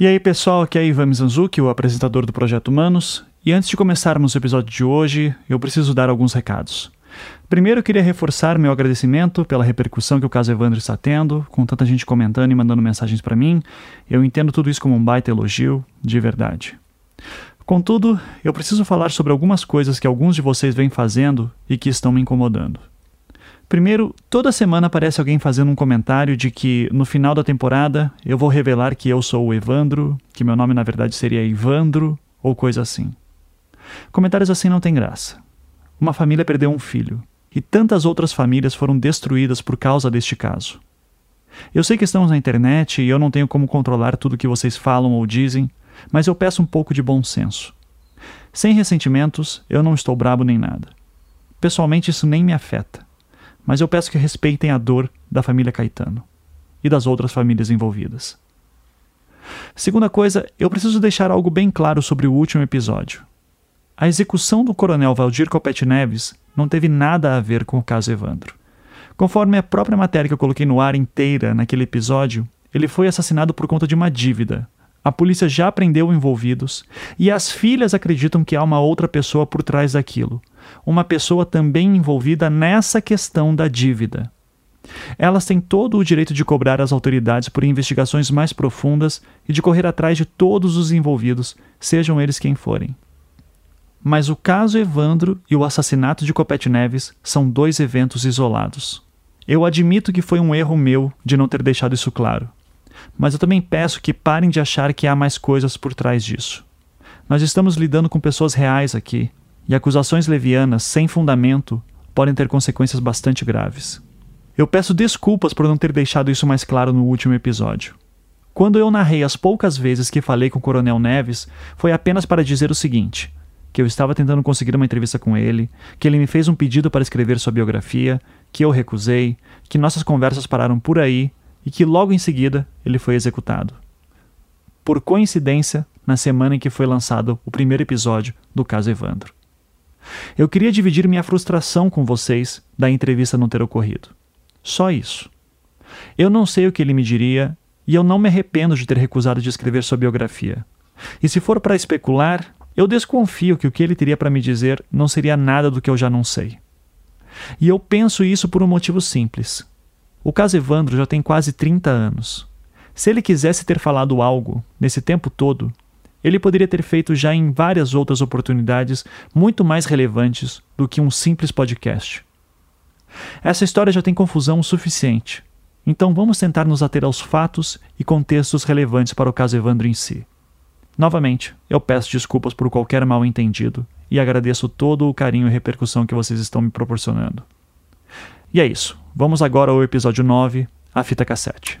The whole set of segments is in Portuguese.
E aí, pessoal, aqui é Ivan Mizanzuki, o apresentador do Projeto Humanos. E antes de começarmos o episódio de hoje, eu preciso dar alguns recados. Primeiro, queria reforçar meu agradecimento pela repercussão que o caso Evandro está tendo, com tanta gente comentando e mandando mensagens para mim. Eu entendo tudo isso como um baita elogio, de verdade. Contudo, eu preciso falar sobre algumas coisas que alguns de vocês vêm fazendo e que estão me incomodando. Primeiro, toda semana aparece alguém fazendo um comentário de que no final da temporada eu vou revelar que eu sou o Evandro, que meu nome na verdade seria Ivandro ou coisa assim. Comentários assim não têm graça. Uma família perdeu um filho e tantas outras famílias foram destruídas por causa deste caso. Eu sei que estamos na internet e eu não tenho como controlar tudo que vocês falam ou dizem, mas eu peço um pouco de bom senso. Sem ressentimentos, eu não estou brabo nem nada. Pessoalmente, isso nem me afeta mas eu peço que respeitem a dor da família Caetano e das outras famílias envolvidas. Segunda coisa, eu preciso deixar algo bem claro sobre o último episódio. A execução do coronel Valdir Copete Neves não teve nada a ver com o caso Evandro. Conforme a própria matéria que eu coloquei no ar inteira naquele episódio, ele foi assassinado por conta de uma dívida. A polícia já prendeu envolvidos e as filhas acreditam que há uma outra pessoa por trás daquilo, uma pessoa também envolvida nessa questão da dívida. Elas têm todo o direito de cobrar as autoridades por investigações mais profundas e de correr atrás de todos os envolvidos, sejam eles quem forem. Mas o caso Evandro e o assassinato de Copete Neves são dois eventos isolados. Eu admito que foi um erro meu de não ter deixado isso claro. Mas eu também peço que parem de achar que há mais coisas por trás disso. Nós estamos lidando com pessoas reais aqui, e acusações levianas sem fundamento podem ter consequências bastante graves. Eu peço desculpas por não ter deixado isso mais claro no último episódio. Quando eu narrei as poucas vezes que falei com o Coronel Neves, foi apenas para dizer o seguinte: que eu estava tentando conseguir uma entrevista com ele, que ele me fez um pedido para escrever sua biografia, que eu recusei, que nossas conversas pararam por aí e que logo em seguida ele foi executado. Por coincidência, na semana em que foi lançado o primeiro episódio do caso Evandro. Eu queria dividir minha frustração com vocês da entrevista não ter ocorrido. Só isso. Eu não sei o que ele me diria e eu não me arrependo de ter recusado de escrever sua biografia. E se for para especular, eu desconfio que o que ele teria para me dizer não seria nada do que eu já não sei. E eu penso isso por um motivo simples. O caso Evandro já tem quase 30 anos. Se ele quisesse ter falado algo nesse tempo todo, ele poderia ter feito já em várias outras oportunidades muito mais relevantes do que um simples podcast. Essa história já tem confusão o suficiente, então vamos tentar nos ater aos fatos e contextos relevantes para o caso Evandro em si. Novamente, eu peço desculpas por qualquer mal entendido e agradeço todo o carinho e repercussão que vocês estão me proporcionando. E é isso. Vamos agora ao episódio 9, a fita cassete.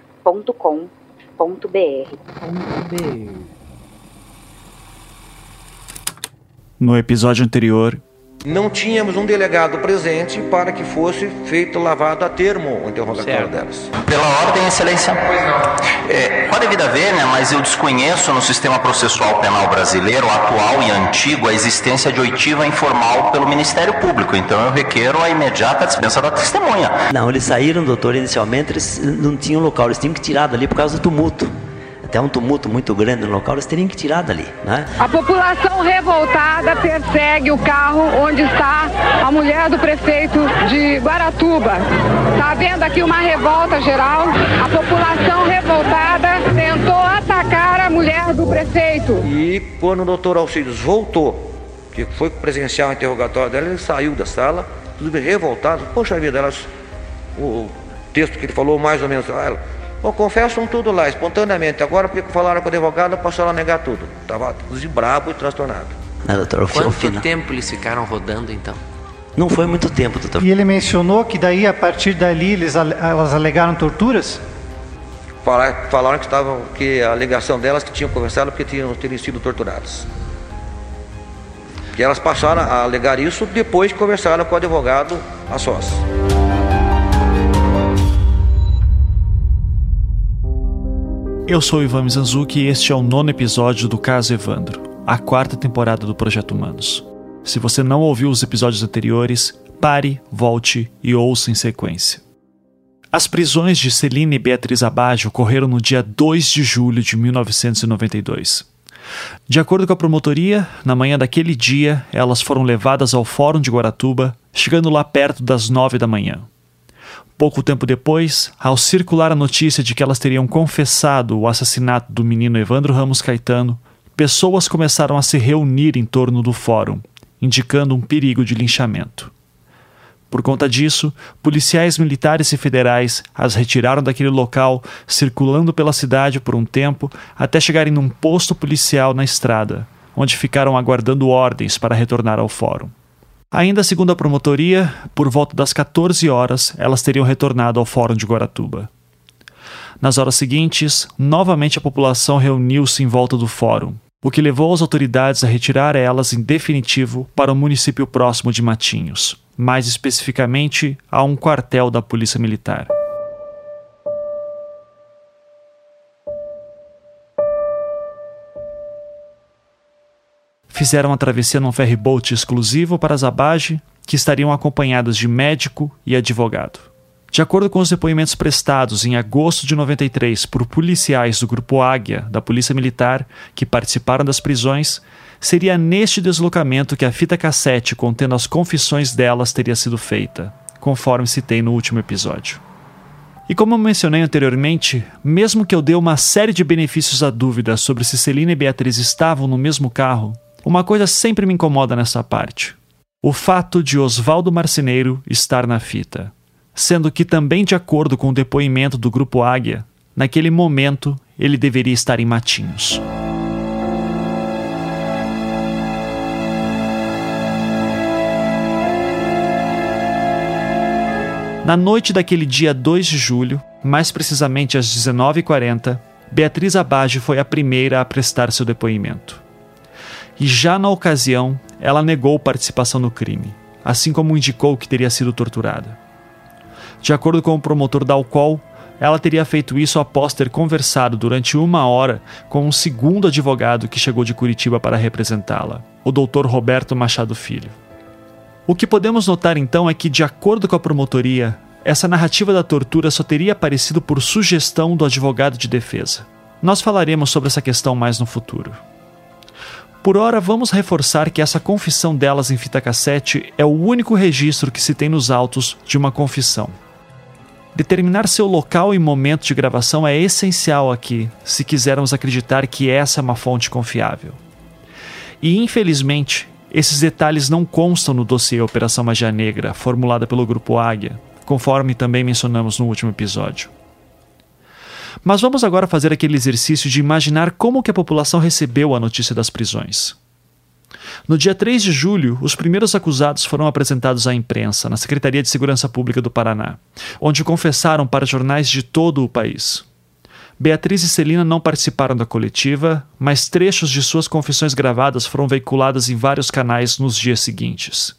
www.cultura.com.br. No episódio anterior, não tínhamos um delegado presente para que fosse feito lavado a termo o interrogatório certo. delas. Pela ordem, excelência. Pois não. É, pode vir a ver, né, mas eu desconheço no sistema processual penal brasileiro, atual e antigo, a existência de oitiva informal pelo Ministério Público. Então eu requero a imediata dispensa da testemunha. Não, eles saíram, doutor, inicialmente eles não tinham local, eles tinham que tirar dali por causa do tumulto até um tumulto muito grande no local, eles teriam que tirar dali. Né? A população revoltada persegue o carro onde está a mulher do prefeito de Guaratuba. Está havendo aqui uma revolta geral. A população revoltada tentou atacar a mulher do prefeito. E quando o doutor Alcides voltou, que foi presenciar o interrogatório dela, ele saiu da sala, tudo revoltado. Poxa vida, elas, o texto que ele falou mais ou menos, ela, Bom, confessam tudo lá, espontaneamente. Agora, porque falaram com o advogado, passou a negar tudo. Estava de brabo e transtornado. Não, doutor, Quanto final... tempo eles ficaram rodando, então? Não foi muito tempo, doutor. E ele mencionou que daí, a partir dali, eles, elas alegaram torturas? falaram que estavam, que a alegação delas que tinham conversado porque tinham, teriam sido torturadas. Que elas passaram a alegar isso depois que conversaram com o advogado a sós. Eu sou Ivan Mizanzuki e este é o nono episódio do Caso Evandro, a quarta temporada do Projeto Humanos. Se você não ouviu os episódios anteriores, pare, volte e ouça em sequência. As prisões de Celine e Beatriz Abage ocorreram no dia 2 de julho de 1992. De acordo com a promotoria, na manhã daquele dia, elas foram levadas ao Fórum de Guaratuba, chegando lá perto das nove da manhã. Pouco tempo depois, ao circular a notícia de que elas teriam confessado o assassinato do menino Evandro Ramos Caetano, pessoas começaram a se reunir em torno do fórum, indicando um perigo de linchamento. Por conta disso, policiais militares e federais as retiraram daquele local, circulando pela cidade por um tempo até chegarem num posto policial na estrada, onde ficaram aguardando ordens para retornar ao fórum. Ainda segundo a promotoria, por volta das 14 horas, elas teriam retornado ao Fórum de Guaratuba. Nas horas seguintes, novamente a população reuniu-se em volta do fórum, o que levou as autoridades a retirar elas em definitivo para o município próximo de Matinhos, mais especificamente a um quartel da Polícia Militar. Fizeram a travessia num ferryboat exclusivo para Zabage, que estariam acompanhadas de médico e advogado. De acordo com os depoimentos prestados em agosto de 93 por policiais do Grupo Águia, da Polícia Militar, que participaram das prisões, seria neste deslocamento que a fita cassete contendo as confissões delas teria sido feita, conforme citei no último episódio. E como mencionei anteriormente, mesmo que eu dê uma série de benefícios à dúvida sobre se Celina e Beatriz estavam no mesmo carro, uma coisa sempre me incomoda nessa parte: o fato de Oswaldo Marceneiro estar na fita, sendo que também de acordo com o depoimento do grupo Águia, naquele momento ele deveria estar em Matinhos. Na noite daquele dia 2 de julho, mais precisamente às 19h40, Beatriz Abage foi a primeira a prestar seu depoimento. E já na ocasião, ela negou participação no crime, assim como indicou que teria sido torturada. De acordo com o promotor da Alcol, ela teria feito isso após ter conversado durante uma hora com um segundo advogado que chegou de Curitiba para representá-la, o Dr. Roberto Machado Filho. O que podemos notar então é que, de acordo com a promotoria, essa narrativa da tortura só teria aparecido por sugestão do advogado de defesa. Nós falaremos sobre essa questão mais no futuro. Por ora, vamos reforçar que essa confissão delas em fita cassete é o único registro que se tem nos autos de uma confissão. Determinar seu local e momento de gravação é essencial aqui, se quisermos acreditar que essa é uma fonte confiável. E infelizmente, esses detalhes não constam no dossiê Operação Magia Negra, formulada pelo Grupo Águia, conforme também mencionamos no último episódio. Mas vamos agora fazer aquele exercício de imaginar como que a população recebeu a notícia das prisões. No dia 3 de julho, os primeiros acusados foram apresentados à imprensa na Secretaria de Segurança Pública do Paraná, onde confessaram para jornais de todo o país. Beatriz e Celina não participaram da coletiva, mas trechos de suas confissões gravadas foram veiculadas em vários canais nos dias seguintes.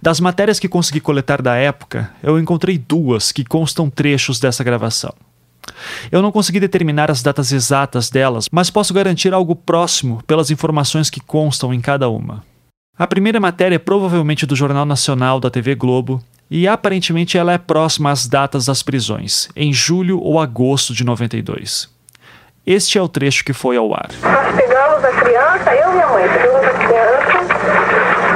Das matérias que consegui coletar da época, eu encontrei duas que constam trechos dessa gravação. Eu não consegui determinar as datas exatas delas, mas posso garantir algo próximo pelas informações que constam em cada uma. A primeira matéria é provavelmente do Jornal Nacional da TV Globo e aparentemente ela é próxima às datas das prisões, em julho ou agosto de 92. Este é o trecho que foi ao ar. Nós pegamos a criança, eu e minha mãe, pegamos a criança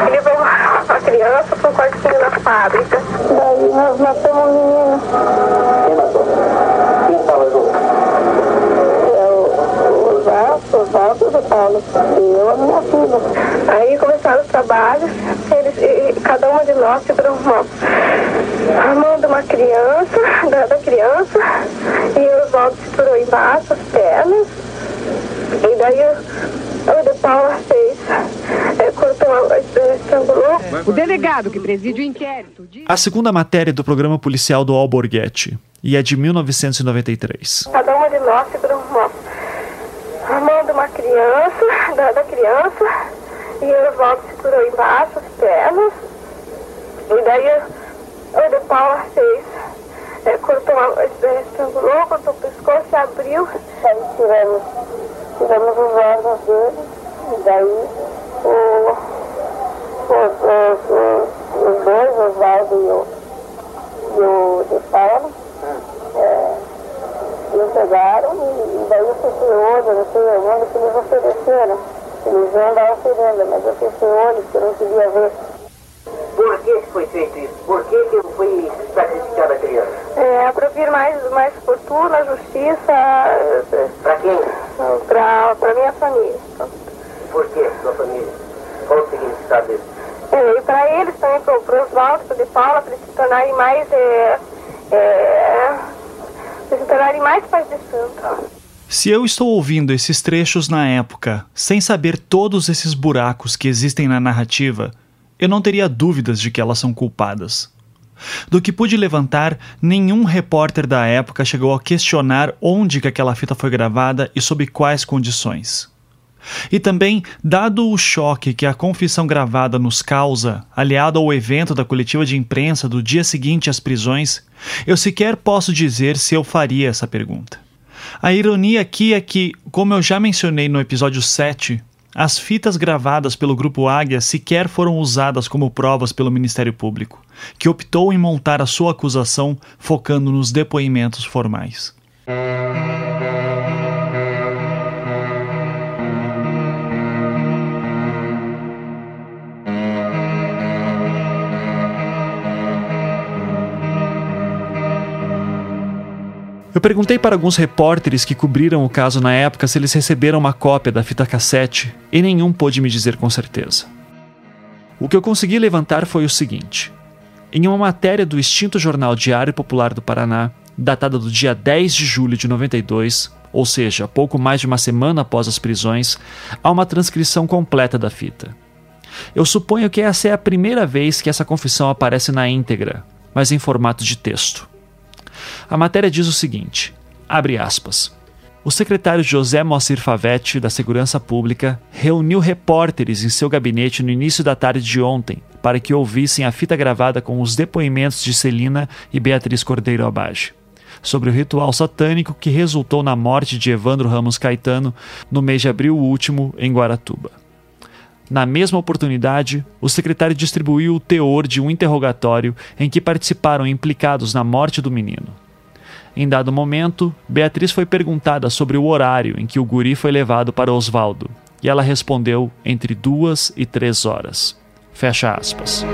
e levamos a criança para um quartinho na fábrica. Daí nós matamos o menino. Quem matou? Quem falou? os votos do Paulo e eu a minha filha. Aí começaram os trabalhos, eles, cada uma de nós segurou uma, a mão de uma criança, da, da criança, e os votos segurou embaixo, as pernas, e daí o de Paula fez, é, cortou, estrangulou. O delegado que preside o inquérito. A segunda matéria do programa policial do Alborguete e é de 1993. Cada uma de nós segura uma, a mão de uma criança, da, da criança, e o Oswaldo segurou embaixo as pernas, e daí o de Paula fez, é, cortou, estrangulou, cortou o pescoço e abriu, aí tiramos, tiramos os órgãos dele, e daí o, os, os, os, dois, o Oswaldo e o, e o de Paula, é, me pegaram e, e daí eu fechei o olho, não sei onde que eles ofereceram. Eles iam dar oferenda, mas eu fechei o olho porque eu não queria ver. Por que foi feito isso? Por que, que foi sacrificada a criança? É, para vir mais, mais fortuna, justiça. Para quem? Para minha família. Por que sua família? Qual o significado disso? É, e para eles também, para o Oswaldo, para o de Paula, para eles se tornarem mais. É, é, se tornarem mais pais de santo. Se eu estou ouvindo esses trechos na época, sem saber todos esses buracos que existem na narrativa, eu não teria dúvidas de que elas são culpadas. Do que pude levantar, nenhum repórter da época chegou a questionar onde que aquela fita foi gravada e sob quais condições. E também, dado o choque que a confissão gravada nos causa, aliado ao evento da coletiva de imprensa do dia seguinte às prisões, eu sequer posso dizer se eu faria essa pergunta. A ironia aqui é que, como eu já mencionei no episódio 7, as fitas gravadas pelo Grupo Águia sequer foram usadas como provas pelo Ministério Público, que optou em montar a sua acusação focando nos depoimentos formais. Eu perguntei para alguns repórteres que cobriram o caso na época se eles receberam uma cópia da fita cassete e nenhum pôde me dizer com certeza. O que eu consegui levantar foi o seguinte: em uma matéria do extinto jornal Diário Popular do Paraná, datada do dia 10 de julho de 92, ou seja, pouco mais de uma semana após as prisões, há uma transcrição completa da fita. Eu suponho que essa é a primeira vez que essa confissão aparece na íntegra, mas em formato de texto. A matéria diz o seguinte: abre aspas. O secretário José Moacir Favetti, da Segurança Pública, reuniu repórteres em seu gabinete no início da tarde de ontem para que ouvissem a fita gravada com os depoimentos de Celina e Beatriz Cordeiro Abage sobre o ritual satânico que resultou na morte de Evandro Ramos Caetano no mês de abril último em Guaratuba. Na mesma oportunidade, o secretário distribuiu o teor de um interrogatório em que participaram implicados na morte do menino. Em dado momento, Beatriz foi perguntada sobre o horário em que o guri foi levado para Osvaldo, e ela respondeu entre duas e três horas. Fecha aspas.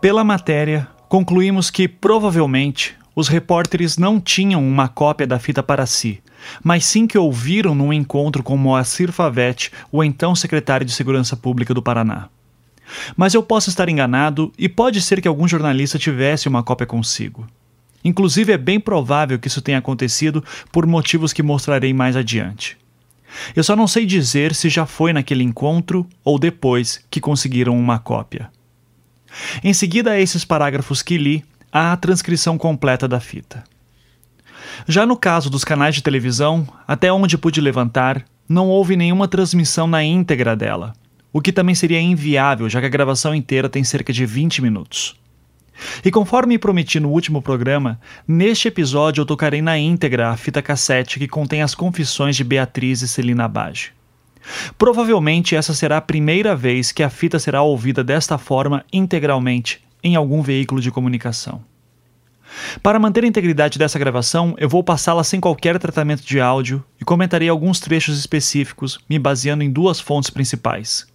Pela matéria, concluímos que provavelmente os repórteres não tinham uma cópia da fita para si, mas sim que ouviram num encontro com Moacir Favete, o então secretário de Segurança Pública do Paraná. Mas eu posso estar enganado e pode ser que algum jornalista tivesse uma cópia consigo. Inclusive, é bem provável que isso tenha acontecido por motivos que mostrarei mais adiante. Eu só não sei dizer se já foi naquele encontro ou depois que conseguiram uma cópia. Em seguida a esses parágrafos que li, a transcrição completa da fita. Já no caso dos canais de televisão, até onde pude levantar, não houve nenhuma transmissão na íntegra dela, o que também seria inviável, já que a gravação inteira tem cerca de 20 minutos. E conforme prometi no último programa, neste episódio eu tocarei na íntegra a fita cassete que contém as confissões de Beatriz e Celina Bage. Provavelmente essa será a primeira vez que a fita será ouvida desta forma integralmente em algum veículo de comunicação. Para manter a integridade dessa gravação, eu vou passá-la sem qualquer tratamento de áudio e comentarei alguns trechos específicos, me baseando em duas fontes principais.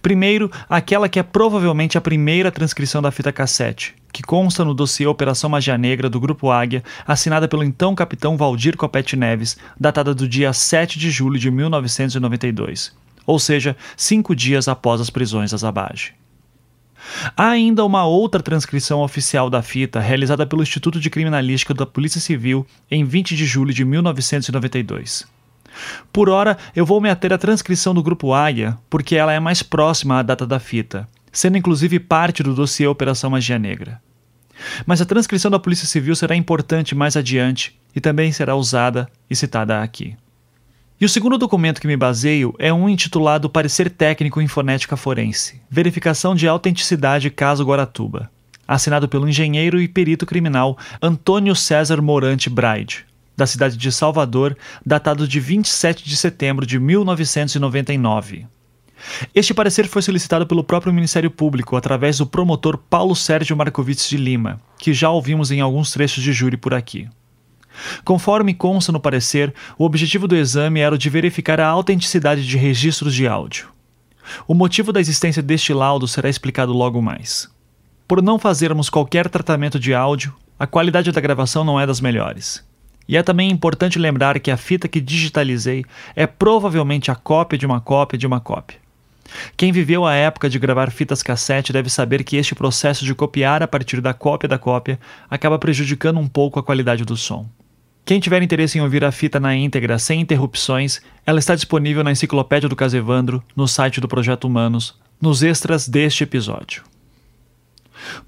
Primeiro, aquela que é provavelmente a primeira transcrição da fita cassete, que consta no dossiê Operação Magia Negra do Grupo Águia, assinada pelo então capitão Valdir Copete Neves, datada do dia 7 de julho de 1992, ou seja, cinco dias após as prisões da Zabage. Há ainda uma outra transcrição oficial da fita, realizada pelo Instituto de Criminalística da Polícia Civil em 20 de julho de 1992. Por hora, eu vou me ater à transcrição do Grupo Águia, porque ela é mais próxima à data da fita, sendo inclusive parte do dossiê Operação Magia Negra. Mas a transcrição da Polícia Civil será importante mais adiante e também será usada e citada aqui. E o segundo documento que me baseio é um intitulado Parecer Técnico em Fonética Forense Verificação de Autenticidade Caso Guaratuba, assinado pelo engenheiro e perito criminal Antônio César Morante Braide, da cidade de Salvador, datado de 27 de setembro de 1999. Este parecer foi solicitado pelo próprio Ministério Público através do promotor Paulo Sérgio Marcovitz de Lima, que já ouvimos em alguns trechos de júri por aqui. Conforme consta no parecer, o objetivo do exame era o de verificar a autenticidade de registros de áudio. O motivo da existência deste laudo será explicado logo mais. Por não fazermos qualquer tratamento de áudio, a qualidade da gravação não é das melhores. E é também importante lembrar que a fita que digitalizei é provavelmente a cópia de uma cópia de uma cópia. Quem viveu a época de gravar fitas cassete deve saber que este processo de copiar a partir da cópia da cópia acaba prejudicando um pouco a qualidade do som. Quem tiver interesse em ouvir a fita na íntegra sem interrupções, ela está disponível na Enciclopédia do Casevandro, no site do Projeto Humanos, nos extras deste episódio.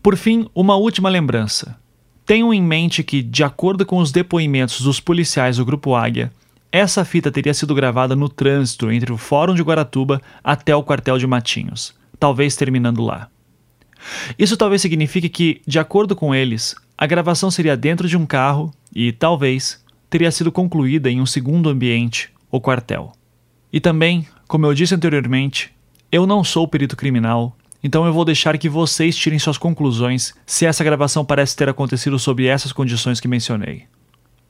Por fim, uma última lembrança. Tenham em mente que, de acordo com os depoimentos dos policiais do Grupo Águia, essa fita teria sido gravada no trânsito entre o Fórum de Guaratuba até o quartel de Matinhos, talvez terminando lá. Isso talvez signifique que, de acordo com eles, a gravação seria dentro de um carro e, talvez, teria sido concluída em um segundo ambiente, o quartel. E também, como eu disse anteriormente, eu não sou perito criminal, então eu vou deixar que vocês tirem suas conclusões se essa gravação parece ter acontecido sob essas condições que mencionei.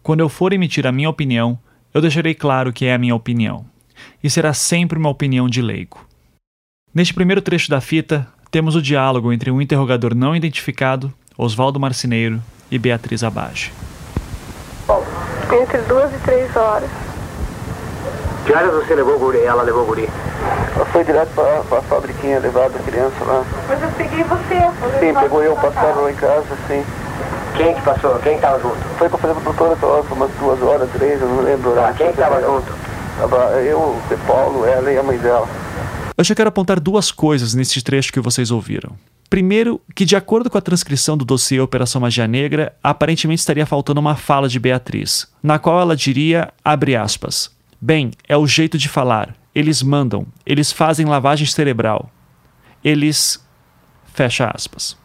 Quando eu for emitir a minha opinião, eu deixarei claro que é a minha opinião, e será sempre uma opinião de leigo. Neste primeiro trecho da fita, temos o diálogo entre um interrogador não identificado, Oswaldo Marcineiro, e Beatriz Abage. Entre duas e três horas. Que horas você levou o guri? Ela levou o guri? Ela foi direto pra, pra fabriquinha levar a criança lá. Mas eu peguei você. Sim, pegou eu, passaram lá em casa, sim. Quem que passou? Quem que tava junto? Foi pra fazer a doutora Torre, umas duas horas, três, eu não lembro. Ah, quem que tava junto? Tava eu, o Paulo, ela e a mãe dela. Eu já quero apontar duas coisas neste trecho que vocês ouviram. Primeiro, que de acordo com a transcrição do dossiê Operação Magia Negra, aparentemente estaria faltando uma fala de Beatriz, na qual ela diria, abre aspas, bem, é o jeito de falar, eles mandam, eles fazem lavagem cerebral, eles... fecha aspas.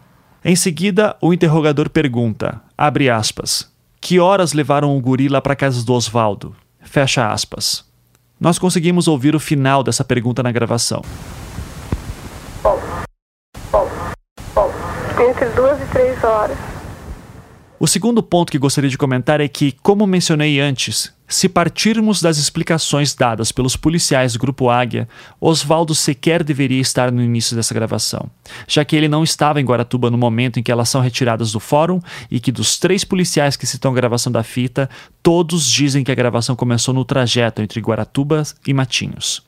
Em seguida, o interrogador pergunta, abre aspas, que horas levaram o gorila para casa do Osvaldo? Fecha aspas. Nós conseguimos ouvir o final dessa pergunta na gravação. Entre duas e três horas. O segundo ponto que gostaria de comentar é que, como mencionei antes, se partirmos das explicações dadas pelos policiais do Grupo Águia, Oswaldo sequer deveria estar no início dessa gravação, já que ele não estava em Guaratuba no momento em que elas são retiradas do fórum e que dos três policiais que citam a gravação da fita, todos dizem que a gravação começou no trajeto entre Guaratuba e Matinhos.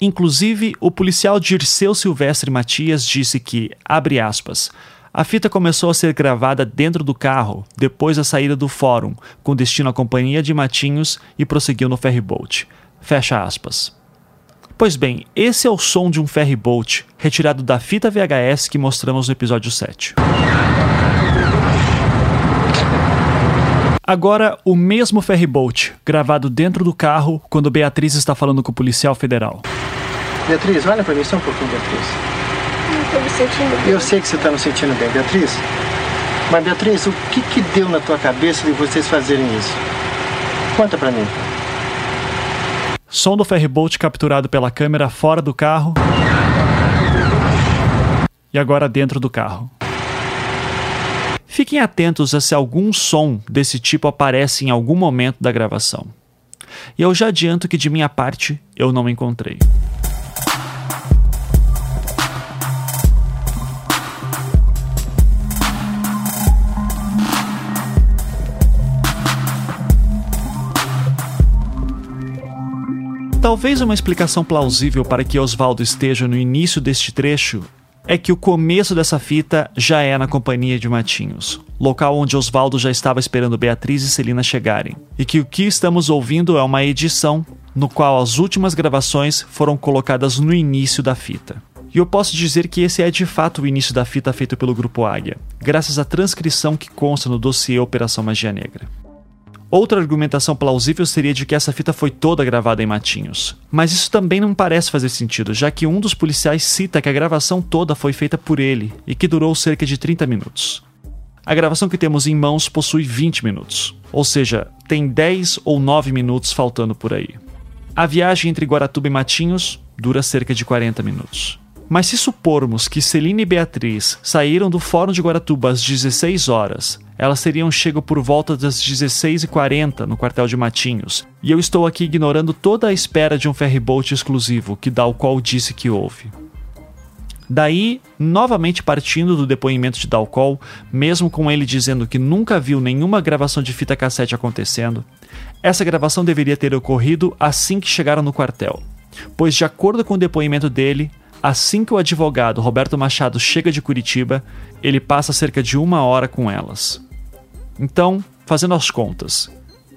Inclusive, o policial Dirceu Silvestre Matias disse que, abre aspas, a fita começou a ser gravada dentro do carro, depois da saída do fórum, com destino à Companhia de Matinhos e prosseguiu no ferryboat. Fecha aspas. Pois bem, esse é o som de um ferryboat, retirado da fita VHS que mostramos no episódio 7. Agora, o mesmo ferryboat, gravado dentro do carro, quando Beatriz está falando com o policial federal. Beatriz, olha pra mim só um pouquinho, Beatriz. Não tô me sentindo bem. Eu sei que você tá não sentindo bem, Beatriz. Mas, Beatriz, o que que deu na tua cabeça de vocês fazerem isso? Conta pra mim. Som do ferryboat capturado pela câmera fora do carro. E agora dentro do carro. Fiquem atentos a se algum som desse tipo aparece em algum momento da gravação. E eu já adianto que de minha parte eu não encontrei. Talvez uma explicação plausível para que Oswaldo esteja no início deste trecho é que o começo dessa fita já é na companhia de Matinhos, local onde Oswaldo já estava esperando Beatriz e Celina chegarem, e que o que estamos ouvindo é uma edição no qual as últimas gravações foram colocadas no início da fita. E eu posso dizer que esse é de fato o início da fita feito pelo Grupo Águia, graças à transcrição que consta no dossiê Operação Magia Negra. Outra argumentação plausível seria de que essa fita foi toda gravada em Matinhos. Mas isso também não parece fazer sentido, já que um dos policiais cita que a gravação toda foi feita por ele e que durou cerca de 30 minutos. A gravação que temos em mãos possui 20 minutos, ou seja, tem 10 ou 9 minutos faltando por aí. A viagem entre Guaratuba e Matinhos dura cerca de 40 minutos. Mas se supormos que Celina e Beatriz saíram do Fórum de Guaratuba às 16 horas, elas teriam chego por volta das 16h40 no quartel de Matinhos, e eu estou aqui ignorando toda a espera de um ferryboat exclusivo que Dalcol disse que houve. Daí, novamente partindo do depoimento de Dalcol, mesmo com ele dizendo que nunca viu nenhuma gravação de fita cassete acontecendo, essa gravação deveria ter ocorrido assim que chegaram no quartel, pois, de acordo com o depoimento dele, assim que o advogado Roberto Machado chega de Curitiba, ele passa cerca de uma hora com elas. Então, fazendo as contas,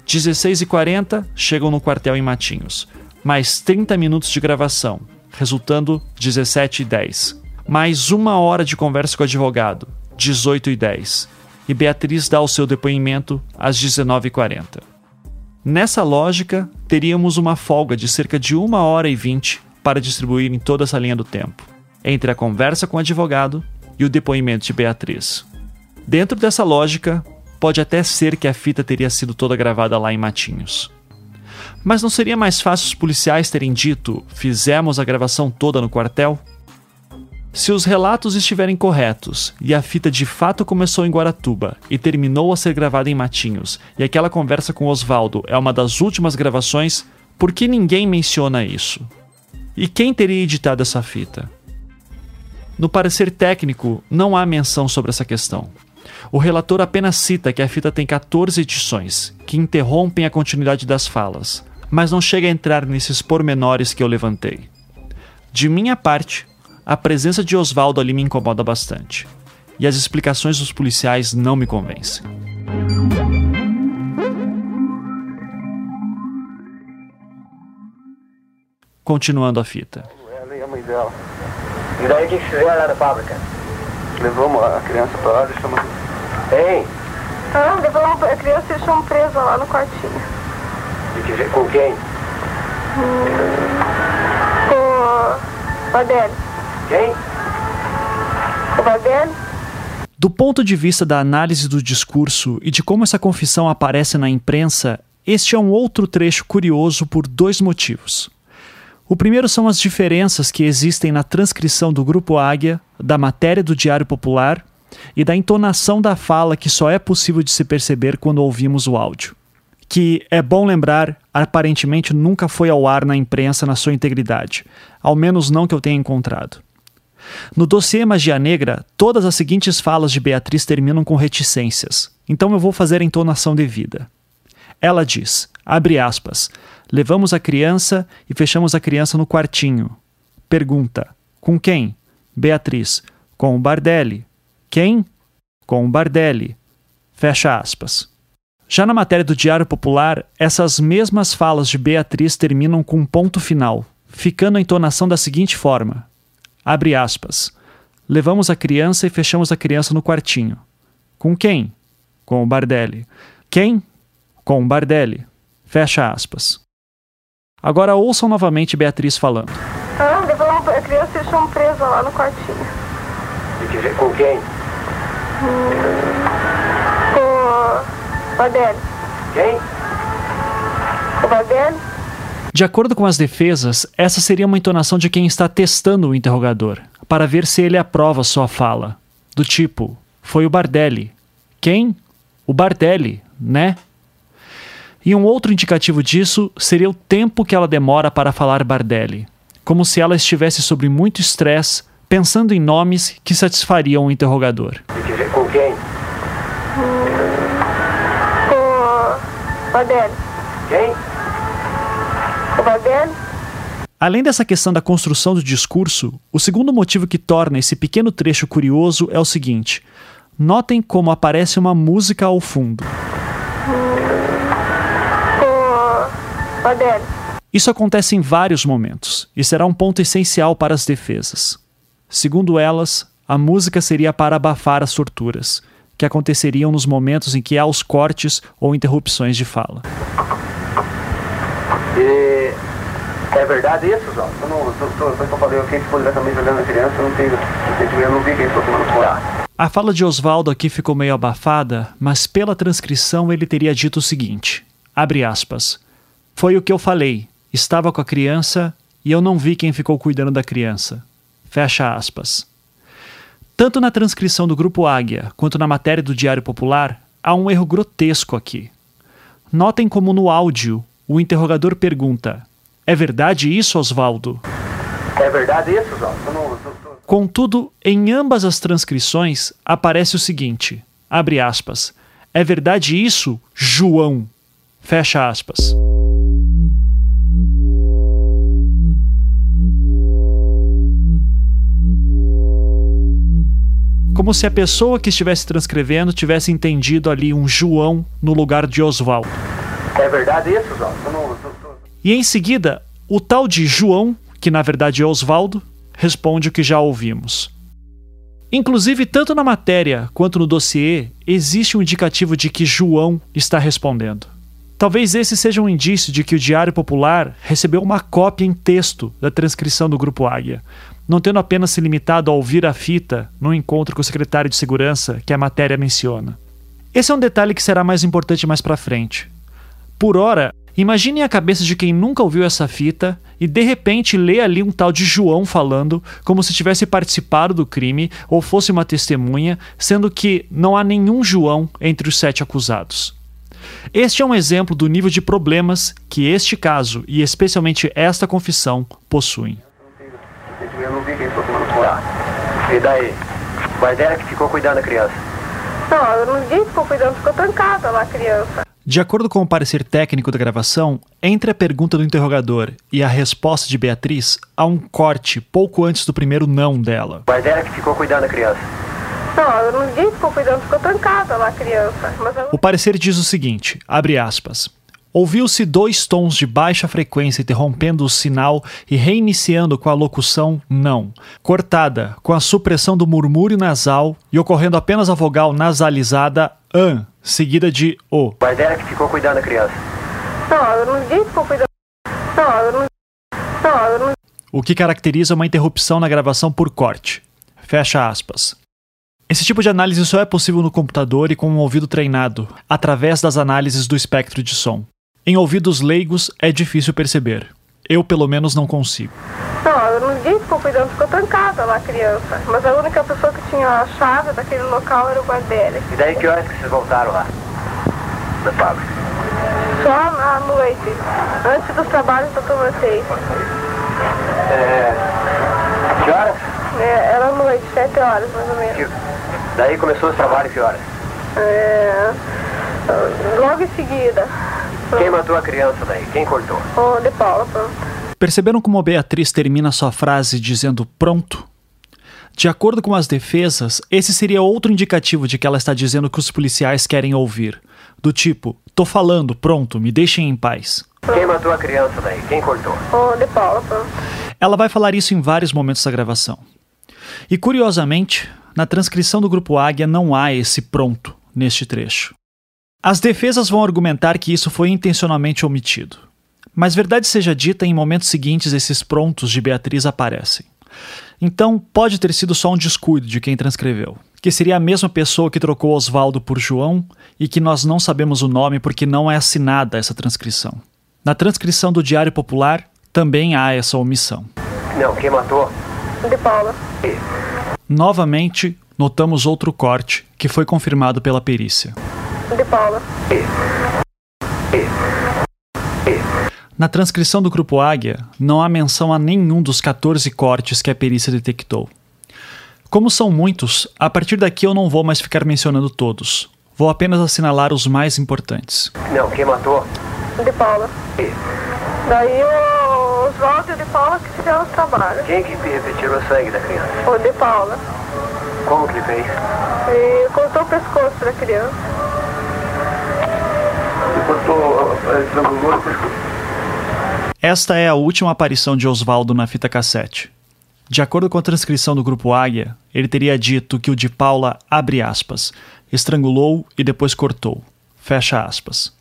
16h40 chegam no quartel em Matinhos, mais 30 minutos de gravação, resultando 17h10. Mais uma hora de conversa com o advogado, 18h10. E Beatriz dá o seu depoimento às 19h40. Nessa lógica, teríamos uma folga de cerca de uma hora e vinte para distribuir em toda essa linha do tempo, entre a conversa com o advogado e o depoimento de Beatriz. Dentro dessa lógica, pode até ser que a fita teria sido toda gravada lá em Matinhos. Mas não seria mais fácil os policiais terem dito: fizemos a gravação toda no quartel? Se os relatos estiverem corretos e a fita de fato começou em Guaratuba e terminou a ser gravada em Matinhos, e aquela conversa com Oswaldo é uma das últimas gravações, por que ninguém menciona isso? E quem teria editado essa fita? No parecer técnico, não há menção sobre essa questão. O relator apenas cita que a fita tem 14 edições, que interrompem a continuidade das falas, mas não chega a entrar nesses pormenores que eu levantei. De minha parte, a presença de Oswaldo ali me incomoda bastante, e as explicações dos policiais não me convencem. Continuando a fita. Ela e a mãe dela. E daí o que fizeram lá na fábrica? Levamos a criança pra lá, deixamos. Hein? Ah, levamos a criança e deixamos presa lá no quartinho. E que, com quem? Com o. Quem? Com o? Do ponto de vista da análise do discurso e de como essa confissão aparece na imprensa, este é um outro trecho curioso por dois motivos. O primeiro são as diferenças que existem na transcrição do Grupo Águia, da matéria do Diário Popular e da entonação da fala que só é possível de se perceber quando ouvimos o áudio. Que, é bom lembrar, aparentemente nunca foi ao ar na imprensa na sua integridade, ao menos não que eu tenha encontrado. No dossiê Magia Negra, todas as seguintes falas de Beatriz terminam com reticências, então eu vou fazer a entonação devida. Ela diz, abre aspas, levamos a criança e fechamos a criança no quartinho. Pergunta, com quem? Beatriz, com o Bardelli. Quem? Com o Bardelli. Fecha aspas. Já na matéria do Diário Popular, essas mesmas falas de Beatriz terminam com um ponto final, ficando a entonação da seguinte forma: abre aspas. Levamos a criança e fechamos a criança no quartinho. Com quem? Com o Bardelli. Quem? Com o Bardelli. Fecha aspas. Agora ouçam novamente Beatriz falando. Ah, levamos a criança e deixamos presa lá no quartinho. E que, com quem? Com o Badeli. Quem? Com o Badeli? De acordo com as defesas, essa seria uma entonação de quem está testando o interrogador, para ver se ele aprova sua fala. Do tipo, foi o Bardelli. Quem? O Bardelli, né? E um outro indicativo disso seria o tempo que ela demora para falar Bardelli, como se ela estivesse sob muito estresse, pensando em nomes que satisfariam o interrogador. Com quem? Com o Badeli. Quem? Com o Badeli? Além dessa questão da construção do discurso, o segundo motivo que torna esse pequeno trecho curioso é o seguinte: notem como aparece uma música ao fundo. Badeli. Isso acontece em vários momentos e será um ponto essencial para as defesas. Segundo elas, a música seria para abafar as torturas, que aconteceriam nos momentos em que há os cortes ou interrupções de fala. E é verdade isso, João? Eu não, eu falei, quem ficou diretamente olhando a criança, eu não tenho, eu não vi quem ficou tomando fora. A fala de Oswaldo aqui ficou meio abafada, mas pela transcrição ele teria dito o seguinte: abre aspas. Foi o que eu falei. Estava com a criança e eu não vi quem ficou cuidando da criança. Fecha aspas. Tanto na transcrição do Grupo Águia quanto na matéria do Diário Popular, há um erro grotesco aqui. Notem como no áudio o interrogador pergunta: É verdade isso, Oswaldo? É verdade isso, Oswaldo? Contudo, em ambas as transcrições aparece o seguinte: abre aspas. É verdade isso, João? Fecha aspas. Como se a pessoa que estivesse transcrevendo tivesse entendido ali um João no lugar de Oswaldo. É verdade isso, Oswaldo? E em seguida, o tal de João, que na verdade é Oswaldo, responde o que já ouvimos. Inclusive, tanto na matéria quanto no dossiê, existe um indicativo de que João está respondendo. Talvez esse seja um indício de que o Diário Popular recebeu uma cópia em texto da transcrição do Grupo Águia, não tendo apenas se limitado a ouvir a fita no encontro com o secretário de segurança que a matéria menciona. Esse é um detalhe que será mais importante mais para frente. Por ora, imaginem a cabeça de quem nunca ouviu essa fita e de repente lê ali um tal de João falando como se tivesse participado do crime ou fosse uma testemunha, sendo que não há nenhum João entre os sete acusados. Este é um exemplo do nível de problemas que este caso e especialmente esta confissão possuem. Não fora. E daí? Mas era que ficou cuidando da criança. Não, eu não disse que ficou cuidando, ficou trancada lá a criança. De acordo com o parecer técnico da gravação, entre a pergunta do interrogador e a resposta de Beatriz, há um corte pouco antes do primeiro não dela. Mas era que ficou cuidando da criança. Não, eu não disse que ficou cuidando, ficou trancada lá a criança. Eu... O parecer diz o seguinte, abre aspas. Ouviu-se dois tons de baixa frequência interrompendo o sinal e reiniciando com a locução não, cortada com a supressão do murmúrio nasal e ocorrendo apenas a vogal nasalizada an, seguida de o. Mas era que ficou cuidando da criança. Não, eu não disse que ficou cuidando. Não, eu não. Não, eu não. O que caracteriza uma interrupção na gravação por corte. Fecha aspas. Esse tipo de análise só é possível no computador e com um ouvido treinado, através das análises do espectro de som. Em ouvidos leigos é difícil perceber. Eu, pelo menos, não consigo. Não, eu não disse que o cuidando ficou trancada lá a criança. Mas a única pessoa que tinha a chave daquele local era o Guardelli. E daí que horas que vocês voltaram lá? Da fábrica? Só à noite. Antes dos trabalhos da turma 6. É... Que horas? É, era à noite, 7 horas mais ou menos. Que... Daí começou os trabalhos que horas? É... Logo em seguida. Quem matou a criança daí? Quem cortou? O de Paula, pronto. Perceberam como a Beatriz termina sua frase dizendo pronto? De acordo com as defesas, esse seria outro indicativo de que ela está dizendo o que os policiais querem ouvir. Do tipo, tô falando, pronto, me deixem em paz. Quem matou a criança daí? Quem cortou? O de Paula, pronto. Ela vai falar isso em vários momentos da gravação. E curiosamente, na transcrição do Grupo Águia não há esse pronto neste trecho. As defesas vão argumentar que isso foi intencionalmente omitido. Mas verdade seja dita, em momentos seguintes esses prontos de Beatriz aparecem. Então, pode ter sido só um descuido de quem transcreveu, que seria a mesma pessoa que trocou Oswaldo por João e que nós não sabemos o nome porque não é assinada essa transcrição. Na transcrição do Diário Popular também há essa omissão. Não, quem matou? De Paula. Novamente, notamos outro corte, que foi confirmado pela perícia de Paula. Na transcrição do Grupo Águia, não há menção a nenhum dos 14 cortes que a perícia detectou. Como são muitos, a partir daqui eu não vou mais ficar mencionando todos. Vou apenas assinalar os mais importantes. Não, quem matou? De Paula. Daí o Oswaldo de Paula que fizeram os trabalhos. Quem que repetiu o sangue da criança? O de Paula. Como que ele fez? E cortou o pescoço da criança cortou, estrangulou Esta é a última aparição de Oswaldo na fita cassete. De acordo com a transcrição do grupo Águia, ele teria dito que o de Paula, abre aspas, estrangulou e depois cortou, fecha aspas.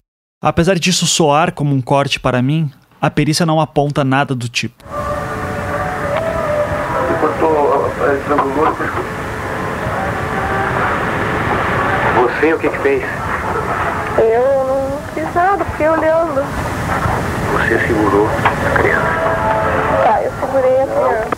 Apesar disso soar como um corte para mim, a perícia não aponta nada do tipo. Ele cortou, estrangulou depois Você o que que fez? Eu nada, fiquei olhando. Você segurou a criança. Tá, eu segurei a criança.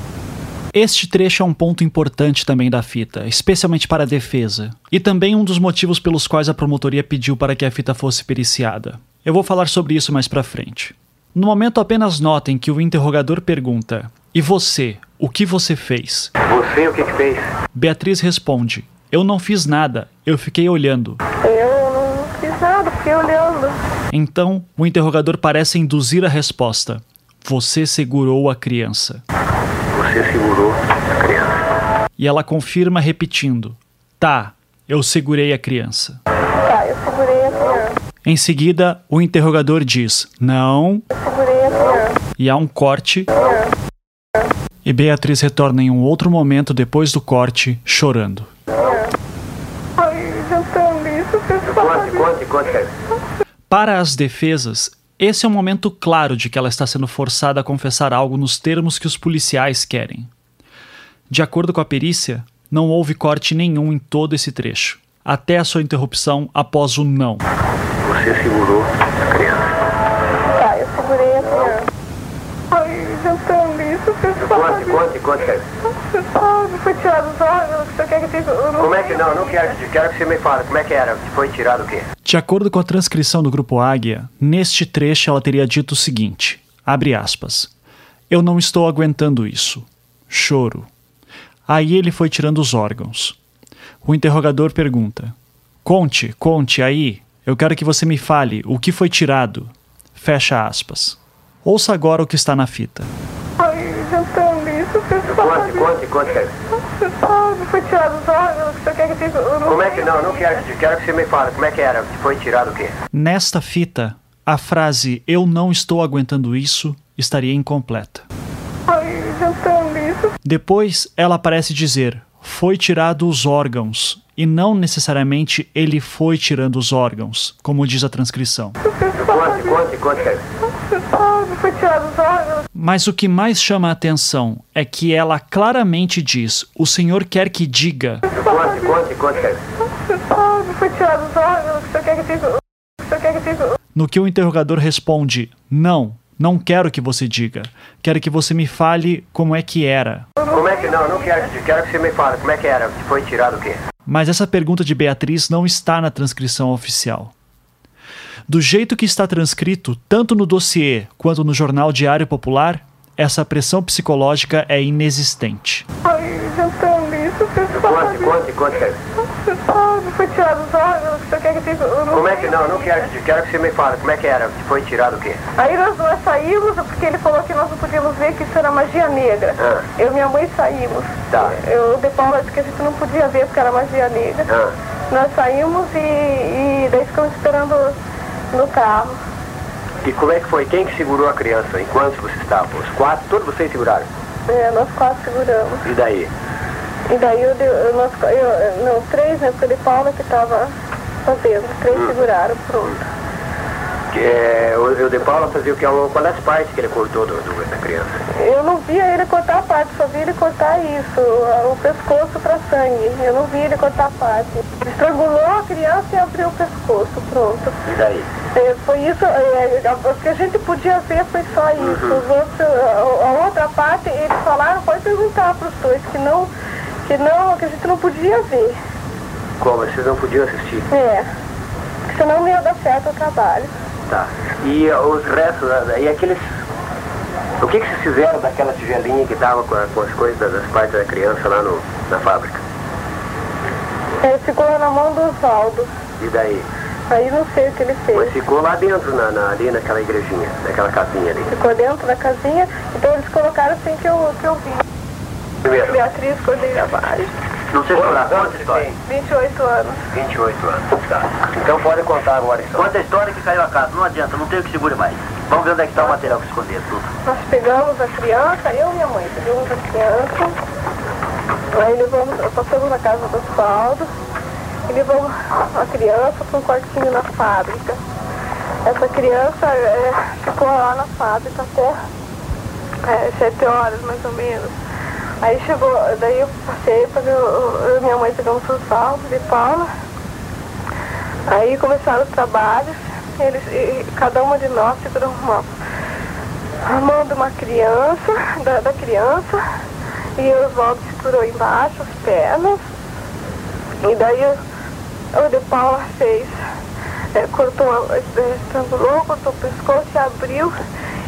Este trecho é um ponto importante também da fita, especialmente para a defesa, e também um dos motivos pelos quais a promotoria pediu para que a fita fosse periciada. Eu vou falar sobre isso mais pra frente. No momento, apenas notem que o interrogador pergunta: E você? O que você fez? Você o que que fez? Beatriz responde: Eu não fiz nada, eu fiquei olhando. Eu não fiz nada, fiquei olhando. Então, o interrogador parece induzir a resposta: Você segurou a criança. Você segurou a criança. E ela confirma repetindo: Tá, eu segurei a criança. Tá, eu segurei a criança. Em seguida, o interrogador diz: Não, Eu segurei a criança. e há um corte. E Beatriz retorna em um outro momento depois do corte, chorando. Ai, jantando isso, pessoal. Conte, conte, conte. Para as defesas, esse é um momento claro de que ela está sendo forçada a confessar algo nos termos que os policiais querem. De acordo com a perícia, não houve corte nenhum em todo esse trecho, até a sua interrupção após o não. Você segurou a criança. Tá, eu segurei a criança. Ai, jantando isso, pessoal. Conte, conte, conte. cara. Pessoal, foi tirado os órgãos, você quer que? Eu não Como é que não? Não quero, quero que você me fale. Como é que era? Foi tirado o quê? De acordo com a transcrição do grupo Águia, neste trecho ela teria dito o seguinte: abre aspas. Eu não estou aguentando isso. Choro. Aí ele foi tirando os órgãos. O interrogador pergunta: Conte, conte aí. Eu quero que você me fale o que foi tirado. Fecha aspas. Ouça agora o que está na fita. Ai, pessoal. Conte, conte, conte. cara. Pessoal, foi tirado os órgãos, você quer que? Eu Como é que não? Não quero, quero que você me fale. Como é que era? Foi tirado o quê? Nesta fita, a frase Eu não estou aguentando isso estaria incompleta. Ai, isso. Depois, ela parece dizer: foi tirado os órgãos, e não necessariamente ele foi tirando os órgãos, como diz a transcrição. Conte, conte, conte. cara. Foi tirado os órgãos. Mas o que mais chama a atenção é que ela claramente diz: o senhor quer que diga. Conte, conte, conte. foi tirado os órgãos, você quer que diga? Você quer que diga? No que o interrogador responde: não, não quero que você diga. Quero que você me fale como é que era. Como é que não? Não quero, quero que você me fale. Como é que era? Foi tirado o quê? Mas essa pergunta de Beatriz não está na transcrição oficial. Do jeito que está transcrito, tanto no dossiê quanto no jornal Diário Popular, essa pressão psicológica é inexistente. Ai, jantando isso, pessoal. Conte, conte, conte. cara. Pessoal, foi tirado os órgãos, você quer que diga? Eu não Como é que não? Não quero, quero que você me fale. Como é que era? Foi tirado o quê? Aí nós, nós saímos, porque ele falou que nós não podíamos ver que isso era magia negra. Ah. Eu e minha mãe saímos. Tá. Eu de Paula disse que a gente não podia ver porque era magia negra. Ah. Nós saímos e, e daí ficamos esperando no carro. E como é que foi? Quem que segurou a criança enquanto você estava? Os quatro? Todos vocês seguraram? É, nós quatro seguramos. E daí? E daí eu, eu, nós, eu, não, três, né? Porque de Paula que estava fazendo. Três Hum. seguraram, pronto. Que, é, o, o De Paula fazia o que? Qual das partes que ele cortou do, do- da criança? Eu não via ele cortar a parte, só via ele cortar isso, o pescoço para sangue. Eu não via ele cortar a parte. Estrangulou a criança e abriu o pescoço, pronto. E daí? É, foi isso, é, a- o que a gente podia ver foi só isso. Os outros, a, a outra parte, eles falaram, pode perguntar para os dois, que não, que não, que a gente não podia ver. Como? Vocês não podiam assistir? É. Senão não ia dar certo o trabalho. Tá. E uh, os restos, uh, e aqueles... O que que vocês fizeram daquela tigelinha que tava com, a- com as coisas das, partes da criança lá no, na fábrica? É, ficou na mão do Oswaldo. E daí? Aí não sei o que ele fez. Mas ficou lá dentro, na, na- ali naquela igrejinha, naquela casinha ali. Ficou dentro da casinha, então eles colocaram assim que eu, que eu vi. Primeiro. Beatriz Cordeiro Vaz, Não sei falar, conta a história. 28 anos. 28 anos. Tá. Então pode contar agora a história. Conta a história que caiu a casa. Não adianta, não tem o que segure mais. Vamos ver onde é que está o material que esconder tudo. Nós pegamos a criança, eu e minha mãe, pegamos a criança, aí levamos, passamos na casa do Osvaldo e levamos a criança para um quartinho na fábrica. Essa criança é, ficou lá na fábrica até é, sete horas mais ou menos. Aí chegou, daí eu passei, e minha mãe pegamos o Osvaldo de Paula. Aí começaram os trabalhos, eles, e, cada uma de nós segurou uma, a mão de uma criança, da, da criança, e o Oswaldo segurou embaixo as pernas. E daí o, o de Paula fez, é, cortou, estrangulou, cortou o pescoço e abriu.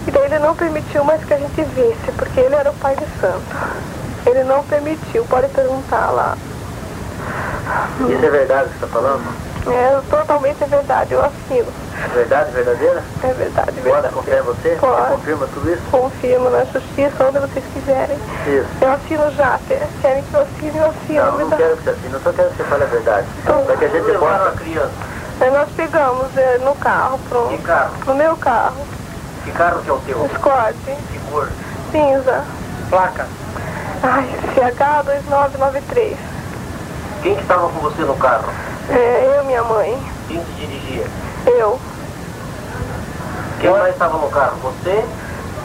E daí ele não permitiu mais que a gente visse, porque ele era o pai de santo. Ele não permitiu, pode perguntar lá. Isso é verdade que você está falando? É totalmente verdade, eu assino. Verdade verdadeira? É verdade, Pode verdade. confiar em você? Pode. Você confirma tudo isso? Confirmo na justiça, onde vocês quiserem. Isso. Eu assino já, quer- querem que eu assine, eu assino. Não, me não dá. quero que você assine, eu só quero que você fale a verdade. Para que a gente possa... a criança? Aí nós pegamos é, no carro, pronto. Que carro? No meu carro, Que carro que é o teu? Escort, Que cor? cinza. Placa. Ai, CH2993. Quem que estava com você no carro? É, eu e minha mãe. Quem que dirigia? Eu. Quem mais estava no carro? Você?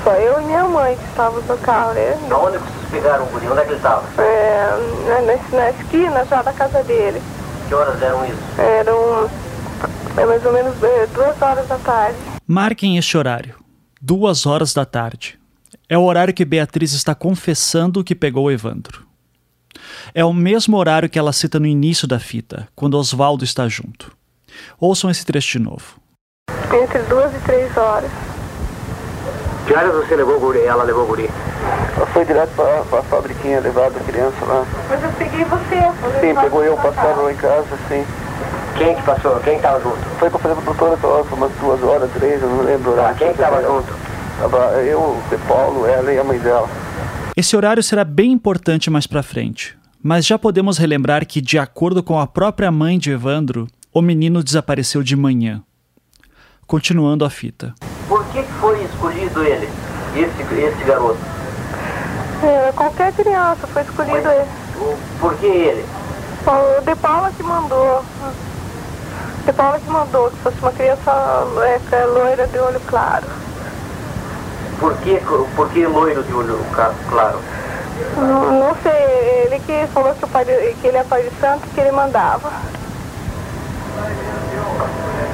Só eu e minha mãe que estávamos no carro, né? Aonde que vocês pegaram o guri? Onde é que ele estava? É, na, na- na esquina já da casa dele. Que horas eram isso? Eram é, mais ou menos é, duas horas da tarde. Marquem este horário. Duas horas da tarde. É o horário que Beatriz está confessando que pegou o Evandro. É o mesmo horário que ela cita no início da fita, quando Oswaldo está junto. Ouçam esse trecho de novo. Entre duas e três horas. Que horas você levou o guri? Ela levou o guri? Ela foi direto para a fabriquinha levar a criança lá. Mas eu peguei você. Sim, pegou eu, passaram lá em casa, sim. Quem que passou? Quem estava junto? Foi para fazer a doutora umas duas horas, três, eu não lembro. o horário. quem que estava junto? Tava eu, o de Paulo, ela e a mãe dela. Esse horário será bem importante mais pra frente, mas já podemos relembrar que, de acordo com a própria mãe de Evandro, o menino desapareceu de manhã. Continuando a fita. Por que foi escolhido ele? Esse, esse garoto? É, qualquer criança foi escolhido ele. O- Por que ele? O De Paula que mandou. De Paula que mandou que fosse uma criança é loira de olho claro. Por que, por que loiro de olho claro? Não, não sei, ele que falou que, o pai que ele é pai de santo que ele mandava.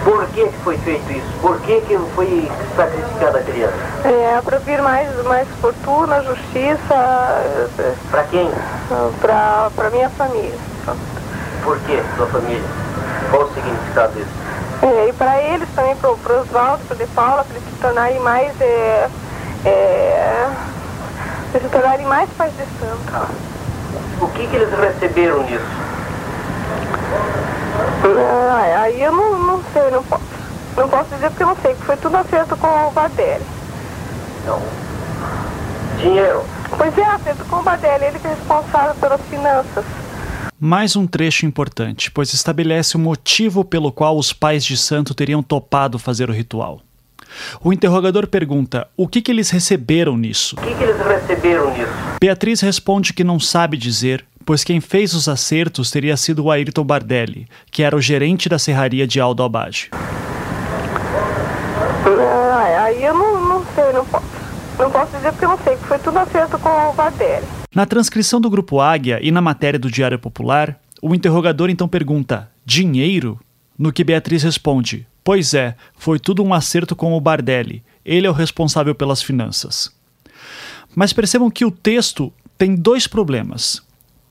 Por que foi feito isso? Por que que foi sacrificada a criança? É, para vir mais, mais fortuna, justiça Para quem? para para minha família. Por que sua família? Qual o significado disso? É, e para eles também, para o Oswaldo, para o De Paula, para eles se tornarem mais. É, é, tornarem mais pais de santo. O que que eles receberam nisso? Ah, aí eu não, não sei, não posso. Não posso dizer porque eu não sei, que foi tudo acerto com o Bardelli. Não. Dinheiro. Pois é, acerto com o Bardelli, ele que é responsável pelas finanças. Mais um trecho importante, pois estabelece o motivo pelo qual os pais de santo teriam topado fazer o ritual. O interrogador pergunta o que, que eles receberam nisso. O que que eles receberam nisso? Beatriz responde que não sabe dizer, pois quem fez os acertos teria sido o Ayrton Bardelli, que era o gerente da serraria de Aldo Abage. Ah, aí eu não, não sei, não posso. Não posso dizer porque eu não sei, que foi tudo acerto com o Bardelli. Na transcrição do Grupo Águia e na matéria do Diário Popular, o interrogador então pergunta: dinheiro? No que Beatriz responde: Pois é, foi tudo um acerto com o Bardelli. Ele é o responsável pelas finanças. Mas percebam que o texto tem dois problemas.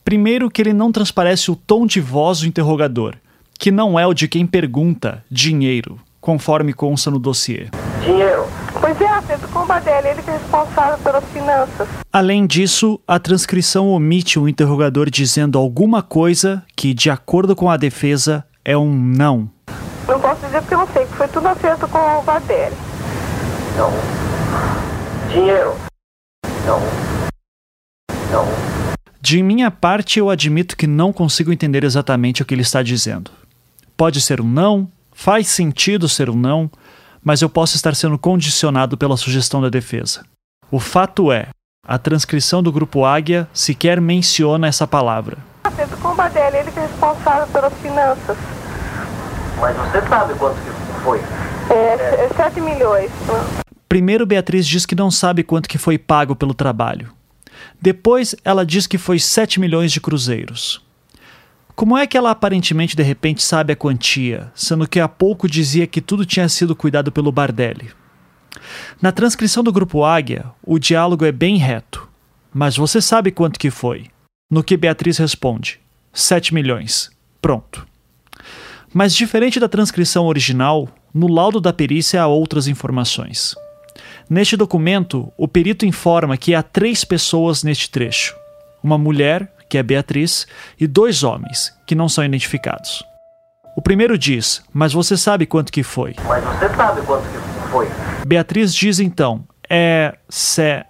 Primeiro, que ele não transparece o tom de voz do interrogador, que não é o de quem pergunta dinheiro, conforme consta no dossiê. Dinheiro. Pois é, acerto com o Bardelli, ele é responsável pelas finanças. Além disso, a transcrição omite o interrogador dizendo alguma coisa que, de acordo com a defesa, é um não. Não posso dizer porque eu não sei, que foi tudo acerto com o Bardelli. Não. Dinheiro. Não. Não. De minha parte, eu admito que não consigo entender exatamente o que ele está dizendo. Pode ser um não, faz sentido ser um não, mas eu posso estar sendo condicionado pela sugestão da defesa. O fato é, a transcrição do grupo Águia sequer menciona essa palavra. Combadelli, ele que é responsável pelas finanças. Mas você sabe quanto que foi? É, 7 milhões. Primeiro, Beatriz diz que não sabe quanto que foi pago pelo trabalho. Depois, ela diz que foi 7 milhões de cruzeiros. Como é que ela aparentemente de repente sabe a quantia, sendo que há pouco dizia que tudo tinha sido cuidado pelo Bardelli? Na transcrição do grupo Águia, o diálogo é bem reto. Mas você sabe quanto que foi? No que Beatriz responde: 7 milhões. Pronto. Mas diferente da transcrição original, no laudo da perícia há outras informações. Neste documento, o perito informa que há três pessoas neste trecho: uma mulher, que é Beatriz, e dois homens, que não são identificados. O primeiro diz: Mas você sabe quanto que foi? Mas você sabe quanto que foi? Beatriz diz então: É. Se.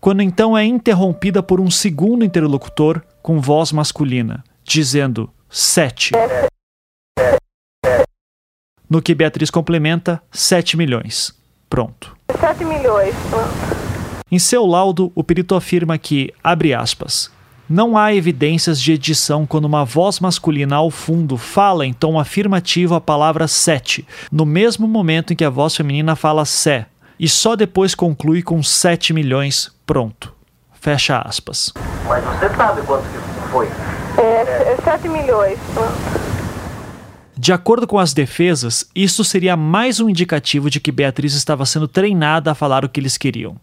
Quando então é interrompida por um segundo interlocutor com voz masculina, dizendo: Sete. No que Beatriz complementa: 7 milhões. Pronto. 7 milhões. Em seu laudo, o perito afirma que, abre aspas, não há evidências de edição quando uma voz masculina ao fundo fala em tom afirmativo a palavra sete, no mesmo momento em que a voz feminina fala sé, e só depois conclui com 7 milhões, pronto. Fecha aspas. Mas você sabe quanto que foi? É, 7 milhões. De acordo com as defesas, isso seria mais um indicativo de que Beatriz estava sendo treinada a falar o que eles queriam.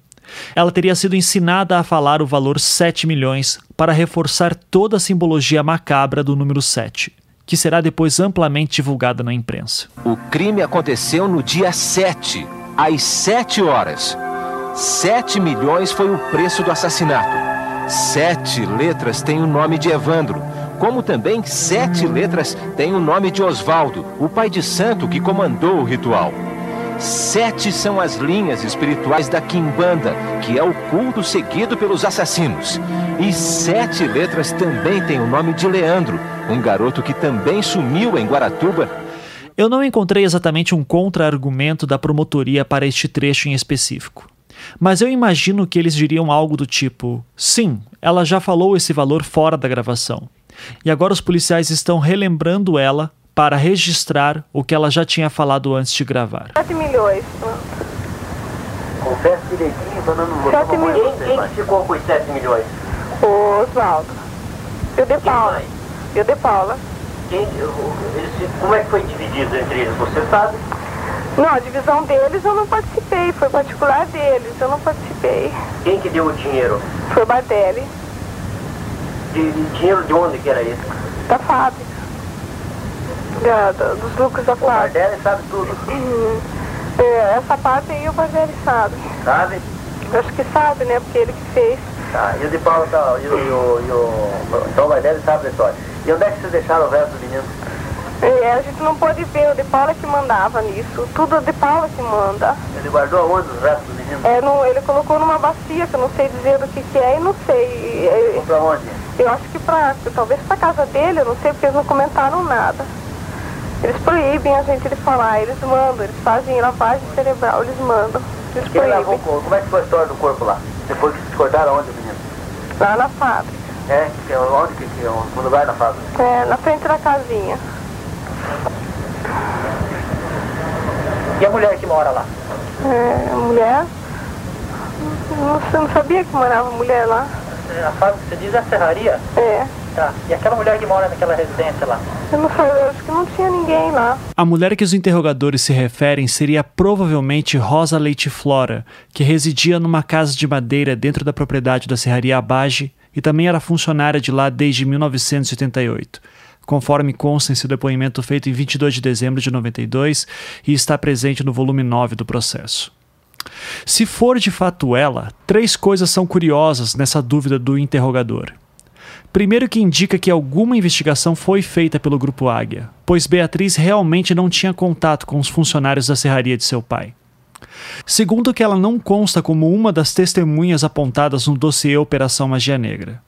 Ela teria sido ensinada a falar o valor 7 milhões para reforçar toda a simbologia macabra do número 7, que será depois amplamente divulgada na imprensa. O crime aconteceu no dia 7, às 7 horas. 7 milhões foi o preço do assassinato. Sete letras têm o nome de Evandro, como também sete letras têm o nome de Osvaldo, o pai de santo que comandou o ritual. Sete são as linhas espirituais da Quimbanda, que é o culto seguido pelos assassinos. E sete letras também têm o nome de Leandro, um garoto que também sumiu em Guaratuba. Eu não encontrei exatamente um contra-argumento da promotoria para este trecho em específico. Mas eu imagino que eles diriam algo do tipo: sim, ela já falou esse valor fora da gravação. E agora os policiais estão relembrando ela para registrar o que ela já tinha falado antes de gravar. 7 milhões. Confesso direitinho, dona não 7 milhões. Quem, quem ficou com os 7 milhões? O Oswaldo. E o De Paula. E o De Paula. Quem, eles, como é que foi dividido entre eles? Você sabe? Não, a divisão deles eu não participei, foi particular deles, eu não participei. Quem que deu o dinheiro? Foi o Bardelli. De, dinheiro de onde que era esse? Da fábrica. Da, da, dos lucros da O fábrica. Bardelli sabe tudo. É, essa parte aí o Bardelli sabe. Sabe? Eu acho que sabe, né? Porque ele que fez. Tá, e o de Paulo tá, e o, e o, e o o Bardelli sabe da história. E onde é que vocês deixaram o resto do menino? É, a gente não pôde ver, o De Paula que mandava nisso. Tudo o De Paula que manda. Ele guardou aonde os restos do menino? É, no, ele colocou numa bacia que eu não sei dizer do que, que é e não sei. É, Pra onde? Eu acho que pra, talvez pra casa dele, eu não sei porque eles não comentaram nada. Eles proíbem a gente de falar, eles mandam, eles fazem lavagem cerebral, eles mandam. Eles Quem lavou o proíbem. corpo? Como é que foi a história do corpo lá? Depois que vocês cortaram onde menino? Lá na fábrica. É, que é onde que, que é um lugar na fábrica? É, na frente da casinha. E a mulher que mora lá? É, a mulher. Sei, não sabia que morava mulher lá. A fábrica, você diz a serraria? É. E aquela mulher que mora naquela residência lá? Eu não sei, eu acho que não tinha ninguém lá. A mulher que os interrogadores se referem seria provavelmente Rosa Leite Flora, que residia numa casa de madeira dentro da propriedade da Serraria Abage e também era funcionária de lá desde 1988, conforme consta em seu depoimento feito em 22 de dezembro de 92 e está presente no volume 9 do processo. Se for de fato ela, três coisas são curiosas nessa dúvida do interrogador. Primeiro, que indica que alguma investigação foi feita pelo Grupo Águia, pois Beatriz realmente não tinha contato com os funcionários da serraria de seu pai. Segundo, que ela não consta como uma das testemunhas apontadas no dossiê Operação Magia Negra.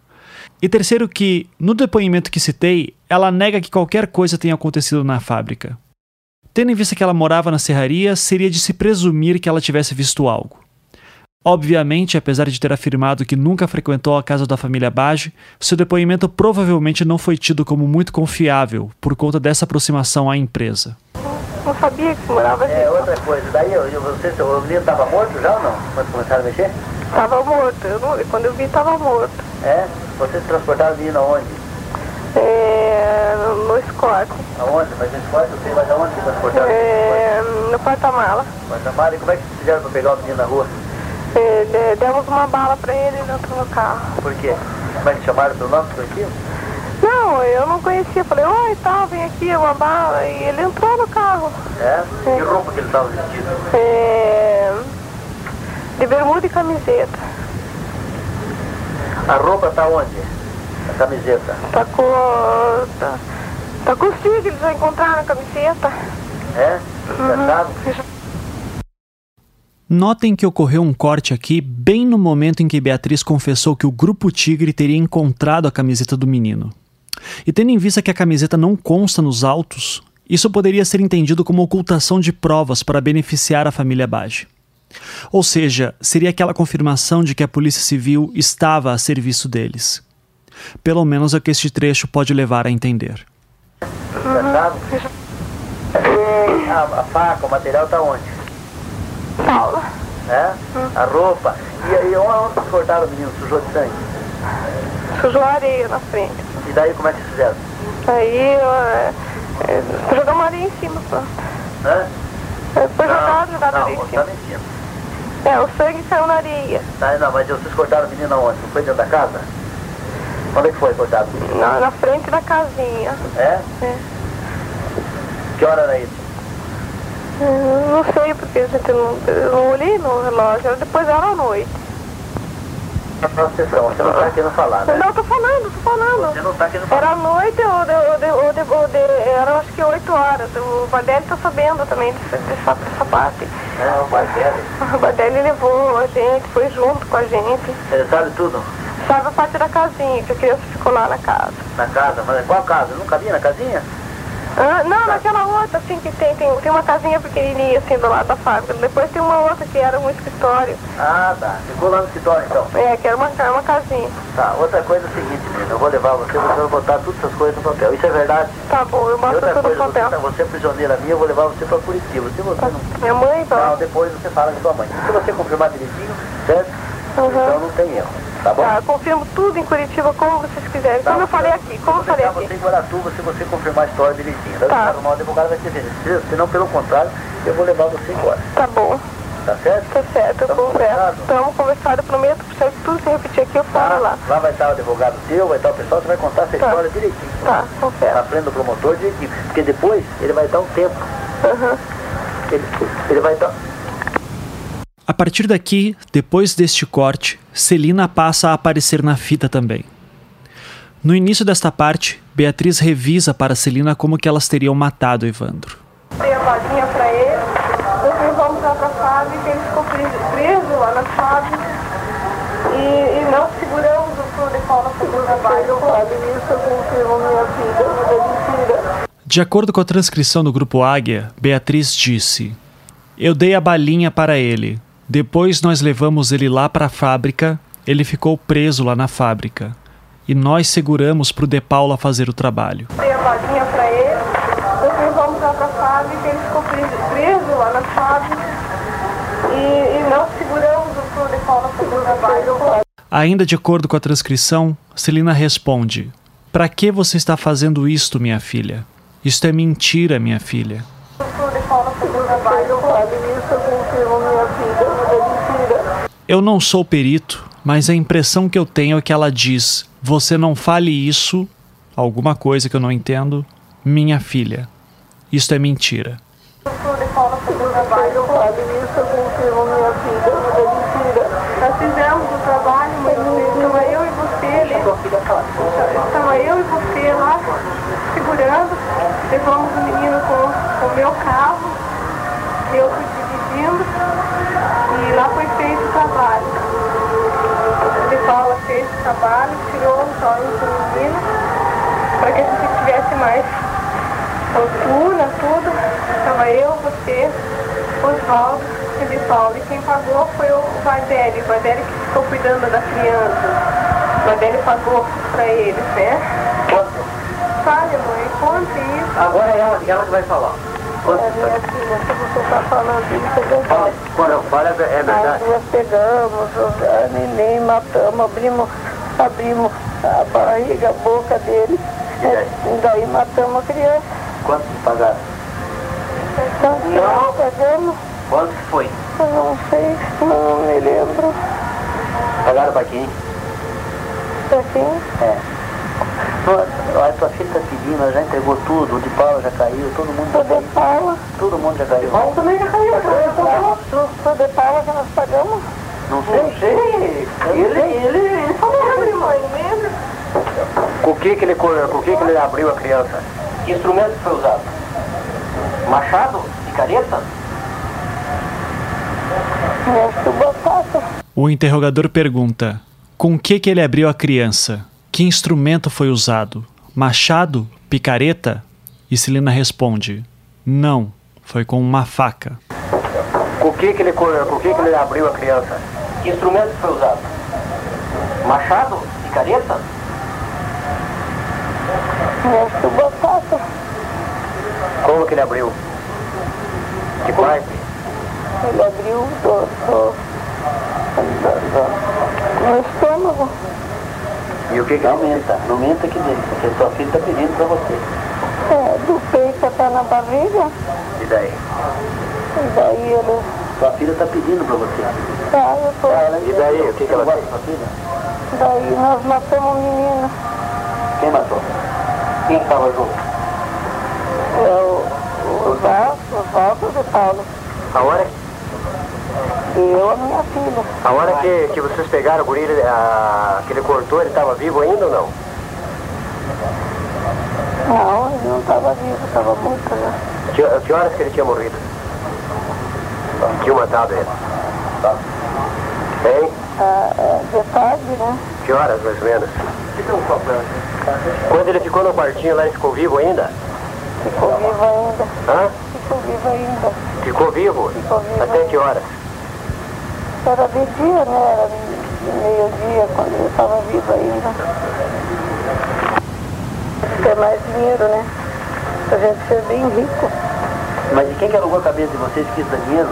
E terceiro, que, no depoimento que citei, ela nega que qualquer coisa tenha acontecido na fábrica. Tendo em vista que ela morava na serraria, seria de se presumir que ela tivesse visto algo. Obviamente, apesar de ter afirmado que nunca frequentou a casa da família Bage, seu depoimento provavelmente não foi tido como muito confiável por conta dessa aproximação à empresa. Não sabia que morava aqui. É, outra coisa, daí eu, eu, você, o menino estava morto já ou não? Quando começaram a mexer? Tava morto. Eu não, quando eu vi, tava morto. É? Vocês transportaram o menino aonde? É, no escorte. Aonde? Mas no escorte, eu sei, mas aonde que transportaram? É, no porta-mala. Porta-mala, e como é que vocês fizeram para pegar o menino na rua? É, de- demos uma bala pra ele dentro do carro. Por quê? É que chamaram pelo nome? Conheciam? Não, eu não conhecia. Falei, oi, tal, vem aqui, uma bala. E ele entrou no carro. É? Que roupa que ele estava vestido? É, de bermuda e camiseta. A roupa tá onde? A camiseta. Tá com. Tá, tá com os fios, eles já encontraram a camiseta. É? Engraçado? Notem que ocorreu um corte aqui bem no momento em que Beatriz confessou que o Grupo Tigre teria encontrado a camiseta do menino. E tendo em vista que a camiseta não consta nos autos, isso poderia ser entendido como ocultação de provas para beneficiar a família Bage. Ou seja, seria aquela confirmação de que a Polícia Civil estava a serviço deles. Pelo menos é o que este trecho pode levar a entender. Engraçado? É, a, a faca, o material tá onde? Paula. É? A roupa. E aí, onde vocês cortaram o menino? Sujou de sangue? Sujou areia na frente. E daí, como é que fizeram? Aí é, é, jogamos areia em cima só. Hã? É, Foi jogado, jogado Não, areia em botaram cima. em cima. É, o sangue saiu na areia. Tá, não, mas vocês cortaram o menino aonde? Não foi dentro da casa? Onde é que foi cortado? Na, na frente da casinha. É? É. Que hora era isso? É, Não sei, porque a gente não, eu olhei no relógio, era depois era à noite. Presta atenção, você não tá querendo falar, né? Não, tô falando, tô falando. Você não tá querendo falar. Era à noite ou de, ou de, ou de, ou de, era acho que 8 horas. O Bardelli tá sabendo também dessa, dessa, dessa parte. É, o dele. O Bardelli levou a gente, foi junto com a gente. Ele sabe tudo? Sabe a parte da casinha, que a criança ficou lá na casa. Na casa, mas qual casa? Nunca vi na casinha? Ah, não, naquela outra, assim, que tem, tem, tem uma casinha pequenininha, assim, do lado da fábrica. Depois tem uma outra que era um escritório. Ah, tá. Ficou lá no escritório, então. É, que era uma, uma casinha. Tá, outra coisa é o seguinte, menino. Eu vou levar você, você vai botar todas essas coisas no papel. Isso é verdade? Tá bom, eu outra tudo coisa, no você, papel. tá- você é prisioneira minha, eu vou levar você pra Curitiba. Se você não... Minha mãe, Não, vai. depois você fala com sua mãe. Se você confirmar direitinho, certo? Então não tem erro, tá bom? Tá, eu confirmo tudo em Curitiba, como vocês quiserem. Como eu falei aqui, como eu falei aqui. você em Guaratuba se você confirmar a história direitinho. Daí Tá. o advogado vai te ver. Senão, pelo contrário, eu vou levar você embora. Tá bom, Tá certo? tá certo, eu converso. Estamos conversando, eu prometo, se tudo se repetir aqui, eu falo lá. Lá vai estar o advogado teu, vai estar o pessoal, você vai contar essa Tá. história direitinho. Tá, confere. Na frente do promotor direitinho. Porque depois ele vai dar um tempo. Ele, ele vai dar. A partir daqui, depois deste corte, Celina passa a aparecer na fita também. No início desta parte, Beatriz revisa para Celina como que elas teriam matado Evandro. Dei a vaguinha pra ele, depois vamos lá pra fábrica, ele ficou preso, preso lá na. E, e nós seguramos o Paula isso, minha vida, é mentira. De acordo com a transcrição do grupo Águia, Beatriz disse: Eu dei a balinha para ele. Depois nós levamos ele lá para a fábrica. Ele ficou preso lá na fábrica. E nós seguramos para o De Paula fazer o trabalho. Dei a vaguinha pra ele, depois vamos lá pra fábrica, ele ficou preso, preso lá na fábrica. E, e nós seguramos o de Paula por o trabalho. Ainda de acordo com a transcrição, Celina responde: Para que você está fazendo isto, minha filha? Isto é mentira, minha filha. O de Paula por o trabalho. Eu falo isso, eu confirmo minha vida, é mentira. Eu não sou perito, mas a impressão que eu tenho é que ela diz: Você não fale isso, alguma coisa que eu não entendo, minha filha. Isto é mentira. Segurando. Levamos o menino com o meu carro. Eu fui dirigindo. E lá foi feito o trabalho. Paula fez o trabalho, tirou os olhos do menino, para que a gente tivesse mais altura, tudo. Estava eu você, Oswaldo e de Paulo. E quem pagou foi o Vardelli, o Vardelli que ficou cuidando da criança. O Vardelli pagou para eles, né? Quanto? Fale, mãe, conte isso. Agora é ela, ela que vai falar. Quanto? É minha filha, se você está falando isso, é verdade. Quando fala é é Nós verdade. duas pegamos a neném, matamos, abrimos, abrimos a barriga, a boca dele. E daí? E daí matamos a criança. Quanto pagaram? Então, nós pegamos, Quanto foi? eu não sei, não me lembro. Pagaram pra quem? Assim, É. A tua filha tá pedindo, ela já entregou tudo, o de Paula já caiu, todo mundo já o de caiu. Paula. Todo mundo já caiu. Paulo também já caiu, o de Paula que nós pagamos. Não sei. sei. Ele, ele, ele falou mãe, lembra? Com o que que ele, co- com o que que ele abriu a criança? Que instrumento foi usado? Machado? Picareta? O interrogador pergunta: Com que que ele abriu a criança? Que instrumento foi usado? Machado? Picareta? E Celina responde: Não, foi com uma faca. Com o que que ele, co- com o que que ele abriu a criança? Que instrumento foi usado? Machado? Picareta? Mestre Batata. Como que ele abriu? Que parte? Ele abriu do, do, do, do, no estômago. E o que que não aumenta? Não aumenta aqui dentro, porque sua filha está pedindo para você. É, do peito até na barriga. E daí? E daí ele. Sua filha está pedindo para você. Tá, eu tô. E daí, o que que ela fez? Sua filha? Daí nós matamos o menino. Quem matou? Quem estava junto? É o, o Oswaldo, Oswaldo de Paulo. A hora, E eu, a minha filha. a hora que, que vocês pegaram o guri, a, que ele cortou, ele estava vivo ainda ou não? Não, ele não estava vivo, estava morto já. Que, que horas que ele tinha morrido? Tinha matado ele? Hein? Ah, é, de tarde, né? Que horas, mais ou menos? Quando ele ficou no quartinho lá, ele ficou vivo ainda? Ficou vivo ainda. Hã? Ficou vivo ainda. Ficou vivo? Ficou vivo Até que horas? Era de dia, né? Era meio-dia, quando ele estava vivo ainda. Ter mais dinheiro, né? Pra gente ser bem rico. Mas de quem que alugou a cabeça de vocês que quis dar dinheiro?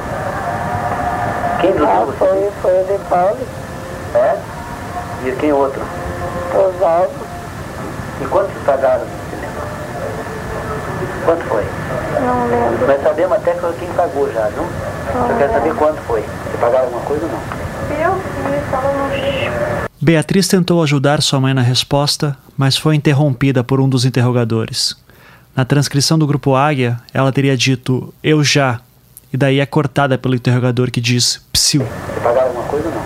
Quem dos Ah, vocês? foi, foi o de Paulo, É? E quem outro? Oswaldo. E quanto vocês pagaram? Você lembra? Quanto foi? Não lembro. Nós sabemos até que quem pagou já, não? Eu quero saber quanto foi. Você pagaram alguma coisa ou não? Eu fiz, estava no Beatriz tentou ajudar sua mãe na resposta, mas foi interrompida por um dos interrogadores. Na transcrição do grupo Águia, ela teria dito eu já, e daí é cortada pelo interrogador que diz psiu. Você alguma coisa ou não?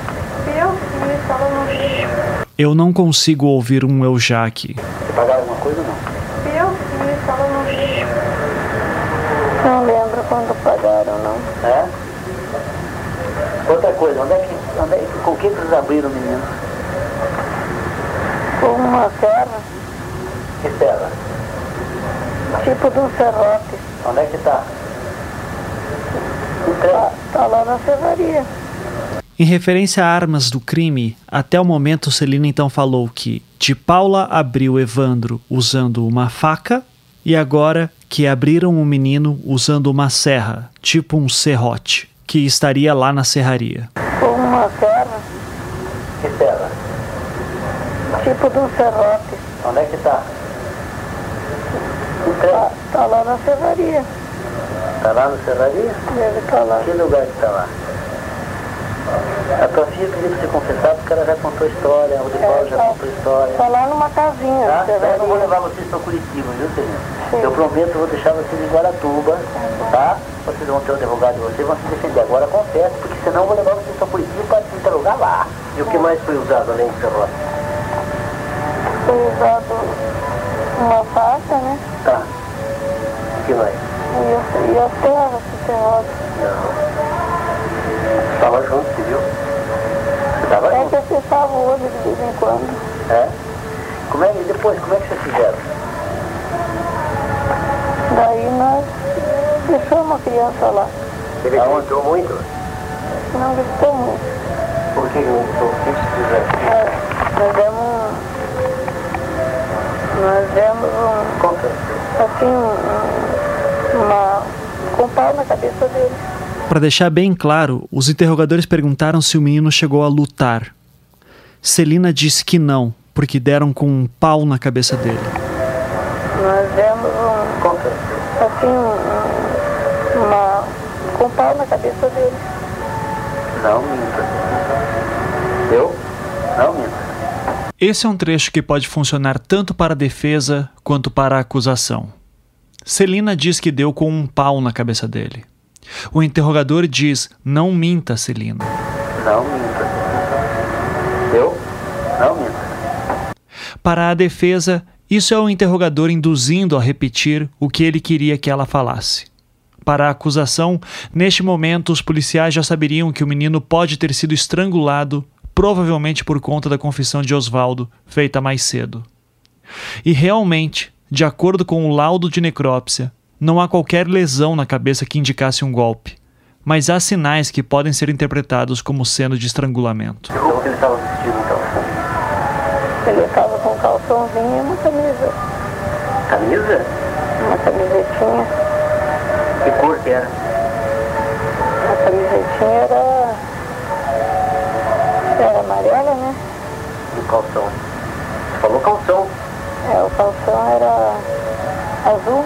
Eu fiz, estava no Eu não consigo ouvir um eu já aqui. Você pagaram alguma coisa ou não? Eu fiz, estava no Não lembro quando pagaram, não. É? Outra coisa, onde é que, onde é que, com que vocês abriram o menino? Com uma serra, Que serra? tipo de um serrote. Onde é que tá? Tá, tá lá na serraria. Em referência a armas do crime, até o momento Celina então falou que de Paula abriu Evandro usando uma faca e agora que abriram o menino usando uma serra, tipo um serrote, que estaria lá na serraria. Uma serra, Que serra? tipo de um serrote. Onde é que tá? Tá, tá lá na serraria. Tá lá no Serraria? Deve estar lá. Que lugar que tá lá? A tua filha pediu pra você confessar porque ela já contou história, o de Paulo já tá. contou história. Tá lá numa casinha, Tá? eu não vou levar vocês pra Curitiba, viu, senhor? Eu prometo que eu vou deixar vocês em Guaratuba, tá? Vocês vão ter o advogado de vocês, vão se defender. Agora confesso, porque senão eu vou levar vocês pra Curitiba pra se interrogar lá. E o que mais foi usado além do serrote? Foi usado uma faca, né? Tá. O que mais? E, a- e a serra, esse serrote. Não. Tava junto, você viu? Você tava É junto. que eu fechava o olho de vez em quando. É? Como é que depois, como é que vocês fizeram? Daí nós deixamos uma criança lá. Ele visitou muito? Não visitou muito. Por que não visitou? O que se quiser? É, nós demos um. Nós demos um. Assim, um, uma. com um pau na cabeça dele. Para deixar bem claro, os interrogadores perguntaram se o menino chegou a lutar. Celina disse que não, porque deram com um pau na cabeça dele. Nós demos um. assim, um, uma. com um pau na cabeça dele. Não minta. Eu? Não minta. Esse é um trecho que pode funcionar tanto para a defesa quanto para a acusação. Celina diz que deu com um pau na cabeça dele. O interrogador diz: Não minta, Celina. Não minta. Eu? Não minta. Para a defesa, isso é o interrogador induzindo a repetir o que ele queria que ela falasse. Para a acusação, neste momento os policiais já saberiam que o menino pode ter sido estrangulado, provavelmente por conta da confissão de Oswaldo, feita mais cedo. E realmente, de acordo com o laudo de necrópsia, não há qualquer lesão na cabeça que indicasse um golpe, mas há sinais que podem ser interpretados como sendo de estrangulamento. O que ele estava vestido então? Ele estava com um calçãozinho e uma camisa. Camisa? Uma camisetinha. Que cor que era? A camisetinha era. era amarela, né? E o calção? Você falou calção. É, o calção era azul.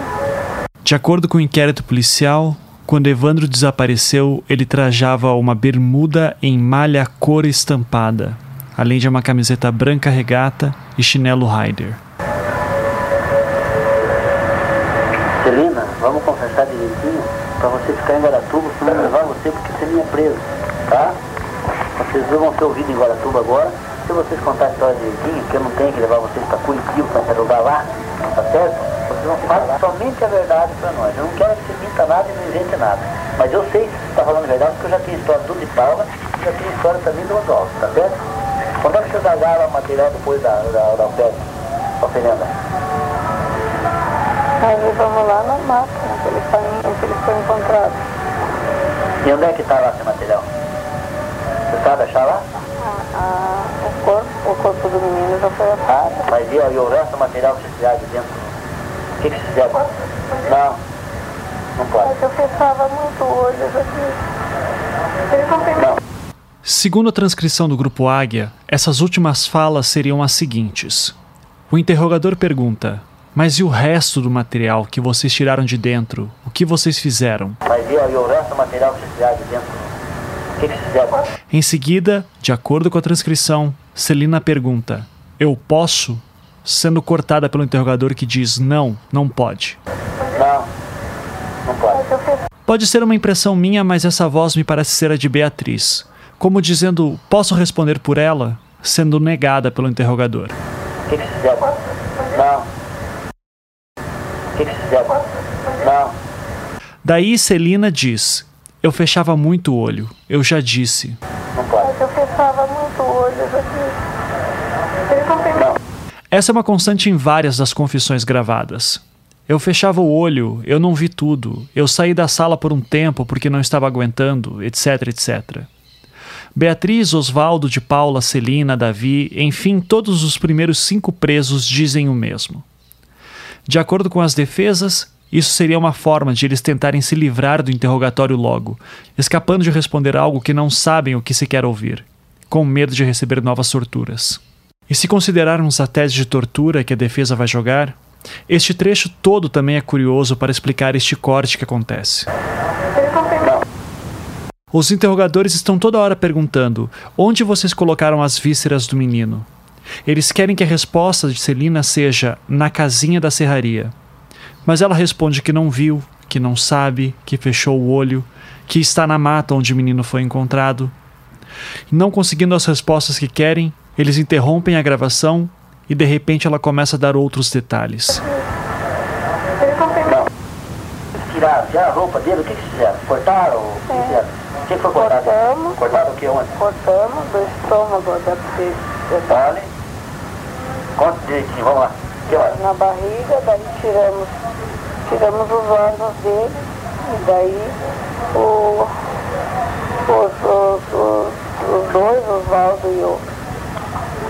De acordo com o inquérito policial, quando Evandro desapareceu, ele trajava uma bermuda em malha cor estampada, além de uma camiseta branca regata e chinelo Ryder. Celina, vamos conversar direitinho pra você ficar em Guaratuba, senão eu levar você porque você nem é preso, tá? Vocês vão ser ouvidos em Guaratuba agora. Se vocês contarem a história direitinho, que eu não tenho que levar vocês pra Curitiba pra interrogar lá, tá certo? Falar somente a verdade pra nós. Eu não quero que você minta nada e não invente nada. Mas eu sei se você tá falando a verdade, porque eu já tenho história do de Paula e já tenho história também do Oswaldo, tá certo? Quando é que vocês agarram o material depois da, da, da festa, ó Fernanda? Aí vamos lá na máquina que ele foi, que ele foi encontrado. E onde é que tá lá esse material? Você sabe achar lá? Ah, ah, o, corpo, o corpo do menino já foi achado. Mas e, e o resto do material que vocês fizeram de dentro? O que, que vocês fizeram? Não, não pode. Mas eu fechava muito o olho, eu já disse. Ele não tem Não. Segundo a transcrição do grupo Águia, essas últimas falas seriam as seguintes. O interrogador pergunta: Mas e o resto do material que vocês tiraram de dentro? O que vocês fizeram? Mas e, e o resto do material que vocês fizeram de dentro? O que, que vocês fizeram? Em seguida, de acordo com a transcrição, Celina pergunta: Eu posso? Sendo cortada pelo interrogador que diz: Não, não pode. Não, não pode. Pode ser uma impressão minha, mas essa voz me parece ser a de Beatriz, como dizendo: Posso responder por ela? Sendo negada pelo interrogador. O que, que vocês fizeram? Não. O que, que vocês fizeram? Não. Daí Celina diz: Eu fechava muito o olho, eu já disse. Não pode. Eu fechava muito o olho, eu já disse. Ele não tem Não. Essa é uma constante em várias das confissões gravadas. Eu fechava o olho, eu não vi tudo, eu saí da sala por um tempo porque não estava aguentando, etc, etc. Beatriz, Osvaldo, de Paula, Celina, Davi, enfim, todos os primeiros cinco presos dizem o mesmo. De acordo com as defesas, isso seria uma forma de eles tentarem se livrar do interrogatório logo, escapando de responder algo que não sabem o que se quer ouvir, com medo de receber novas torturas. E se considerarmos a tese de tortura que a defesa vai jogar, este trecho todo também é curioso para explicar este corte que acontece. Os interrogadores estão toda hora perguntando: onde vocês colocaram as vísceras do menino? Eles querem que a resposta de Celina seja na casinha da serraria. Mas ela responde que não viu, que não sabe, que fechou o olho, que está na mata onde o menino foi encontrado. Não conseguindo as respostas que querem, eles interrompem a gravação e de repente ela começa a dar outros detalhes. Tiraram, tiraram a roupa dele, o que, fizeram? Cortaram? O que fizeram? O que foi cortado? Cortamos. Cortaram o que onde? Cortamos do estômago da pessoa Olha. Conta direitinho, vamos lá. Que hora? na barriga, daí tiramos, tiramos os órgãos dele e daí o, os, os, os, os dois, o Oswaldo e o,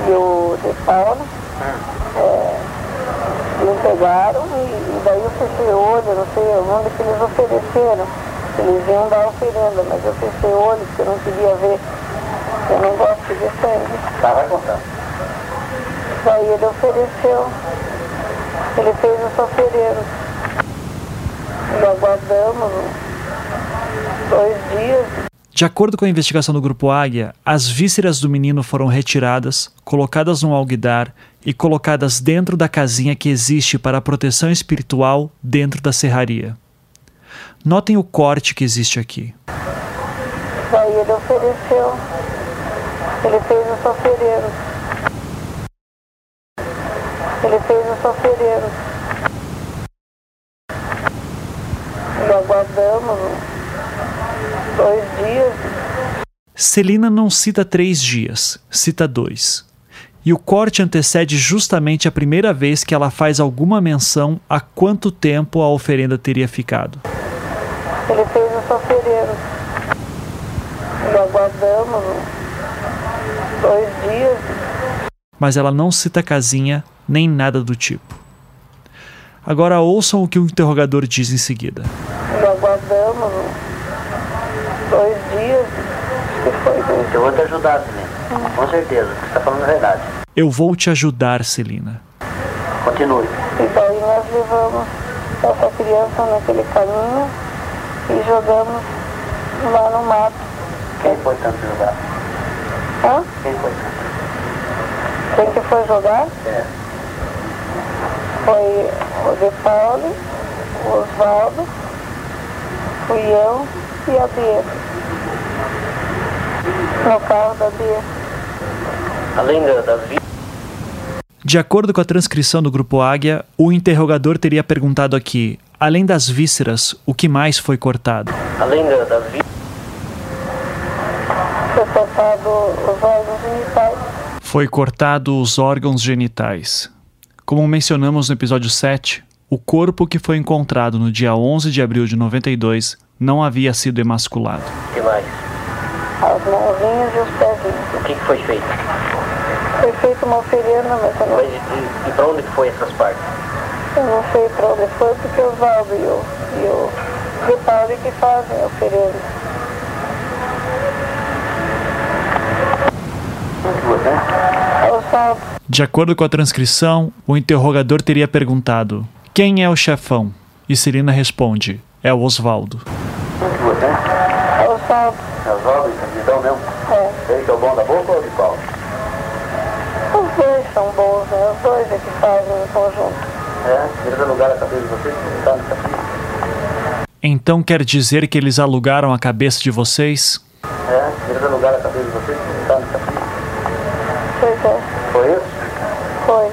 e o De Paula, é, me pegaram e, e daí eu fechei o olho, não sei onde que eles ofereceram. Eles iam dar oferenda, mas eu fechei o olho porque eu não queria ver. Eu não gosto de ver sangue. Tá, vai contar. Daí ele ofereceu, ele fez os ofereiros. E aguardamos dois dias. De acordo com a investigação do Grupo Águia, as vísceras do menino foram retiradas, colocadas num alguidar e colocadas dentro da casinha que existe para a proteção espiritual dentro da serraria. Notem o corte que existe aqui. Daí ele ofereceu, ele fez os ofereiros. Ele fez os ofereiros. E aguardamos dois dias. Celina não cita três dias, cita dois. E o corte antecede justamente a primeira vez que ela faz alguma menção a quanto tempo a oferenda teria ficado. Ele fez os ofereiros. E aguardamos dois dias. Mas ela não cita casinha nem nada do tipo. Agora ouçam o que o interrogador diz em seguida. E aguardamos dois dias. Eu vou te ajudar, Celina. Com certeza, você está falando a verdade. Eu vou te ajudar, Celina. Continue. E daí nós levamos essa criança naquele caminho e jogamos lá no mato. Quem foi tanto jogar? Hã? Quem foi tanto? Quem que foi jogar? É. Foi o De Paulo, o Oswaldo, fui eu e a Bia. No carro da Bia. Além da-. De acordo com a transcrição do Grupo Águia, o interrogador teria perguntado aqui, além das vísceras, o que mais foi cortado. Além da- das vítimas. Foi cortado os órgãos genitais. Foi cortado os órgãos genitais. Como mencionamos no episódio 7, o corpo que foi encontrado no dia 11 de abril de 92 não havia sido emasculado. O que mais? As mãozinhas e os pezinhos. O que, que foi feito? Foi feita uma oferenda, mas eu não, Mas e, e pra onde que foi essas partes? eu não sei para onde foi, porque o Oswaldo e o, e o que fazem a oferenda. De acordo com a transcrição, o interrogador teria perguntado: Quem é o chefão? E Celina responde: É o Oswaldo. Você? Oswaldo, É os jovens, então mesmo? É. Ele que é o bom da boca ou de qual? Os dois são bons, né? Os dois é que fazem em conjunto. É? Eles alugaram a cabeça de vocês no capítulo. Então quer dizer que eles alugaram a cabeça de vocês? É? Eles alugaram a cabeça de vocês no capítulo. Pois é, Foi isso? foi.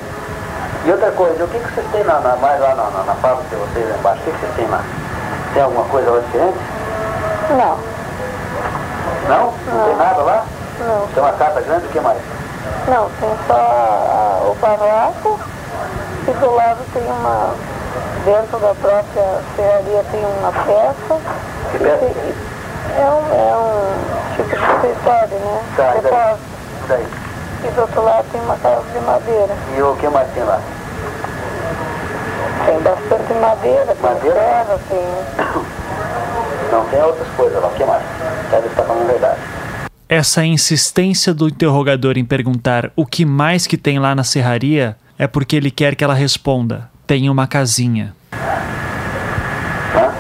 E outra coisa, o que, que vocês têm na, na- mais lá na, na, na fábrica de vocês lá embaixo? O que, que vocês têm lá? Tem alguma coisa lá diferente? Não, Não? Não tem nada lá? Não. Tem uma casa grande, o que mais? Não, tem só a- o barraco e do lado tem uma. Dentro da própria serraria tem uma peça. Que peça? É um, é um tipo de escritório, né? Tá, e daí? Depósito. E daí? E do outro lado tem uma casa de madeira. E o que mais tem lá? Tem bastante madeira, tem Madeira? terra, tem. Não, tem outras coisas lá, o que mais? Deve estar falando a verdade. Essa insistência do interrogador em perguntar o que mais que tem lá na serraria é porque ele quer que ela responda: tem uma casinha. Hã?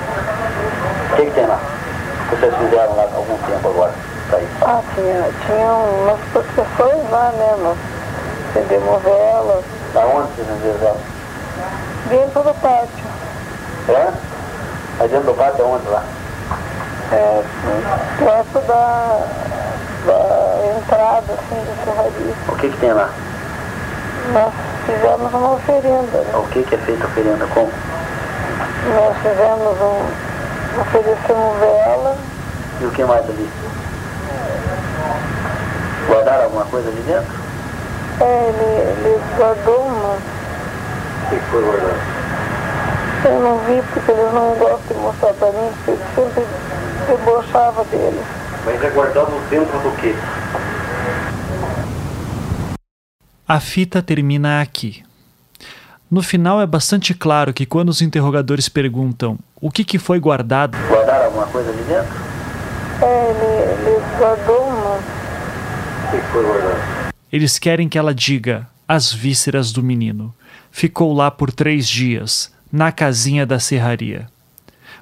O que, que tem lá? Vocês fizeram lá há algum tempo agora? Tá. Ah, tinha, tinha umas proteções lá, né? Mas vendemos velas Da onde vocês venderam ela? dentro do pátio. É? Aí dentro do pátio é onde lá? É, perto da, da entrada assim, da serraria. O que, que tem lá? Nós fizemos uma oferenda. né? O que, que é feita a oferenda? Como? Nós fizemos um. oferecemos vela, E o que mais ali? Guardaram alguma coisa ali dentro? é, ele, ele guardou uma. O que, foi guardado? Eu não vi porque eles não gostam de mostrar pra mim, porque ele sempre debochava deles. Mas é guardado dentro do quê? A fita termina aqui. No final é bastante claro que quando os interrogadores perguntam o que, que foi guardado, Guardaram alguma coisa ali dentro? É, ele, ele guardou uma. O que foi guardado? eles querem que ela diga as vísceras do menino. Ficou lá por três dias, na casinha da serraria.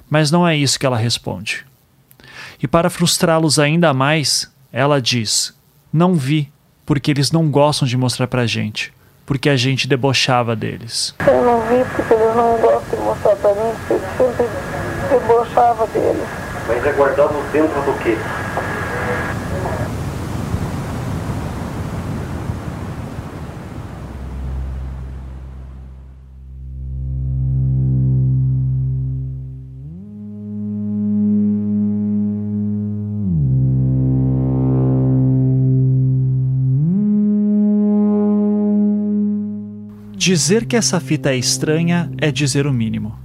Mas não é isso que ela responde. E para frustrá-los ainda mais, ela diz: Não vi, porque eles não gostam de mostrar pra gente, porque a gente debochava deles. Eu não vi porque eles não gostam de mostrar pra mim, porque ele sempre debochava deles. Mas é guardado dentro do quê? Dizer que essa fita é estranha é dizer o mínimo.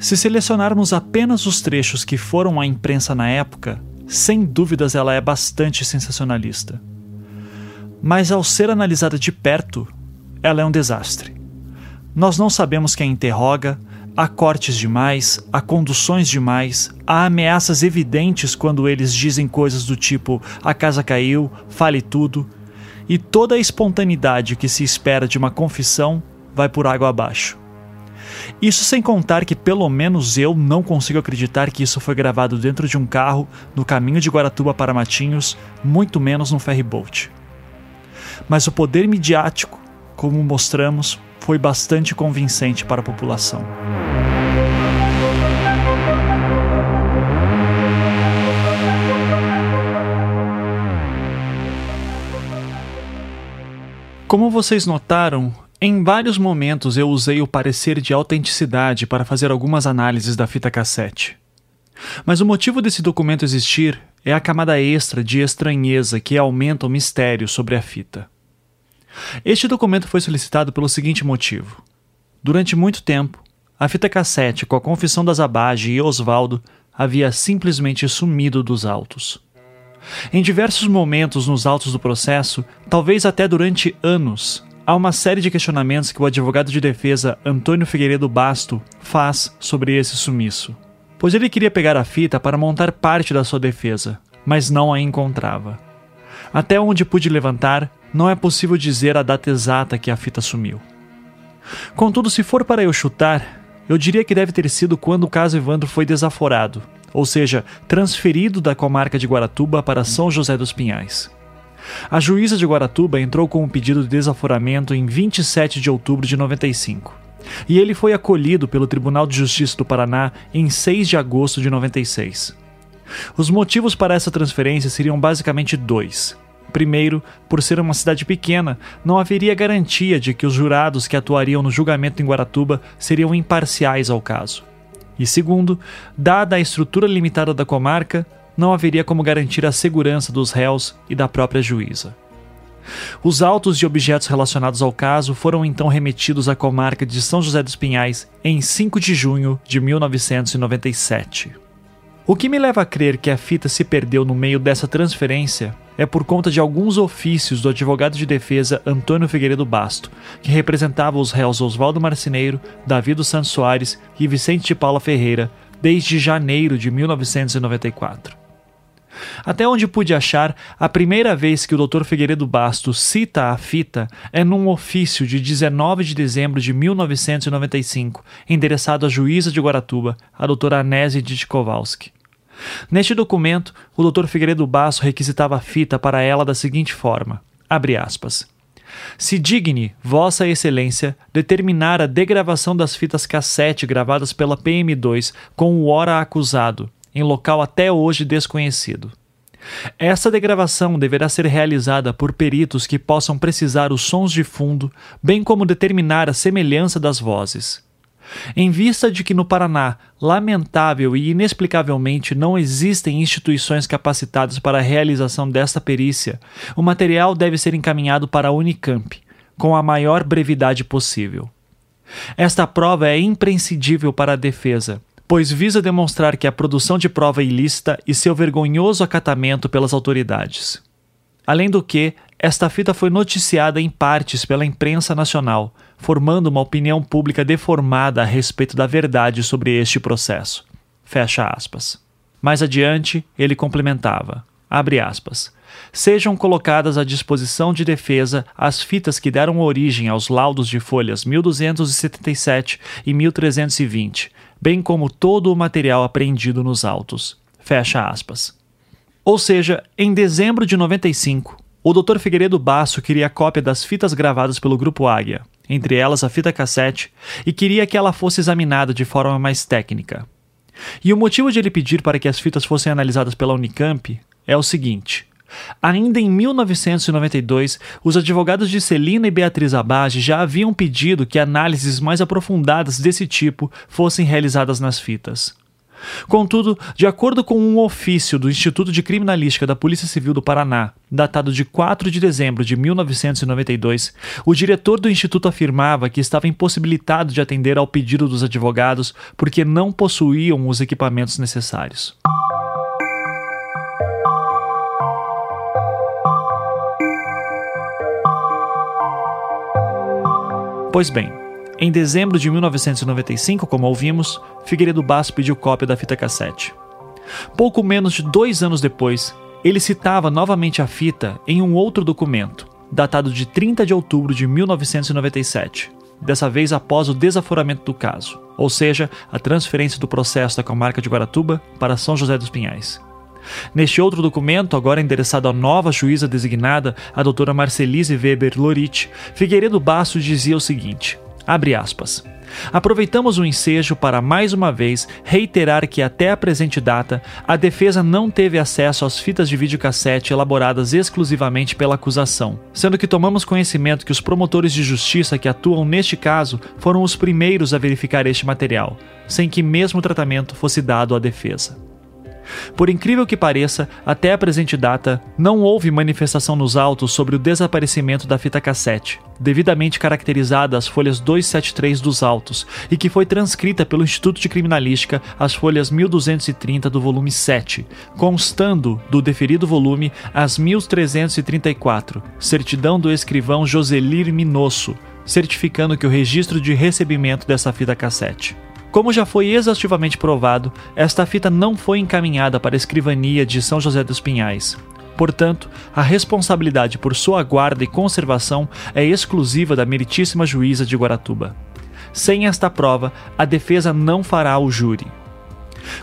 Se selecionarmos apenas os trechos que foram à imprensa na época, sem dúvidas ela é bastante sensacionalista. Mas ao ser analisada de perto, ela é um desastre. Nós não sabemos quem interroga, há cortes demais, há conduções demais, há ameaças evidentes quando eles dizem coisas do tipo: a casa caiu, fale tudo e toda a espontaneidade que se espera de uma confissão vai por água abaixo. Isso sem contar que pelo menos eu não consigo acreditar que isso foi gravado dentro de um carro no caminho de Guaratuba para Matinhos, muito menos no ferryboat. Mas o poder midiático, como mostramos, foi bastante convincente para a população. Como vocês notaram, em vários momentos eu usei o parecer de autenticidade para fazer algumas análises da fita cassete. Mas o motivo desse documento existir é a camada extra de estranheza que aumenta o mistério sobre a fita. Este documento foi solicitado pelo seguinte motivo: durante muito tempo, a fita cassete com a confissão da Zabage e Osvaldo havia simplesmente sumido dos autos. Em diversos momentos nos autos do processo, talvez até durante anos, há uma série de questionamentos que o advogado de defesa Antônio Figueiredo Basto faz sobre esse sumiço. Pois ele queria pegar a fita para montar parte da sua defesa, mas não a encontrava. Até onde pude levantar, não é possível dizer a data exata que a fita sumiu. Contudo, se for para eu chutar, eu diria que deve ter sido quando o caso Evandro foi desaforado, ou seja, transferido da comarca de Guaratuba para São José dos Pinhais. A juíza de Guaratuba entrou com um pedido de desaforamento em 27 de outubro de 95, e ele foi acolhido pelo Tribunal de Justiça do Paraná em 6 de agosto de 96. Os motivos para essa transferência seriam basicamente dois. Primeiro, por ser uma cidade pequena, não haveria garantia de que os jurados que atuariam no julgamento em Guaratuba seriam imparciais ao caso. E segundo, dada a estrutura limitada da comarca, não haveria como garantir a segurança dos réus e da própria juíza. Os autos e objetos relacionados ao caso foram então remetidos à comarca de São José dos Pinhais em 5 de junho de 1997. O que me leva a crer que a fita se perdeu no meio dessa transferência é por conta de alguns ofícios do advogado de defesa Antônio Figueiredo Basto, que representava os réus Oswaldo Marceneiro, Davi dos Santos Soares e Vicente de Paula Ferreira desde janeiro de 1994. Até onde pude achar, a primeira vez que o Dr. Figueiredo Bastos cita a fita é num ofício de 19 de dezembro de 1995, endereçado à juíza de Guaratuba, a doutora Anese Ditkovski. Neste documento, o Dr. Figueiredo Basso requisitava a fita para ela da seguinte forma: abre aspas. Se digne, Vossa Excelência, determinar a degravação das fitas cassete gravadas pela PM2 com o hora acusado, em local até hoje desconhecido. Essa degravação deverá ser realizada por peritos que possam precisar os sons de fundo, bem como determinar a semelhança das vozes. Em vista de que no Paraná, lamentável e inexplicavelmente, não existem instituições capacitadas para a realização desta perícia, o material deve ser encaminhado para a Unicamp, com a maior brevidade possível. Esta prova é imprescindível para a defesa, pois visa demonstrar que a produção de prova ilícita e seu vergonhoso acatamento pelas autoridades. Além do que, esta fita foi noticiada em partes pela imprensa nacional, formando uma opinião pública deformada a respeito da verdade sobre este processo. Fecha aspas. Mais adiante, ele complementava: abre aspas. Sejam colocadas à disposição de defesa as fitas que deram origem aos laudos de folhas 1277 e 1320, bem como todo o material apreendido nos autos. Fecha aspas. Ou seja, em dezembro de 95, o Dr. Figueiredo Basso queria cópia das fitas gravadas pelo Grupo Águia, entre elas a fita cassete, e queria que ela fosse examinada de forma mais técnica. E o motivo de ele pedir para que as fitas fossem analisadas pela Unicamp é o seguinte: Ainda em 1992, os advogados de Celina e Beatriz Abage já haviam pedido que análises mais aprofundadas desse tipo fossem realizadas nas fitas. Contudo, de acordo com um ofício do Instituto de Criminalística da Polícia Civil do Paraná, datado de 4 de dezembro de 1992, o diretor do instituto afirmava que estava impossibilitado de atender ao pedido dos advogados porque não possuíam os equipamentos necessários. Pois bem, em dezembro de 1995, como ouvimos, Figueiredo Basso pediu cópia da fita cassete. Pouco menos de dois anos depois, ele citava novamente a fita em um outro documento, datado de 30 de outubro de 1997, dessa vez após o desaforamento do caso, ou seja, a transferência do processo da comarca de Guaratuba para São José dos Pinhais. Neste outro documento, agora endereçado à nova juíza designada, a doutora Marcelise Weber Lorit, Figueiredo Basso dizia o seguinte: Abre aspas. Aproveitamos o ensejo para mais uma vez reiterar que até a presente data a defesa não teve acesso às fitas de videocassete elaboradas exclusivamente pela acusação, sendo que tomamos conhecimento que os promotores de justiça que atuam neste caso foram os primeiros a verificar este material, sem que mesmo tratamento fosse dado à defesa. Por incrível que pareça, até a presente data, não houve manifestação nos autos sobre o desaparecimento da fita cassete, devidamente caracterizada às folhas 273 dos autos, e que foi transcrita pelo Instituto de Criminalística às folhas 1230 do volume 7, constando do deferido volume as 1334, certidão do escrivão Joselir Minosso, certificando que o registro de recebimento dessa fita cassete. Como já foi exaustivamente provado, esta fita não foi encaminhada para a escrivania de São José dos Pinhais. Portanto, a responsabilidade por sua guarda e conservação é exclusiva da meritíssima juíza de Guaratuba. Sem esta prova, a defesa não fará o júri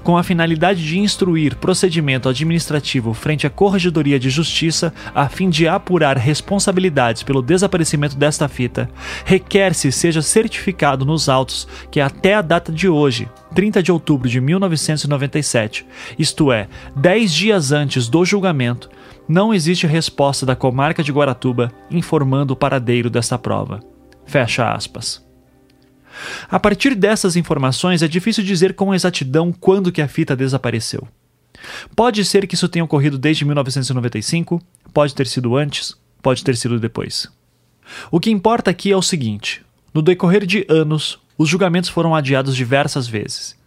com a finalidade de instruir procedimento administrativo frente à Corregedoria de Justiça a fim de apurar responsabilidades pelo desaparecimento desta fita, requer-se seja certificado nos autos que até a data de hoje, 30 de outubro de 1997, isto é, 10 dias antes do julgamento, não existe resposta da comarca de Guaratuba informando o paradeiro desta prova. Fecha aspas. A partir dessas informações, é difícil dizer com exatidão quando que a fita desapareceu. Pode ser que isso tenha ocorrido desde 1995, pode ter sido antes, pode ter sido depois. O que importa aqui é o seguinte: no decorrer de anos, os julgamentos foram adiados diversas vezes.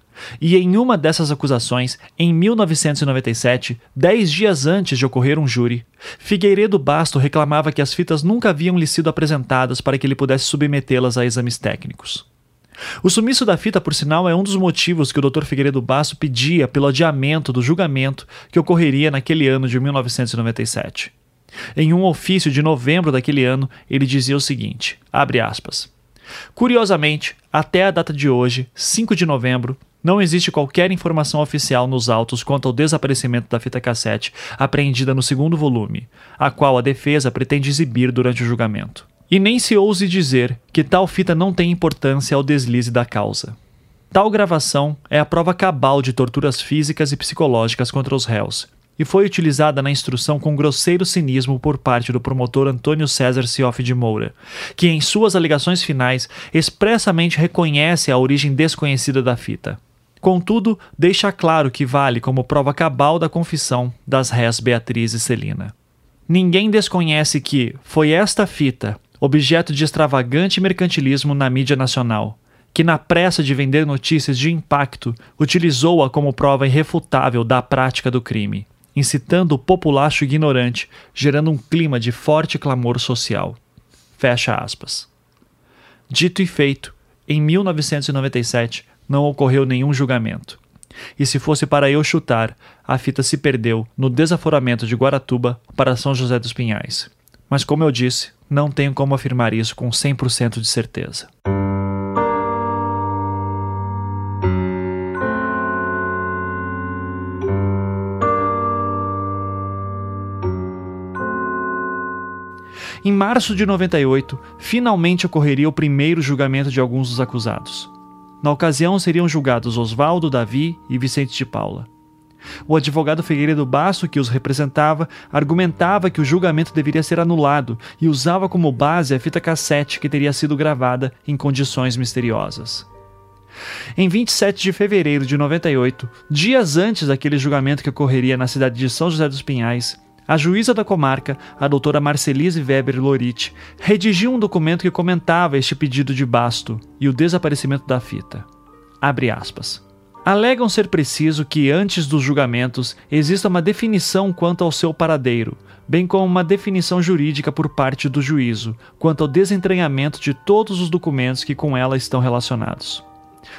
E em uma dessas acusações, em 1997, dez dias antes de ocorrer um júri, Figueiredo Basto reclamava que as fitas nunca haviam lhe sido apresentadas para que ele pudesse submetê-las a exames técnicos. O sumiço da fita, por sinal, é um dos motivos que o Dr. Figueiredo Basso pedia pelo adiamento do julgamento que ocorreria naquele ano de 1997. Em um ofício de novembro daquele ano, ele dizia o seguinte: aspas. Curiosamente, até a data de hoje, 5 de novembro, não existe qualquer informação oficial nos autos quanto ao desaparecimento da fita cassete apreendida no segundo volume, a qual a defesa pretende exibir durante o julgamento. E nem se ouse dizer que tal fita não tem importância ao deslize da causa. Tal gravação é a prova cabal de torturas físicas e psicológicas contra os réus, e foi utilizada na instrução com grosseiro cinismo por parte do promotor Antônio César Cioff de Moura, que em suas alegações finais expressamente reconhece a origem desconhecida da fita. Contudo, deixa claro que vale como prova cabal da confissão das réis Beatriz e Celina. Ninguém desconhece que foi esta fita, objeto de extravagante mercantilismo na mídia nacional, que, na pressa de vender notícias de impacto, utilizou-a como prova irrefutável da prática do crime, incitando o populacho ignorante, gerando um clima de forte clamor social. Fecha aspas. Dito e feito, em 1997 não ocorreu nenhum julgamento. E se fosse para eu chutar, a fita se perdeu no desaforamento de Guaratuba para São José dos Pinhais. Mas, como eu disse, não tenho como afirmar isso com 100% de certeza. Em março de 98, finalmente ocorreria o primeiro julgamento de alguns dos acusados. Na ocasião, seriam julgados Oswaldo, Davi e Vicente de Paula. O advogado Figueiredo Basso, que os representava, argumentava que o julgamento deveria ser anulado e usava como base a fita cassete que teria sido gravada em condições misteriosas. Em 27 de fevereiro de 98, dias antes daquele julgamento que ocorreria na cidade de São José dos Pinhais, a juíza da comarca, a doutora Marcelise Weber Lorit, redigiu um documento que comentava este pedido de basto e o desaparecimento da fita. Abre aspas. Alegam ser preciso que, antes dos julgamentos, exista uma definição quanto ao seu paradeiro, bem como uma definição jurídica por parte do juízo quanto ao desentranhamento de todos os documentos que com ela estão relacionados.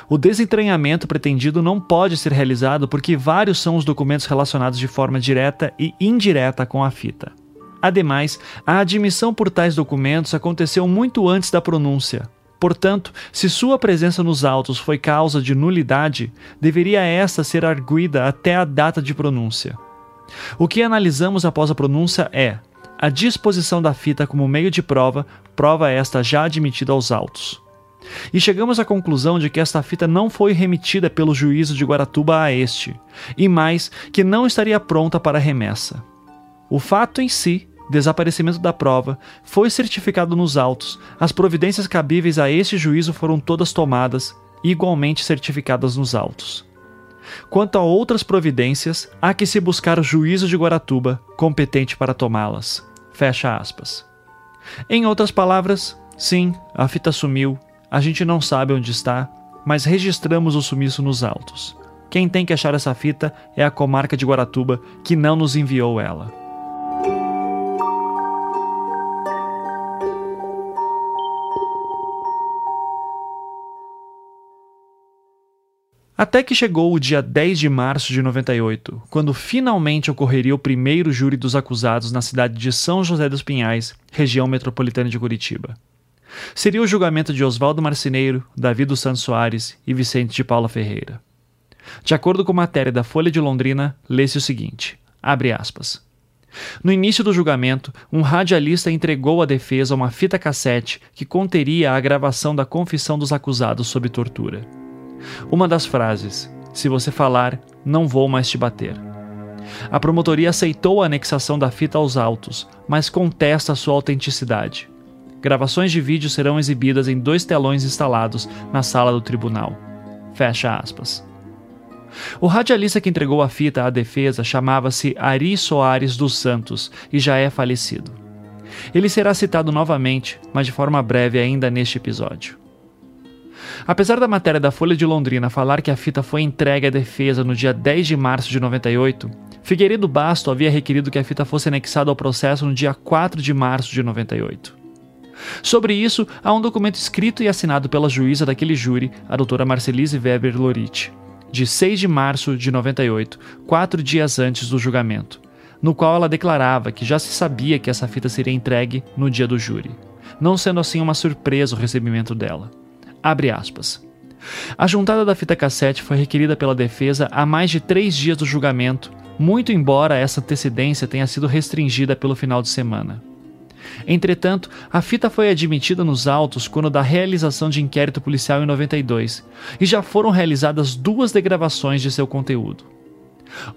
O desentranhamento pretendido não pode ser realizado porque vários são os documentos relacionados de forma direta e indireta com a fita. Ademais, a admissão por tais documentos aconteceu muito antes da pronúncia. Portanto, se sua presença nos autos foi causa de nulidade, deveria esta ser arguida até a data de pronúncia. O que analisamos após a pronúncia é a disposição da fita como meio de prova, prova esta já admitida aos autos. E chegamos à conclusão de que esta fita não foi remetida pelo juízo de Guaratuba a este, e mais, que não estaria pronta para remessa. O fato em si, desaparecimento da prova, foi certificado nos autos, as providências cabíveis a este juízo foram todas tomadas, igualmente certificadas nos autos. Quanto a outras providências, há que se buscar o juízo de Guaratuba, competente para tomá-las. Fecha aspas. Em outras palavras, sim, a fita sumiu, a gente não sabe onde está, mas registramos o sumiço nos autos. Quem tem que achar essa fita é a comarca de Guaratuba, que não nos enviou ela. Até que chegou o dia 10 de março de 98, quando finalmente ocorreria o primeiro júri dos acusados na cidade de São José dos Pinhais, região metropolitana de Curitiba seria o julgamento de Oswaldo Marceneiro, Davi dos Santos Soares e Vicente de Paula Ferreira. De acordo com matéria da Folha de Londrina, lê-se o seguinte: abre aspas. No início do julgamento, um radialista entregou à defesa uma fita cassete que conteria a gravação da confissão dos acusados sob tortura. Uma das frases: Se você falar, não vou mais te bater. A promotoria aceitou a anexação da fita aos autos, mas contesta sua autenticidade. Gravações de vídeo serão exibidas em dois telões instalados na sala do tribunal. Fecha aspas. O radialista que entregou a fita à defesa chamava-se Ari Soares dos Santos e já é falecido. Ele será citado novamente, mas de forma breve ainda neste episódio. Apesar da matéria da Folha de Londrina falar que a fita foi entregue à defesa no dia 10 de março de 98, Figueiredo Basto havia requerido que a fita fosse anexada ao processo no dia 4 de março de 98. Sobre isso, há um documento escrito e assinado pela juíza daquele júri, a doutora Marcelise Weber Lorit, de 6 de março de 98, quatro dias antes do julgamento, no qual ela declarava que já se sabia que essa fita seria entregue no dia do júri, não sendo assim uma surpresa o recebimento dela. Abre aspas. A juntada da fita cassete foi requerida pela defesa há mais de três dias do julgamento, muito embora essa antecedência tenha sido restringida pelo final de semana. Entretanto, a fita foi admitida nos autos quando da realização de inquérito policial em 92, e já foram realizadas duas degravações de seu conteúdo.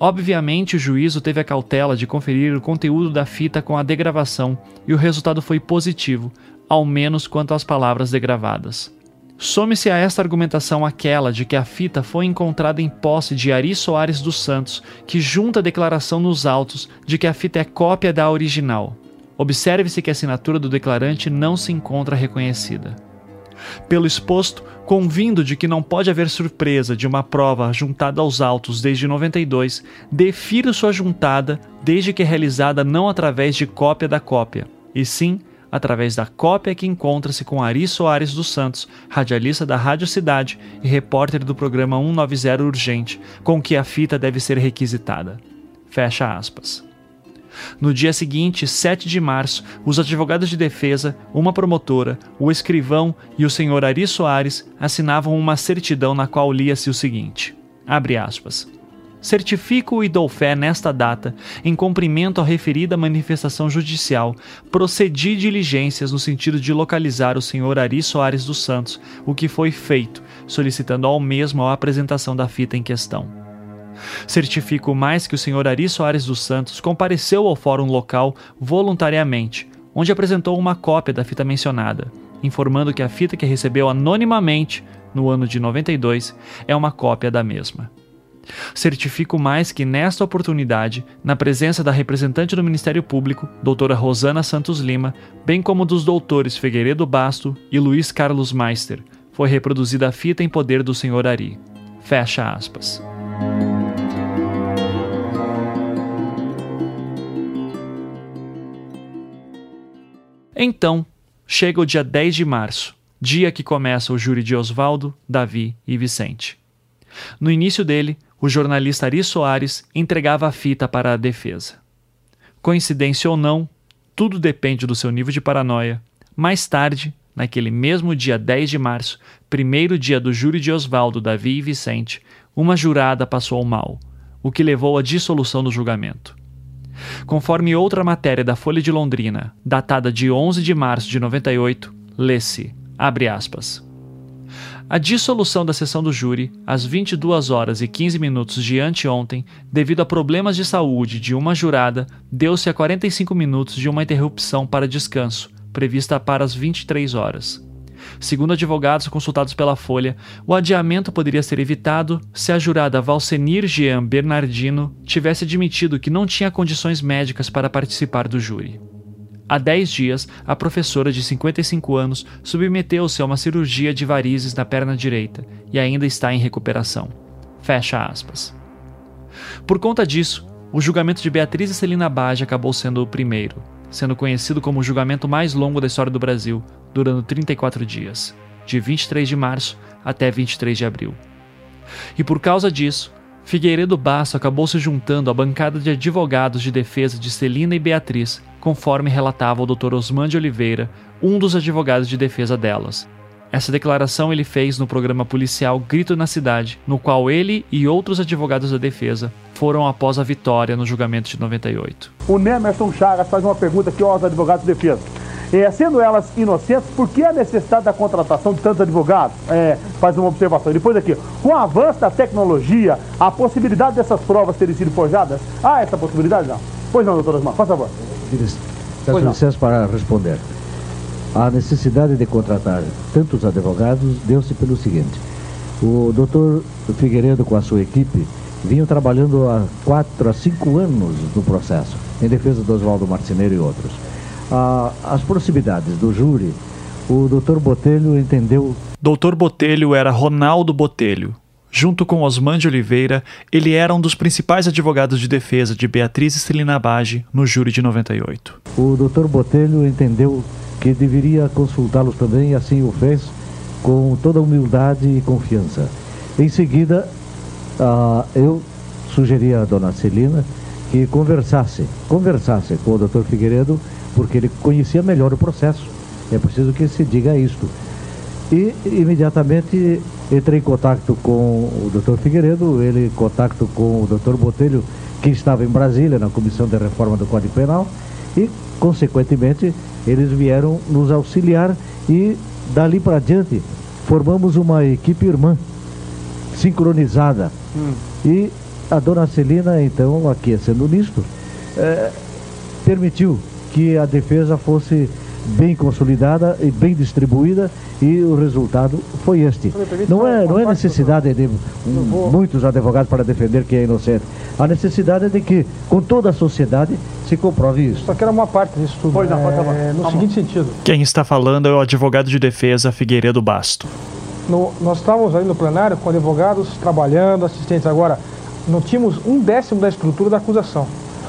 Obviamente, o juízo teve a cautela de conferir o conteúdo da fita com a degravação e o resultado foi positivo, ao menos quanto às palavras degravadas. Some-se a esta argumentação aquela de que a fita foi encontrada em posse de Ari Soares dos Santos, que junta a declaração nos autos de que a fita é cópia da original, observe-se que a assinatura do declarante não se encontra reconhecida. Pelo exposto, convindo de que não pode haver surpresa de uma prova juntada aos autos desde 92, defiro sua juntada desde que realizada não através de cópia da cópia, e sim através da cópia que encontra-se com Ari Soares dos Santos, radialista da Rádio Cidade e repórter do programa 190 Urgente, com que a fita deve ser requisitada. Fecha aspas. No dia seguinte, 7 de março, os advogados de defesa, uma promotora, o escrivão e o senhor Ari Soares assinavam uma certidão na qual lia-se o seguinte: abre aspas. Certifico e dou fé nesta data, em cumprimento à referida manifestação judicial, procedi diligências no sentido de localizar o senhor Ari Soares dos Santos, o que foi feito, solicitando ao mesmo a apresentação da fita em questão. Certifico mais que o senhor Ari Soares dos Santos compareceu ao fórum local voluntariamente, onde apresentou uma cópia da fita mencionada, informando que a fita que recebeu anonimamente no ano de 92 é uma cópia da mesma. Certifico mais que, nesta oportunidade, na presença da representante do Ministério Público, doutora Rosana Santos Lima, bem como dos doutores Figueiredo Basto e Luiz Carlos Meister, foi reproduzida a fita em poder do senhor Ari. Fecha aspas. Então, chega o dia 10 de março, dia que começa o júri de Oswaldo, Davi e Vicente. No início dele, o jornalista Ari Soares entregava a fita para a defesa. Coincidência ou não, tudo depende do seu nível de paranoia. Mais tarde, naquele mesmo dia 10 de março, primeiro dia do júri de Oswaldo, Davi e Vicente, uma jurada passou mal, o que levou à dissolução do julgamento. Conforme outra matéria da Folha de Londrina, datada de 11 de março de 98, lê-se, abre aspas, a dissolução da sessão do júri, às 22 horas e 15 minutos de anteontem, devido a problemas de saúde de uma jurada, deu-se a 45 minutos de uma interrupção para descanso, prevista para as 23 horas. Segundo advogados consultados pela Folha, o adiamento poderia ser evitado se a jurada Valsenir Jean Bernardino tivesse admitido que não tinha condições médicas para participar do júri. Há 10 dias, a professora de 55 anos submeteu-se a uma cirurgia de varizes na perna direita e ainda está em recuperação. Fecha aspas. Por conta disso, o julgamento de Beatriz e Celina Bage acabou sendo o primeiro, sendo conhecido como o julgamento mais longo da história do Brasil, durando 34 dias, de 23 de março até 23 de abril. E por causa disso, Figueiredo Basso acabou se juntando à bancada de advogados de defesa de Celina e Beatriz, conforme relatava o Dr. Osman de Oliveira, um dos advogados de defesa delas. Essa declaração ele fez no programa policial Grito na Cidade, no qual ele e outros advogados da defesa foram após a vitória no julgamento de 98. O Nemerson Chagas faz uma pergunta aqui aos advogados de defesa. É, sendo elas inocentes, por que a necessidade da contratação de tantos advogados? É, faz uma observação. Depois aqui, com o avanço da tecnologia, a possibilidade dessas provas terem sido forjadas? Há essa possibilidade? Não. Pois não, doutor Osmar, por favor. Peço licença para responder. A necessidade de contratar tantos advogados deu-se pelo seguinte. O doutor Figueiredo, com a sua equipe, vinham trabalhando há quatro a cinco anos no processo, em defesa do Oswaldo Marceneiro e outros a, as proximidades do júri, o doutor Botelho entendeu. Doutor Botelho era Ronaldo Botelho. Junto com Osman de Oliveira, ele era um dos principais advogados de defesa de Beatriz e Celina Bage no júri de 98. O doutor Botelho entendeu que deveria consultá-los também e assim o fez com toda humildade e confiança. Em seguida, uh, eu sugeri à dona Celina que conversasse, conversasse com o doutor Figueiredo porque ele conhecia melhor o processo. É preciso que se diga isto. E imediatamente entrei em contato com o doutor Figueiredo, ele em contato com o doutor Botelho, que estava em Brasília na Comissão de Reforma do Código Penal, e, consequentemente, eles vieram nos auxiliar e, dali para diante, formamos uma equipe irmã, sincronizada. Hum. E a dona Celina, então, aquecendo nisto, é, permitiu que a defesa fosse bem consolidada e bem distribuída e o resultado foi este. Não é, não é necessidade de muitos advogados para defender quem é inocente. A necessidade é de que, com toda a sociedade, se comprove isso. Só que era uma parte disso tudo. Pois não, pode é, no Vamos. seguinte sentido. Quem está falando é o advogado de defesa Figueiredo Basto. No- nós estávamos ali no plenário com advogados trabalhando, assistentes. Agora, não tínhamos um décimo da estrutura da acusação,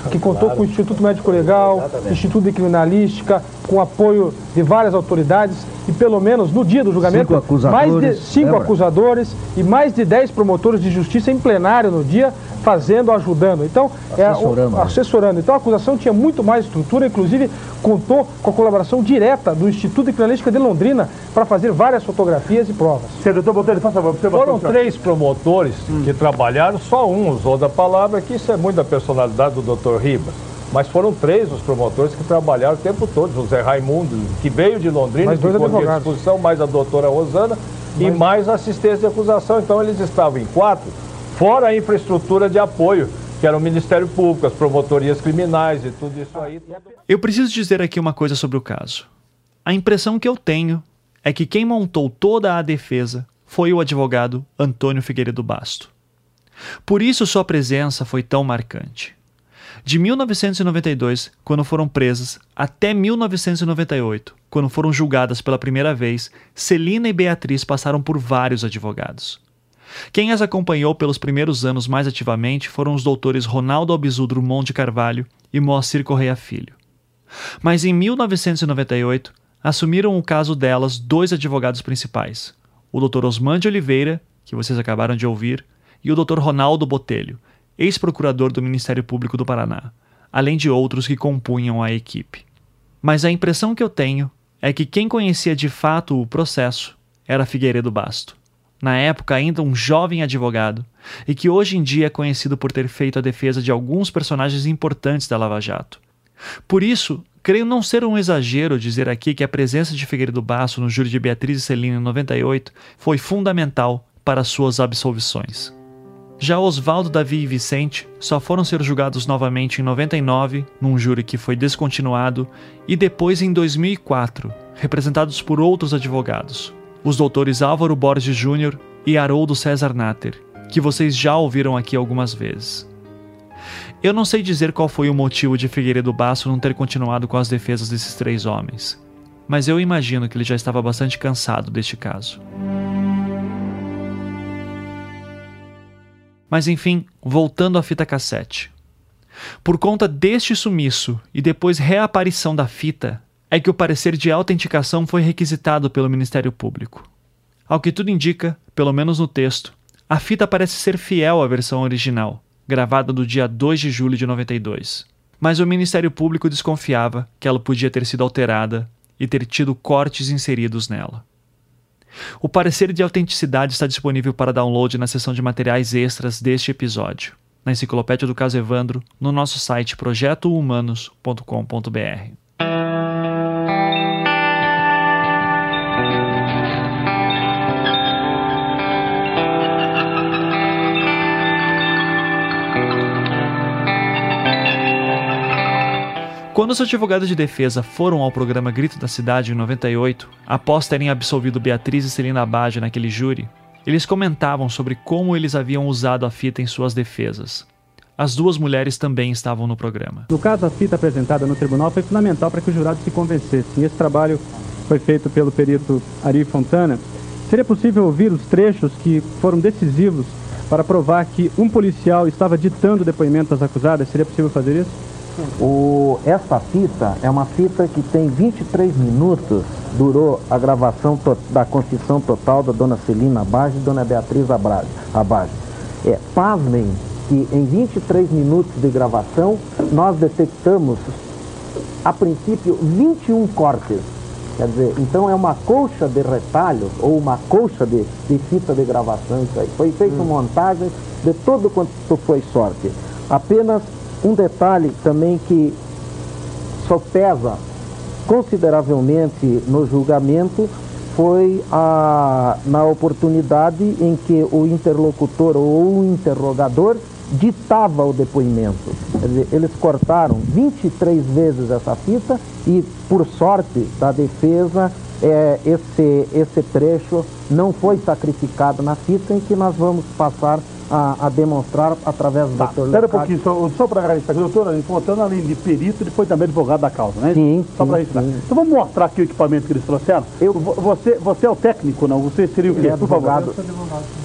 que contou com o Instituto Médico Legal, Instituto de Criminalística, com apoio de várias autoridades e pelo menos no dia do julgamento, Cinco acusadores, mais de cinco lembra? acusadores e mais de dez promotores de justiça em plenário no dia, fazendo, ajudando. Então, é, Assessorando, o, né? assessorando. Então a acusação tinha muito mais estrutura, inclusive contou com a colaboração direta do Instituto de Criminalística de Londrina para fazer várias fotografias e provas. Senhor doutor Botelho, faça favor. Foram três promotores que trabalharam, só um usou da palavra, que isso é muito da personalidade do Dr. Ribas. Mas foram três os promotores que trabalharam o tempo todo. José Raimundo, que veio de Londrina, Mais que ficou à disposição, mais a doutora Rosana e mais assistência de acusação. Então eles estavam em quatro, fora a infraestrutura de apoio, que era o Ministério Público, as promotorias criminais e tudo isso aí. Eu preciso dizer aqui uma coisa sobre o caso. A impressão que eu tenho é que quem montou toda a defesa foi o advogado Antônio Figueiredo Basto. Por isso sua presença foi tão marcante. De 1992, quando foram presas, até 1998, quando foram julgadas pela primeira vez, Celina e Beatriz passaram por vários advogados. Quem as acompanhou pelos primeiros anos mais ativamente foram os doutores Ronaldo Albizu Drummond de Carvalho e Moacir Correia Filho. Mas em 1998, assumiram o caso delas dois advogados principais, o Dr. Osman de Oliveira, que vocês acabaram de ouvir, e o Dr. Ronaldo Botelho, ex-procurador do Ministério Público do Paraná, além de outros que compunham a equipe. Mas a impressão que eu tenho é que quem conhecia de fato o processo era Figueiredo Basto, na época ainda um jovem advogado, e que hoje em dia é conhecido por ter feito a defesa de alguns personagens importantes da Lava Jato. Por isso, creio não ser um exagero dizer aqui que a presença de Figueiredo Basso no júri de Beatriz e Celina em 98 foi fundamental para suas absolvições. Já Oswaldo, Davi e Vicente só foram ser julgados novamente em 99, num júri que foi descontinuado, e depois em 2004, representados por outros advogados, os doutores Álvaro Borges Júnior e Haroldo César Natter, que vocês já ouviram aqui algumas vezes. Eu não sei dizer qual foi o motivo de Figueiredo Basso não ter continuado com as defesas desses três homens, mas eu imagino que ele já estava bastante cansado deste caso. Mas enfim, voltando à fita cassete. Por conta deste sumiço e depois reaparição da fita, é que o parecer de autenticação foi requisitado pelo Ministério Público. Ao que tudo indica, pelo menos no texto, a fita parece ser fiel à versão original, gravada do dia 2 de julho de 92. Mas o Ministério Público desconfiava que ela podia ter sido alterada e ter tido cortes inseridos nela. O parecer de autenticidade está disponível para download na seção de materiais extras deste episódio, na Enciclopédia do Caso Evandro, no nosso site projetohumanos.com.br. Quando os advogados de defesa foram ao programa Grito da Cidade em 98, após terem absolvido Beatriz e Celina Abage naquele júri, eles comentavam sobre como eles haviam usado a fita em suas defesas. As duas mulheres também estavam no programa. No caso, a fita apresentada no tribunal foi fundamental para que os jurados se convencessem. Esse trabalho foi feito pelo perito Ari Fontana. Seria possível ouvir os trechos que foram decisivos para provar que um policial estava ditando o depoimento das acusadas? Seria possível fazer isso? O, essa fita é uma fita que tem 23 minutos, durou a gravação da confissão total da dona Celina Abage e dona Beatriz Abage. É, pasmem que em 23 minutos de gravação nós detectamos, a princípio, 21 cortes. Quer dizer, então é uma colcha de retalhos ou uma colcha de, de fita de gravação isso aí. Foi feita montagem de todo quanto foi sorte. Apenas um detalhe também que sopesa consideravelmente no julgamento foi a, na oportunidade em que o interlocutor ou o interrogador ditava o depoimento. Dizer, eles cortaram 23 vezes essa fita e, por sorte da defesa, é, esse, esse trecho não foi sacrificado na fita em que nós vamos passar a, a demonstrar através do Tá, doutor espera um pouquinho, só, só para garantir, doutora, encontrando além de perito, ele foi também advogado da causa, né? Sim, Só sim, para isso. sim. Então vamos mostrar aqui o equipamento que eles trouxeram. Vo- Você, você é o técnico, não? Você seria o quê? É Por favor. advogado.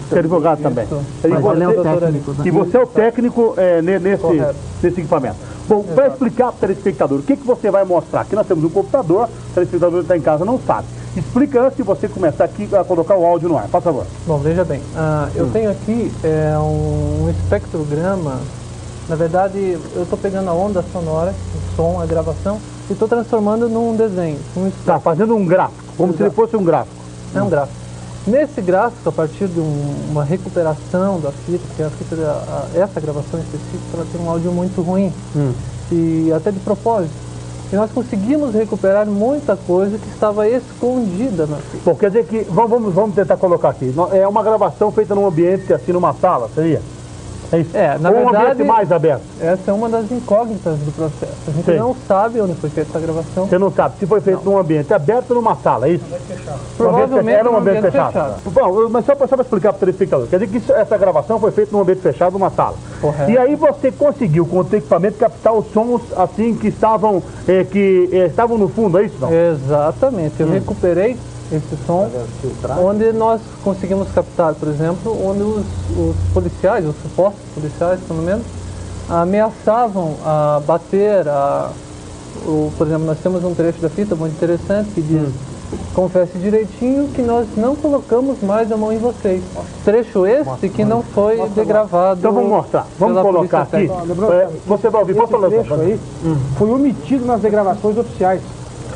Você é advogado também. Isso. E Mas você, é o técnico, né? E você é o técnico é, ne- nesse, Correto. nesse equipamento. Bom, para explicar para o telespectador, o que, que você vai mostrar? Aqui nós temos um computador, o telespectador que está em casa não sabe. Explica antes de você começar aqui a colocar o áudio no ar, por favor. Bom, veja bem, ah, eu tenho aqui é, um, espectrograma. Na verdade, eu estou pegando a onda sonora, o som, a gravação, e estou transformando num desenho. Um Está fazendo um gráfico, como se ele fosse um gráfico. É um gráfico. Nesse gráfico, a partir de um- uma recuperação da fita, porque a fita, a- essa gravação específica, ela tem um áudio muito ruim, e até de propósito. E nós conseguimos recuperar muita coisa que estava escondida na fita. Bom, quer dizer que, vamos, vamos, vamos tentar colocar aqui. É uma gravação feita num ambiente, assim, numa sala, seria? É isso? É, na Ou um verdade, ambiente mais aberto? Essa é uma das incógnitas do processo. A gente Sim. não sabe onde foi feita essa gravação. Você não sabe se foi feito num ambiente aberto ou numa sala, é isso? Provavelmente era um ambiente ambiente fechado. Bom, mas só para explicar para o telespectador, quer dizer que isso- essa gravação foi feita num ambiente fechado, numa sala. Correto. E aí você conseguiu, com o teu equipamento, captar os sons assim que estavam, eh, que, eh, estavam no fundo, é isso? Não? Exatamente. Eu Hum. recuperei esse som, onde nós conseguimos captar, por exemplo, onde os, os policiais, os supostos policiais, pelo menos, ameaçavam a bater, a, o, por exemplo, nós temos um trecho da fita muito interessante que diz confesse direitinho que nós não colocamos mais a mão em vocês. Trecho esse que não foi degravado. Então vamos mostrar, vamos colocar aqui. É, você vai ouvir, pode Esse falar. trecho aí foi omitido nas degravações oficiais.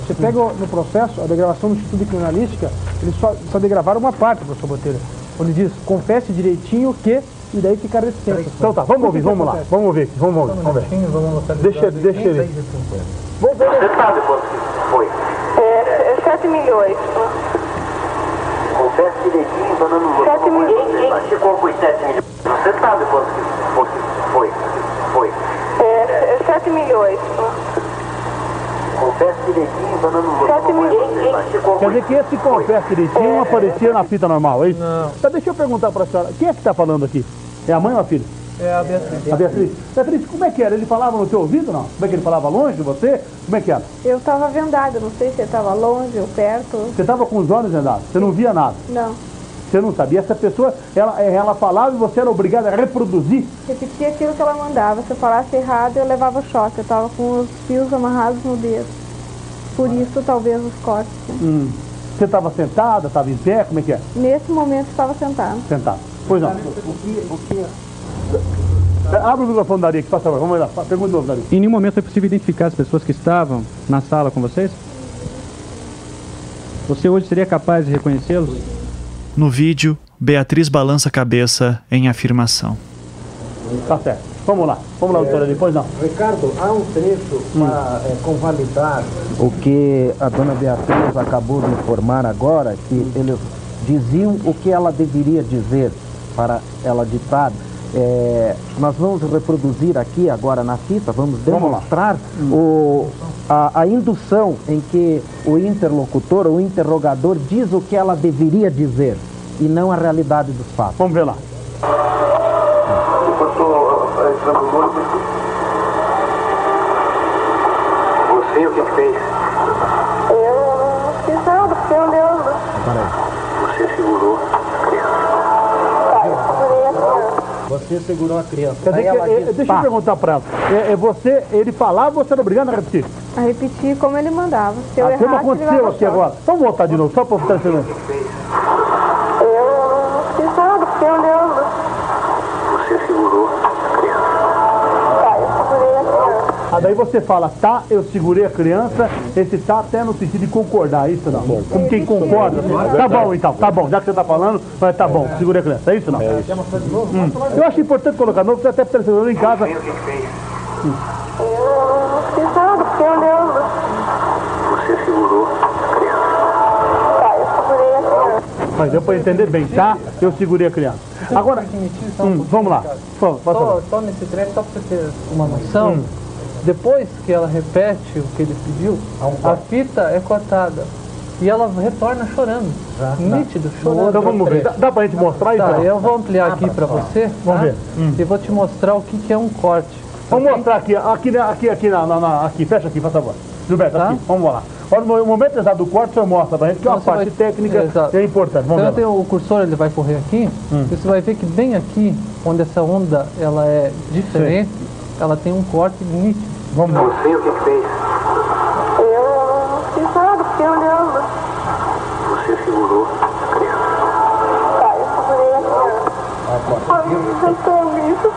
Você pega no processo, a degravação do Instituto de Criminalística, eles só, só degravaram uma parte, professor Botelho. Onde diz, confesse direitinho que, e daí fica a reticência. Então tá, vamos ouvir, vamos lá, vamos ouvir, vamos ouvir, vamos ver. Deixa ele, deixa ele. Você sabe quanto que foi? É, 7 milhões. Confesse direitinho, dona Lula. 7 milhões. Ficou com os 7 milhões. Você sabe quanto que foi? Foi. Foi. É, 7 milhões. Confesse direitinho, dona Lula. 7 milhões. Mas ficou Quer dizer que esse confesso direitinho não aparecia na fita normal, é isso? Não. Então deixa eu perguntar para a senhora, quem é que está falando aqui? É a mãe ou a filha? É a Beatriz. A Beatriz. Beatriz, como é que era? Ele falava no teu ouvido, não? Como é que ele falava longe de você? Como é que era? Eu estava vendada, não sei se eu estava longe ou perto. Você estava com os olhos vendados, você não via nada, Não. Você não sabia. Essa pessoa, ela, ela falava e você era obrigado a reproduzir. Repetia aquilo que ela mandava. Se eu falasse errado, eu levava choque. Eu estava com os fios amarrados no dedo. Por isso, talvez, os cortes. né? Hum. Você estava sentada, estava em pé, como é que é? Nesse momento, estava sentado. Sentado. Pois não. Abre o microfone da Ari aqui, por favor. Vamos lá. Pergunta de novo, Dari. Em nenhum momento foi possível identificar as pessoas que estavam na sala com vocês? Você hoje seria capaz de reconhecê-los? No vídeo, Beatriz balança a cabeça em afirmação. Tá certo. Vamos lá. Vamos lá, doutora, depois não. Ricardo, há um trecho para é, convalidar o que a dona Beatriz acabou de informar agora, que eles diziam o que ela deveria dizer para ela ditar. É, nós vamos reproduzir aqui agora na fita, vamos demonstrar o, a, a indução em que o interlocutor, o interrogador, diz o que ela deveria dizer e não a realidade dos fatos. Vamos ver lá. Enquanto estou Você segurou a criança. Quer dizer que, ela é, diz, deixa eu perguntar para ela. É, é você, ele falava, você era obrigado a repetir? A repetir como ele mandava. Se eu Ah, como errasse, ele aconteceu aqui agora. Vamos voltar de novo, só para ficar sabendo. Eu não fiz nada, porque eu lembro. Você segurou a criança. Pai, eu segurei a criança. Ah, daí você fala, tá, eu segurei a criança, esse tá até no sentido de concordar, é isso não? Como quem concorda. Tá bom então, tá bom, já que você tá falando, mas tá bom, segurei a criança, é isso não? É isso. Hum. Eu acho importante colocar novo, você até para em casa. Lembro. Você segurou a criança. Pai, eu segurei a criança. Mas deu para entender bem, tá? Eu segurei a criança. Agora, hum, vamos lá. Só, só nesse trecho, só para você ter uma noção, depois que ela repete o que ele pediu, a fita é cortada. E ela retorna chorando, nítido, chorando. Então vamos ver, dá, dá pra gente mostrar aí? Tá, então? eu vou ampliar aqui para você. Vamos tá? ver. Hum. E vou te mostrar o que, que é um corte. Vamos mostrar aqui, aqui, né, aqui, aqui, na, na, na- aqui, fecha aqui, por favor. Gilberto, Tá. aqui, vamos lá. Olha, no momento exato do corte, o senhor mostra pra gente, que é uma Então você parte vai- técnica Exato. é importante. Vamos Então ver. tem o cursor, ele vai correr aqui. Hum. E você vai ver que bem aqui, onde essa onda ela é diferente, ela tem um corte nítido. Vamos lá. Você o que, que fez? Eu não fiz nada, fiquei olhando. Você segurou a criança. Tá, eu segurei a criança. Ai, eu tô isso,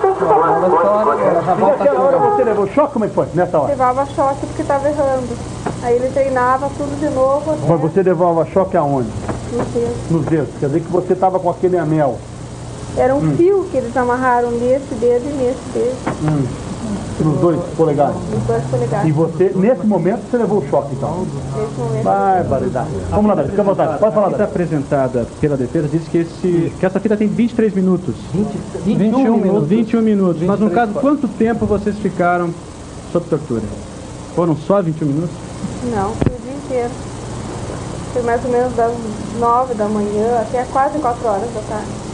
E naquela hora você levou choque, como é que foi, nessa hora? Levava choque porque estava errando. Aí ele treinava tudo de novo até Mas você levava choque aonde? no dedo. Nos dedos. Quer dizer que você estava com aquele anel. Era um Hum. fio que eles amarraram nesse dedo e nesse dedo, Hum. Nos dois polegares. nos dois polegares. E você, nesse momento, você levou o choque, então. Nesse momento. Barbaridade. Vamos lá, Davi, fica à vontade. Pode falar, A fita Davi. apresentada pela defesa diz que, esse, que essa fita tem 23 minutos. 21 minutos. 21 minutos. Mas no 23, caso, quanto tempo vocês ficaram sob tortura? Foram só 21 minutos? Não, foi o dia inteiro. Foi mais ou menos das nove da manhã até quase quatro horas da tarde.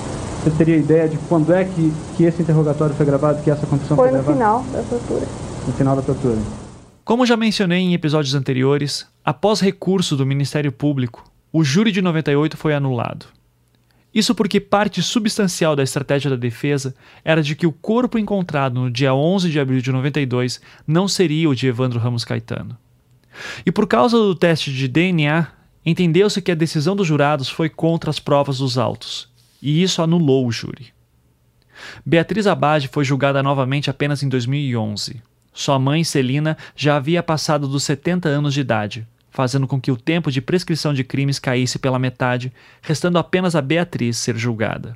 Você teria ideia de quando é que, que esse interrogatório foi gravado, que essa confissão Foi foi no gravada? final da tortura. No final da tortura. Como já mencionei em episódios anteriores, após recurso do Ministério Público, o júri de 98 foi anulado. Isso porque parte substancial da estratégia da defesa era de que o corpo encontrado no dia 11 de abril de 92 não seria o de Evandro Ramos Caetano. E por causa do teste de DNA, entendeu-se que a decisão dos jurados foi contra as provas dos autos, e isso anulou o júri. Beatriz Abade foi julgada novamente apenas em 2011. Sua mãe, Celina, já havia passado dos 70 anos de idade, fazendo com que o tempo de prescrição de crimes caísse pela metade, restando apenas a Beatriz ser julgada.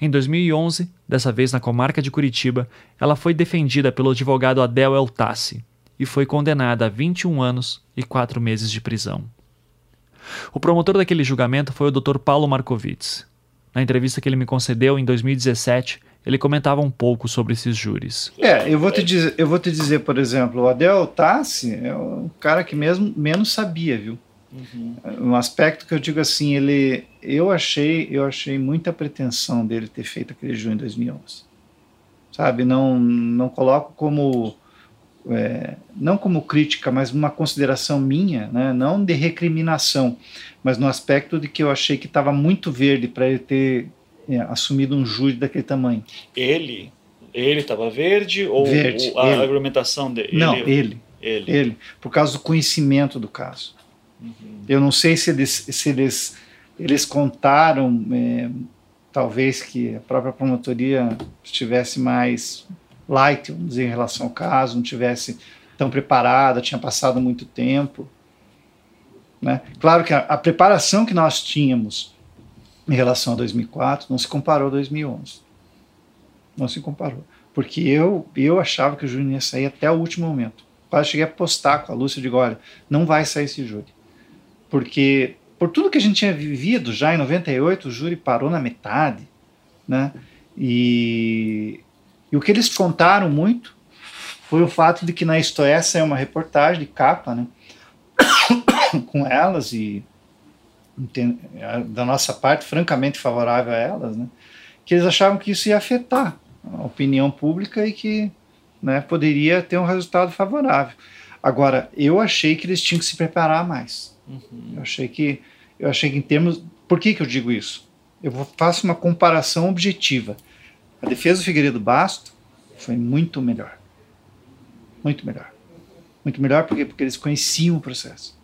Em 2011, dessa vez na comarca de Curitiba, ela foi defendida pelo advogado Adel Eltassi e foi condenada a 21 anos e 4 meses de prisão. O promotor daquele julgamento foi o Dr. Paulo Markovits. Na entrevista que ele me concedeu em 2017, ele comentava um pouco sobre esses júris. É, eu vou te dizer, eu vou te dizer, por exemplo, o Adel Tassi é um cara que mesmo menos sabia, viu? Um aspecto que eu digo assim, ele, eu achei, eu achei muita pretensão dele ter feito aquele júri em 2011, sabe? Não, não coloco como é, não como crítica, mas uma consideração minha, né? não de recriminação, mas no aspecto de que eu achei que estava muito verde para ele ter é, assumido um júri daquele tamanho. Ele? Ele estava verde ou Verde, o- a ele. argumentação dele? Não, ele. Ele. Ele, por causa do conhecimento do caso. Eu não sei se eles, se eles, eles contaram, é, talvez que a própria promotoria estivesse mais light, vamos dizer, em relação ao caso, não tivesse tão preparada, tinha passado muito tempo. Né? Claro que a, a preparação que nós tínhamos em relação a 2004 não se comparou a 2011. Não se comparou. Porque eu, eu achava que o júri ia sair até o último momento. Quase cheguei a postar com a Lúcia, eu digo, olha, não vai sair esse júri. Porque por tudo que a gente tinha vivido já em 98, o júri parou na metade, né? E, e o que eles contaram muito foi o fato de que na Isto Essa é uma reportagem de capa, né? Com elas e da nossa parte francamente favorável a elas, né? Que eles achavam que isso ia afetar a opinião pública e que né, poderia ter um resultado favorável. Agora, eu achei que eles tinham que se preparar mais. Eu achei que, eu achei que em termos, por que que eu digo isso? Eu faço uma comparação objetiva. A defesa do Figueiredo Basto foi muito melhor, muito melhor, muito melhor porque porque eles conheciam o processo,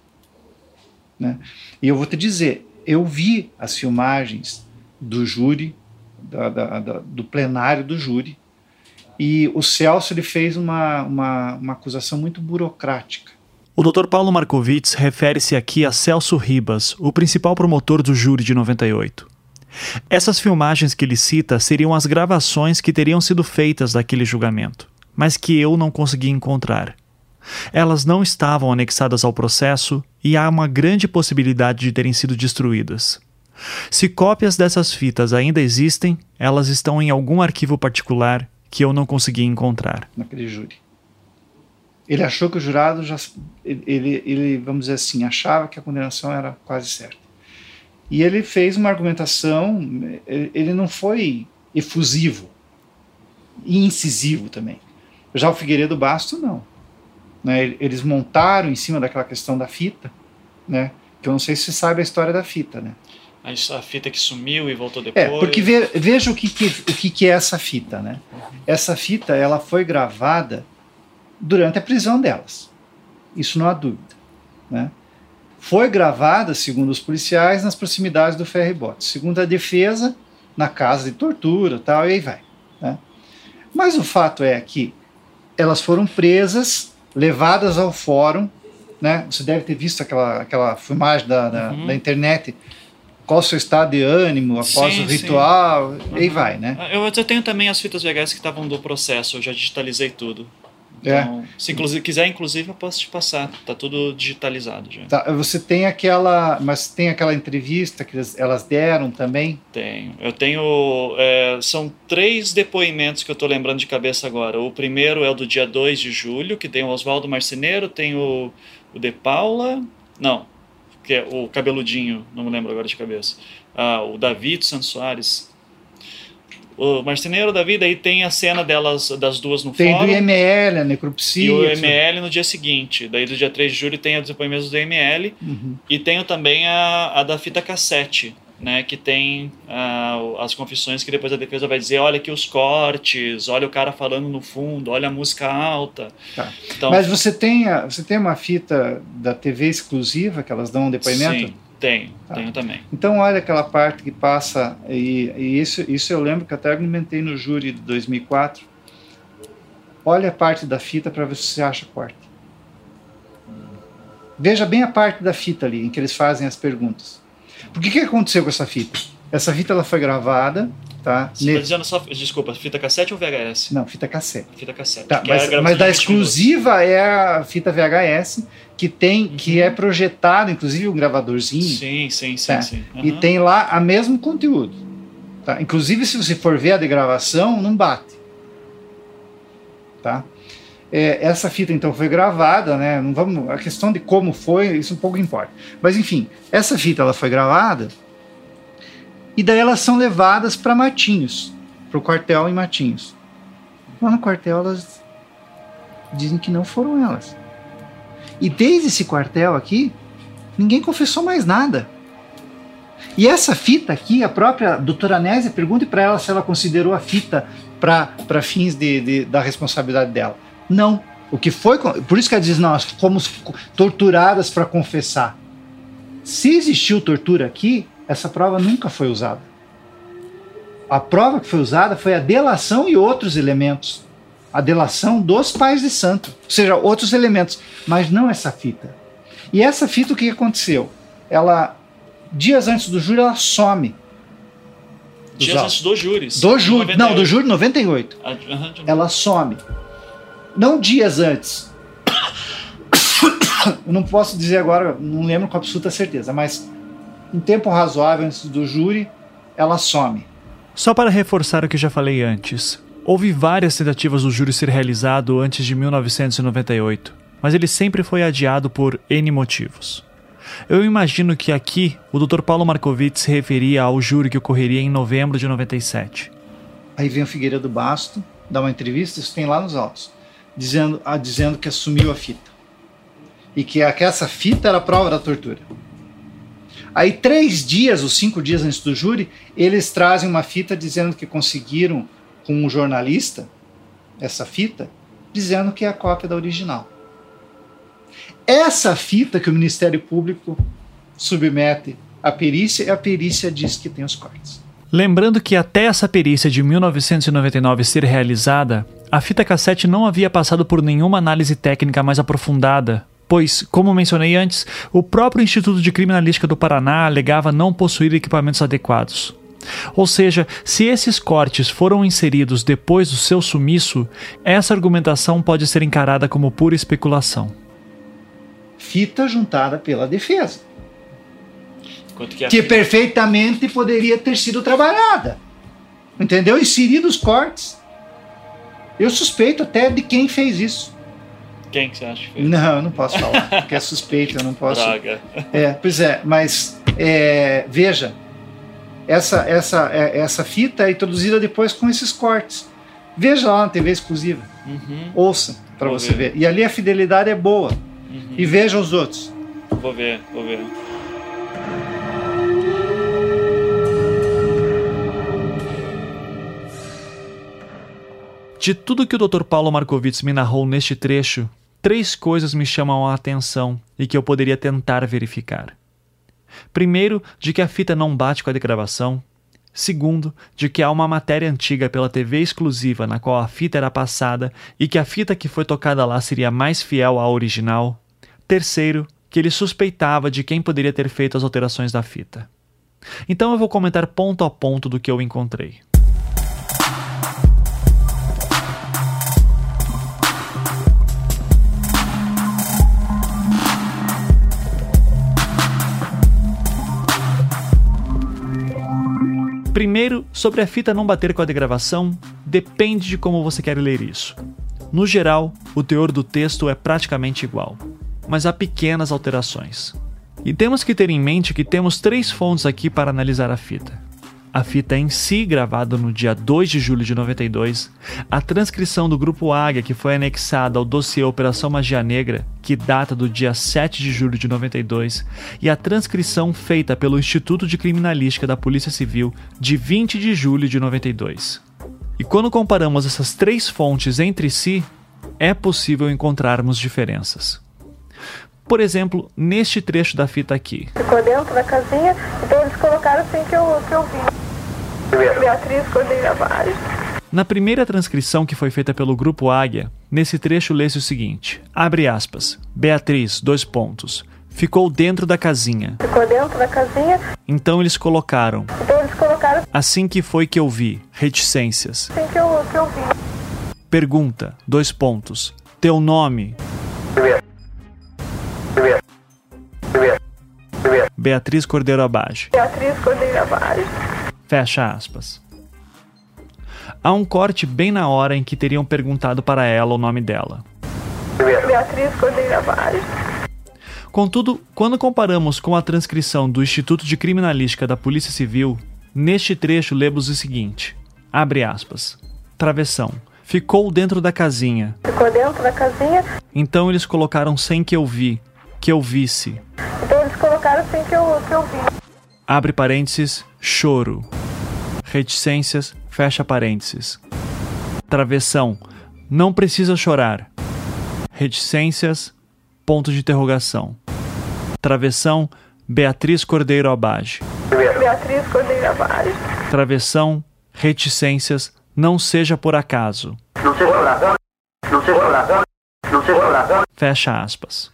né? E eu vou te dizer, eu vi as filmagens do júri, da- da- da- do plenário do júri, e o Celso ele fez uma, uma, uma acusação muito burocrática. O Dr. Paulo Markovits refere-se aqui a Celso Ribas, o principal promotor do júri de 98. Essas filmagens que ele cita seriam as gravações que teriam sido feitas daquele julgamento, mas que eu não consegui encontrar. Elas não estavam anexadas ao processo e há uma grande possibilidade de terem sido destruídas. Se cópias dessas fitas ainda existem, elas estão em algum arquivo particular que eu não consegui encontrar. naquele júri. Ele achou que o jurado já. Ele, ele, vamos dizer assim, achava que a condenação era quase certa. E ele fez uma argumentação, ele não foi efusivo e incisivo também. Já o Figueiredo Basto, não. Né? Eles montaram em cima daquela questão da fita, né? que eu não sei se você sabe a história da fita. Né? A fita que sumiu e voltou depois. É, porque ve, veja o, que, que, o que, que é essa fita. Né? Essa fita ela foi gravada durante a prisão delas. Isso não há dúvida. Né? Foi gravada, segundo os policiais, nas proximidades do ferry-boat. Segundo a defesa, na casa de tortura tal, e aí vai. Né? Mas o fato é que elas foram presas, levadas ao fórum. Né? Você deve ter visto aquela, aquela filmagem da, da, uhum. da internet qual o seu estado de ânimo após sim, o ritual, sim. e aí vai, né? Eu, eu tenho também as fitas VHS que estavam do processo, eu já digitalizei tudo. Então, é. se inclusive, quiser, inclusive, eu posso te passar. Tá tudo digitalizado já. Tá, você tem aquela. Mas tem aquela entrevista que elas deram também? Tenho. Eu tenho. É, são três depoimentos que eu tô lembrando de cabeça agora. O primeiro é o do dia 2 de julho, que tem o Oswaldo Marceneiro, tem o, o De Paula. Não, que é o cabeludinho, não me lembro agora de cabeça. Ah, o David Santos Soares o Marceneiro da Vida, aí tem a cena delas, das duas no tem fórum. Tem do IML, a necropsia. E o IML no dia seguinte. Daí do dia 3 de julho tem os depoimentos do IML. Uhum. E tenho também a, a da fita cassete, né, que tem uh, as confissões que depois a defesa vai dizer, olha aqui os cortes, olha o cara falando no fundo, olha a música alta. Tá. Então, Mas você tem, a, você tem uma fita da TV exclusiva que elas dão um depoimento? Sim. Tenho, tá. tenho também. Então, olha aquela parte que passa, e, e, isso, isso eu lembro que até argumentei no júri de 2004. Olha a parte da fita para ver se você acha corte. Veja bem a parte da fita ali, em que eles fazem as perguntas. Por que, que aconteceu com essa fita? Essa fita ela foi gravada Tá? Você está dizendo só, desculpa, fita cassete ou VHS? Não, fita cassete. Fita cassete. Tá, mas, é mas da exclusiva é a fita VHS, que tem, uhum. que é projetado, inclusive um gravadorzinho. Sim, sim, sim. Tá? sim. Uhum. E tem lá o mesmo conteúdo. Tá? Inclusive, se você for ver a de gravação, não bate. Tá? É, essa fita então foi gravada, né? Não vamos, a questão de como foi, isso um pouco importa. Mas enfim, essa fita ela foi gravada e daí elas são levadas para Matinhos, para o quartel em Matinhos. Lá no quartel elas dizem que não foram elas. E desde esse quartel aqui, ninguém confessou mais nada. E essa fita aqui, a própria doutora Nésia pergunte para ela se ela considerou a fita para fins de, de, da responsabilidade dela. Não. O que foi. Por isso que ela diz, nós fomos torturadas para confessar. Se existiu tortura aqui, essa prova nunca foi usada. A prova que foi usada foi a delação e outros elementos. A delação dos pais de santo, ou seja, outros elementos, mas não essa fita. E essa fita, o que aconteceu? Ela, dias antes do júri, ela some. Dias antes do júri. Do júri, não, do júri 98. Ah, ela some. Não dias antes. Eu não posso dizer agora, não lembro com absoluta certeza, mas um tempo razoável antes do júri, ela some. Só para reforçar o que já falei antes, houve várias tentativas do júri ser realizado antes de 1998, mas ele sempre foi adiado por N motivos. Eu imagino que aqui o Dr. Paulo Markovitz se referia ao júri que ocorreria em novembro de 97. Aí vem o Figueiredo Basto, dá uma entrevista, isso tem lá nos autos, dizendo, ah, dizendo que assumiu a fita. E que, essa fita era prova da tortura. Aí, três dias, ou cinco dias antes do júri, eles trazem uma fita dizendo que conseguiram com um jornalista essa fita, dizendo que é a cópia da original. Essa fita que o Ministério Público submete à perícia, e a perícia diz que tem os cortes. Lembrando que até essa perícia de 1999 ser realizada, a fita cassete não havia passado por nenhuma análise técnica mais aprofundada, pois, como mencionei antes, o próprio Instituto de Criminalística do Paraná alegava não possuir equipamentos adequados. Ou seja, se esses cortes foram inseridos depois do seu sumiço, essa argumentação pode ser encarada como pura especulação. Fita juntada pela defesa. que, que perfeitamente poderia ter sido trabalhada. Entendeu? Inseridos cortes. Eu suspeito até de quem fez isso. Quem que você acha que fez? Não, eu não posso falar, porque é suspeito, eu não posso. Droga. É, pois é, mas é, veja, essa, essa, é, essa fita é introduzida depois com esses cortes. Veja lá na TV exclusiva. Uhum. Ouça para você ver. ver. E ali a fidelidade é boa. Uhum. E veja os outros. Vou ver, vou ver. De tudo que o Dr. Paulo Markovits me narrou neste trecho, três coisas me chamam a atenção e que eu poderia tentar verificar. Primeiro, de que a fita não bate com a de gravação. Segundo, de que há uma matéria antiga pela TV exclusiva na qual a fita era passada e que a fita que foi tocada lá seria mais fiel à original. Terceiro, que ele suspeitava de quem poderia ter feito as alterações da fita. Então eu vou comentar ponto a ponto do que eu encontrei. Primeiro, sobre a fita não bater com a de gravação, depende de como você quer ler isso. No geral, o teor do texto é praticamente igual, mas há pequenas alterações. E temos que ter em mente que temos três fontes aqui para analisar a fita. A fita em si, gravada no dia 2 de julho de 92, a transcrição do Grupo Águia, que foi anexada ao dossiê Operação Magia Negra, que data do dia 7 de julho de 92, e a transcrição feita pelo Instituto de Criminalística da Polícia Civil, de 20 de julho de 92. E quando comparamos essas três fontes entre si, é possível encontrarmos diferenças. Por exemplo, neste trecho da fita aqui. Ficou dentro da casinha, então eles colocaram assim que eu, que eu vi. Beatriz Cordeira Vaz. Na primeira transcrição que foi feita pelo Grupo Águia, nesse trecho lê-se o seguinte: abre aspas. Beatriz, dois pontos. Ficou dentro da casinha. Ficou dentro da casinha, Então eles colocaram. então eles colocaram Assim que foi que eu vi. Reticências. assim que eu, que eu vi. Pergunta, dois pontos. Teu nome? Beatriz Cordeiro Abage. Beatriz Cordeira Vaz. Fecha aspas. Há um corte bem na hora em que teriam perguntado para ela o nome dela. Beatriz Cordeira Vaz. Contudo, quando comparamos com a transcrição do Instituto de Criminalística da Polícia Civil, neste trecho lemos o seguinte: abre aspas. Travessão. Ficou dentro da casinha. Ficou dentro da casinha, Então eles colocaram sem que eu vi, que eu visse. então eles colocaram assim que eu, que eu vi. Abre parênteses, choro. Reticências, fecha parênteses. Travessão. Não precisa chorar. Reticências, ponto de interrogação. Travessão, Beatriz Cordeiro Abage. Beatriz Cordeira Vaz. Travessão, reticências, não seja por acaso. Não seja chorar. Não seja chorar. Não seja chorar. Fecha aspas.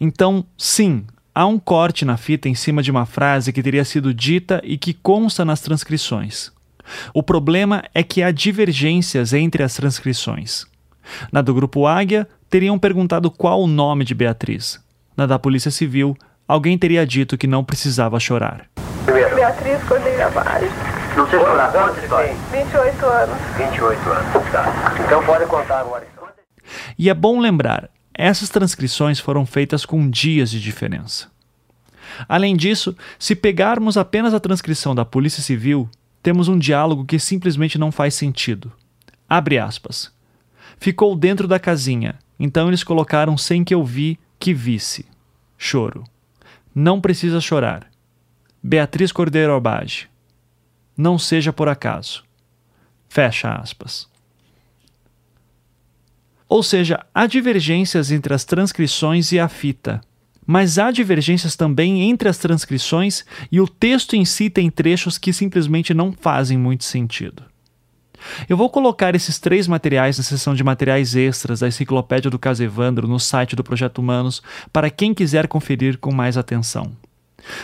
Então, sim, há um corte na fita em cima de uma frase que teria sido dita e que consta nas transcrições. O problema é que há divergências entre as transcrições. Na do Grupo Águia, teriam perguntado qual o nome de Beatriz. Na da Polícia Civil, alguém teria dito que não precisava chorar. Beatriz Cordeira Vaz. Não seja chorar. Essa história. 28 anos. 28 anos. Tá. Então pode contar agora. E é bom lembrar, essas transcrições foram feitas com dias de diferença. Além disso, se pegarmos apenas a transcrição da Polícia Civil, temos um diálogo que simplesmente não faz sentido. Abre aspas. Ficou dentro da casinha, então eles colocaram sem que eu vi que visse. Choro. Não precisa chorar. Beatriz Cordeiro Abage. Não seja por acaso. Fecha aspas. Ou seja, há divergências entre as transcrições e a fita. Mas há divergências também entre as transcrições e o texto em si tem trechos que simplesmente não fazem muito sentido. Eu vou colocar esses três materiais na seção de materiais extras da Enciclopédia do Caso Evandro no site do Projeto Humanos para quem quiser conferir com mais atenção.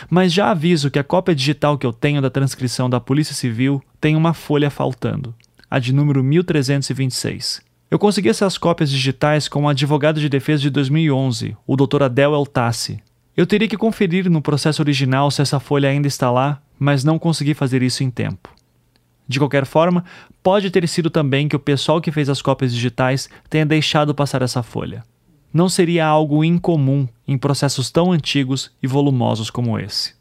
Mas já aviso que a cópia digital que eu tenho da transcrição da Polícia Civil tem uma folha faltando, a de número 1326. Eu consegui essas cópias digitais com um advogado de defesa de 2011, o Dr. Adel Eltassi. Eu teria que conferir no processo original se essa folha ainda está lá, mas não consegui fazer isso em tempo. De qualquer forma, pode ter sido também que o pessoal que fez as cópias digitais tenha deixado passar essa folha. Não seria algo incomum em processos tão antigos e volumosos como esse.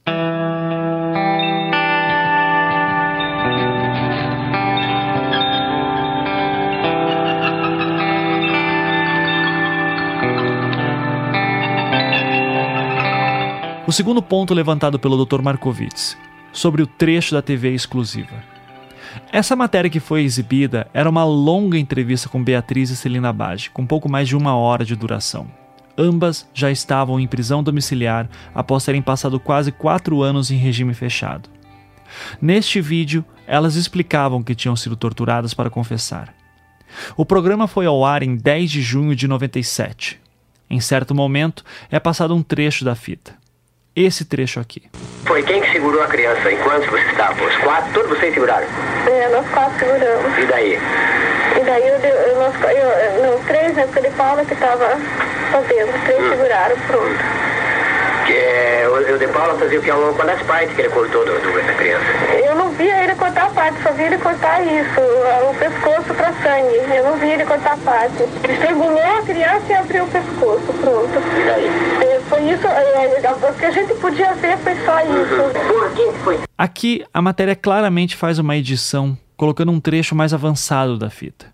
O segundo ponto levantado pelo Dr. Markowitz, sobre o trecho da TV exclusiva. Essa matéria que foi exibida era uma longa entrevista com Beatriz e Celina Bage, com pouco mais de uma hora de duração. Ambas já estavam em prisão domiciliar após terem passado quase quatro anos em regime fechado. Neste vídeo, elas explicavam que tinham sido torturadas para confessar. O programa foi ao ar em 10 de junho de 97. Em certo momento, é passado um trecho da fita esse trecho aqui. Foi quem que segurou a criança enquanto você estava? Os quatro? Todos vocês seguraram? É, nós quatro seguramos. E daí? E daí eu, eu, nós, eu, não, três, né? Porque ele fala que estava fazendo. Três hum. seguraram, pronto. É, o, o De Paula fazia o que? Qual as partes que ele cortou do, do, da criança? Eu não via ele cortar a parte, só vi ele cortar isso, o pescoço para sangue. Eu não vi ele cortar a parte. Ele estrangulou a criança e abriu o pescoço, pronto. E daí? É, foi isso, é, o que a gente podia ver foi só isso. Por que foi? Aqui, a matéria claramente faz uma edição, colocando um trecho mais avançado da fita.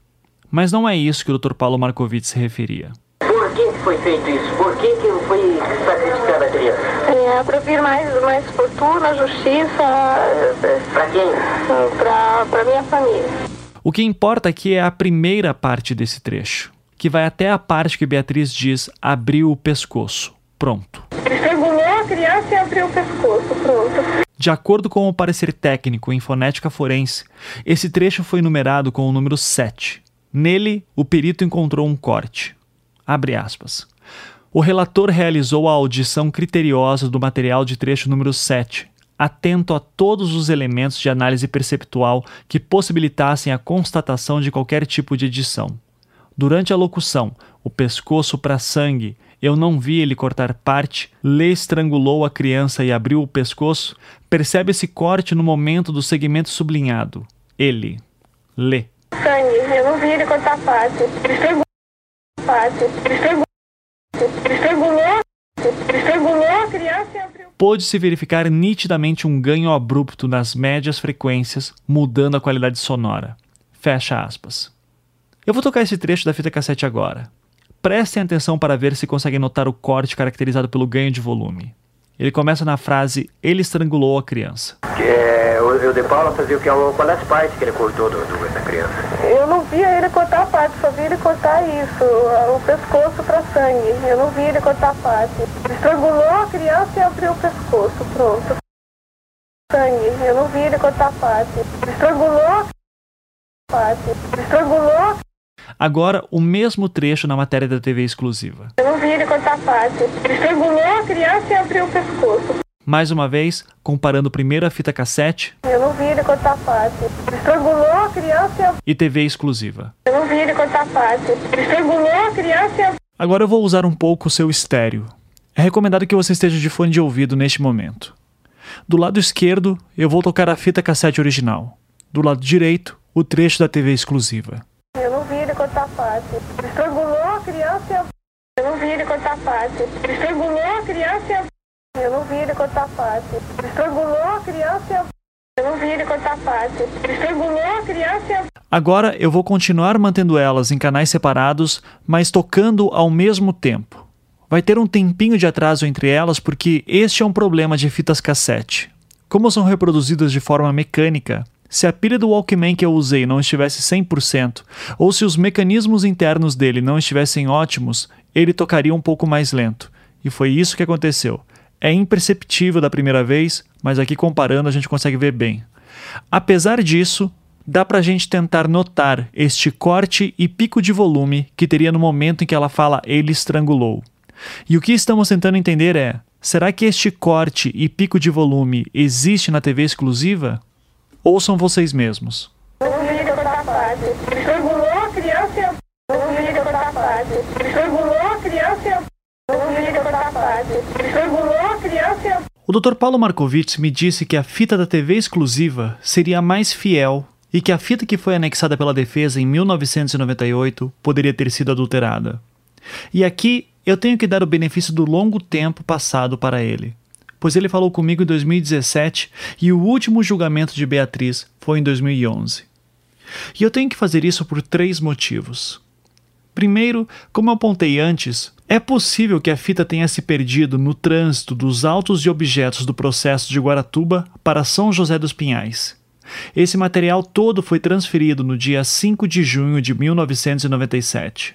Mas não é isso que o Dr. Paulo Markovitz se referia. Por que foi feito isso? Por que, que É, para vir mais, mais fortuna, justiça. Para quem? Para minha família. O que importa aqui é a primeira parte desse trecho, que vai até a parte que Beatriz diz abriu o pescoço. Pronto. Ele estrangulou a criança e abriu o pescoço. Pronto. De acordo com o parecer técnico em fonética forense, esse trecho foi numerado com o número 7. Nele, o perito encontrou um corte. Abre aspas. O relator realizou a audição criteriosa do material de trecho número 7, atento a todos os elementos de análise perceptual que possibilitassem a constatação de qualquer tipo de edição. Durante a locução, o pescoço para sangue, eu não vi ele cortar parte, Lê estrangulou a criança e abriu o pescoço, percebe esse corte no momento do segmento sublinhado. Ele, Lê. Sangue, eu não vi ele cortar parte. Ele estrangulou parte. Ele Pôde-se verificar nitidamente um ganho abrupto nas médias frequências, mudando a qualidade sonora. Fecha aspas. Eu vou tocar esse trecho da fita cassete agora. Prestem atenção para ver se conseguem notar o corte caracterizado pelo ganho de volume. Ele começa na frase Ele estrangulou a criança. É, o, o De Paula fazia o que? Qual é que ele cortou do, do, da criança? Não via ele cortar a parte, só vi ele cortar isso, o pescoço para sangue. Eu não vi ele cortar a parte. Estrangulou a criança e abriu o pescoço, pronto. Sangue, eu não vi ele cortar a parte. Estrangulou a parte. Estrangulou Agora, o mesmo trecho na matéria da TV exclusiva. Eu não vi ele cortar parte. Ele estrangulou a criança e abriu o pescoço. Mais uma vez, comparando primeiro a fita cassete. Eu não vi ele cortar parte. Ele estrangulou a criança e TV exclusiva. Eu não vi ele cortar parte. Ele estrangulou a criança. Agora eu vou usar um pouco o seu estéreo. É recomendado que você esteja de fone de ouvido neste momento. Do lado esquerdo, eu vou tocar a fita cassete original. Do lado direito, o trecho da TV exclusiva. Eu não vi ele cortar parte. Ele estrangulou a criança. Eu não vi ele cortar estrangulou a criança. Eu não vi ele cortar parte. Ele estrangulou a criança e abriu... Eu não vi ele cortar parte. Ele estrangulou a criança e abriu... Agora eu vou continuar mantendo elas em canais separados, mas tocando ao mesmo tempo. Vai ter um tempinho de atraso entre elas porque este é um problema de fitas cassete. Como são reproduzidas de forma mecânica, se a pilha do Walkman que eu usei não estivesse 100%, ou se os mecanismos internos dele não estivessem ótimos, ele tocaria um pouco mais lento. E foi isso que aconteceu. É imperceptível da primeira vez, mas aqui comparando a gente consegue ver bem. Apesar disso, dá pra gente tentar notar este corte e pico de volume que teria no momento em que ela fala ele estrangulou. E o que estamos tentando entender é: será que este corte e pico de volume existe na TV exclusiva? Ouçam vocês mesmos. O Dr. Paulo Markovitz me disse que a fita da TV exclusiva seria a mais fiel e que a fita que foi anexada pela defesa em 1998 poderia ter sido adulterada. E aqui eu tenho que dar o benefício do longo tempo passado para ele, pois ele falou comigo em 2017 e o último julgamento de Beatriz foi em 2011. E eu tenho que fazer isso por três motivos. Primeiro, como eu apontei antes, é possível que a fita tenha se perdido no trânsito dos autos e objetos do processo de Guaratuba para São José dos Pinhais. Esse material todo foi transferido no dia 5 de junho de 1997.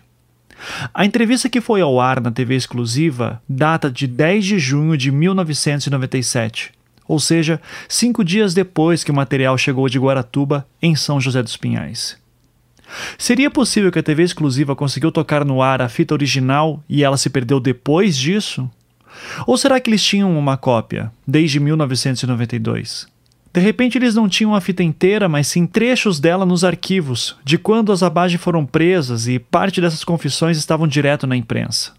A entrevista que foi ao ar na TV exclusiva data de 10 de junho de 1997, ou seja, cinco dias depois que o material chegou de Guaratuba, em São José dos Pinhais. Seria possível que a TV exclusiva conseguiu tocar no ar a fita original e ela se perdeu depois disso? Ou será que eles tinham uma cópia, desde 1992? De repente eles não tinham a fita inteira, mas sim trechos dela nos arquivos, de quando as Abage foram presas e parte dessas confissões estavam direto na imprensa.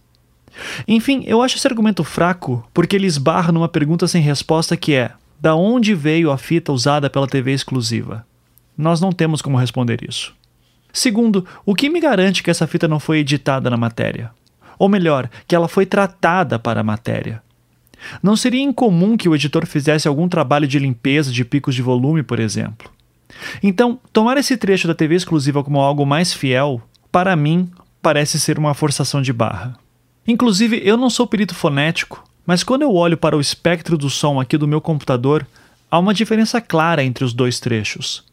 Enfim, eu acho esse argumento fraco porque ele esbarra numa pergunta sem resposta que é: da onde veio a fita usada pela TV exclusiva? Nós não temos como responder isso. Segundo, o que me garante que essa fita não foi editada na matéria? Ou melhor, que ela foi tratada para a matéria? Não seria incomum que o editor fizesse algum trabalho de limpeza de picos de volume, por exemplo. Então, tomar esse trecho da TV exclusiva como algo mais fiel, para mim, parece ser uma forçação de barra. Inclusive, eu não sou perito fonético, mas quando eu olho para o espectro do som aqui do meu computador, há uma diferença clara entre os dois trechos.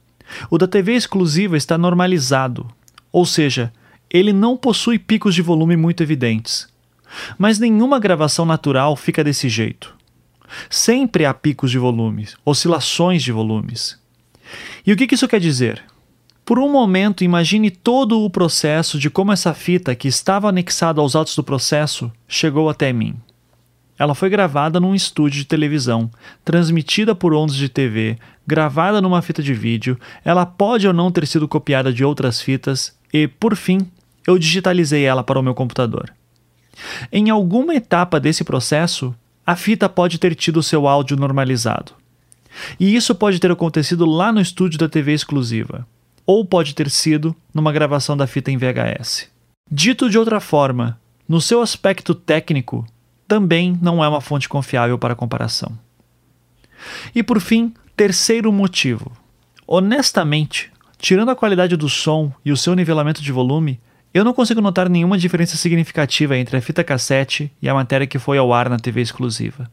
O da TV exclusiva está normalizado, ou seja, ele não possui picos de volume muito evidentes. Mas nenhuma gravação natural fica desse jeito. Sempre há picos de volume, oscilações de volumes. E o que isso quer dizer? Por um momento, imagine todo o processo de como essa fita, que estava anexada aos autos do processo, chegou até mim. Ela foi gravada num estúdio de televisão, transmitida por ondas de TV, gravada numa fita de vídeo, ela pode ou não ter sido copiada de outras fitas e, por fim, eu digitalizei ela para o meu computador. Em alguma etapa desse processo, a fita pode ter tido seu áudio normalizado. E isso pode ter acontecido lá no estúdio da TV exclusiva, ou pode ter sido numa gravação da fita em VHS. Dito de outra forma, no seu aspecto técnico, também não é uma fonte confiável para comparação. E por fim, terceiro motivo. Honestamente, tirando a qualidade do som e o seu nivelamento de volume, eu não consigo notar nenhuma diferença significativa entre a fita cassete e a matéria que foi ao ar na TV exclusiva.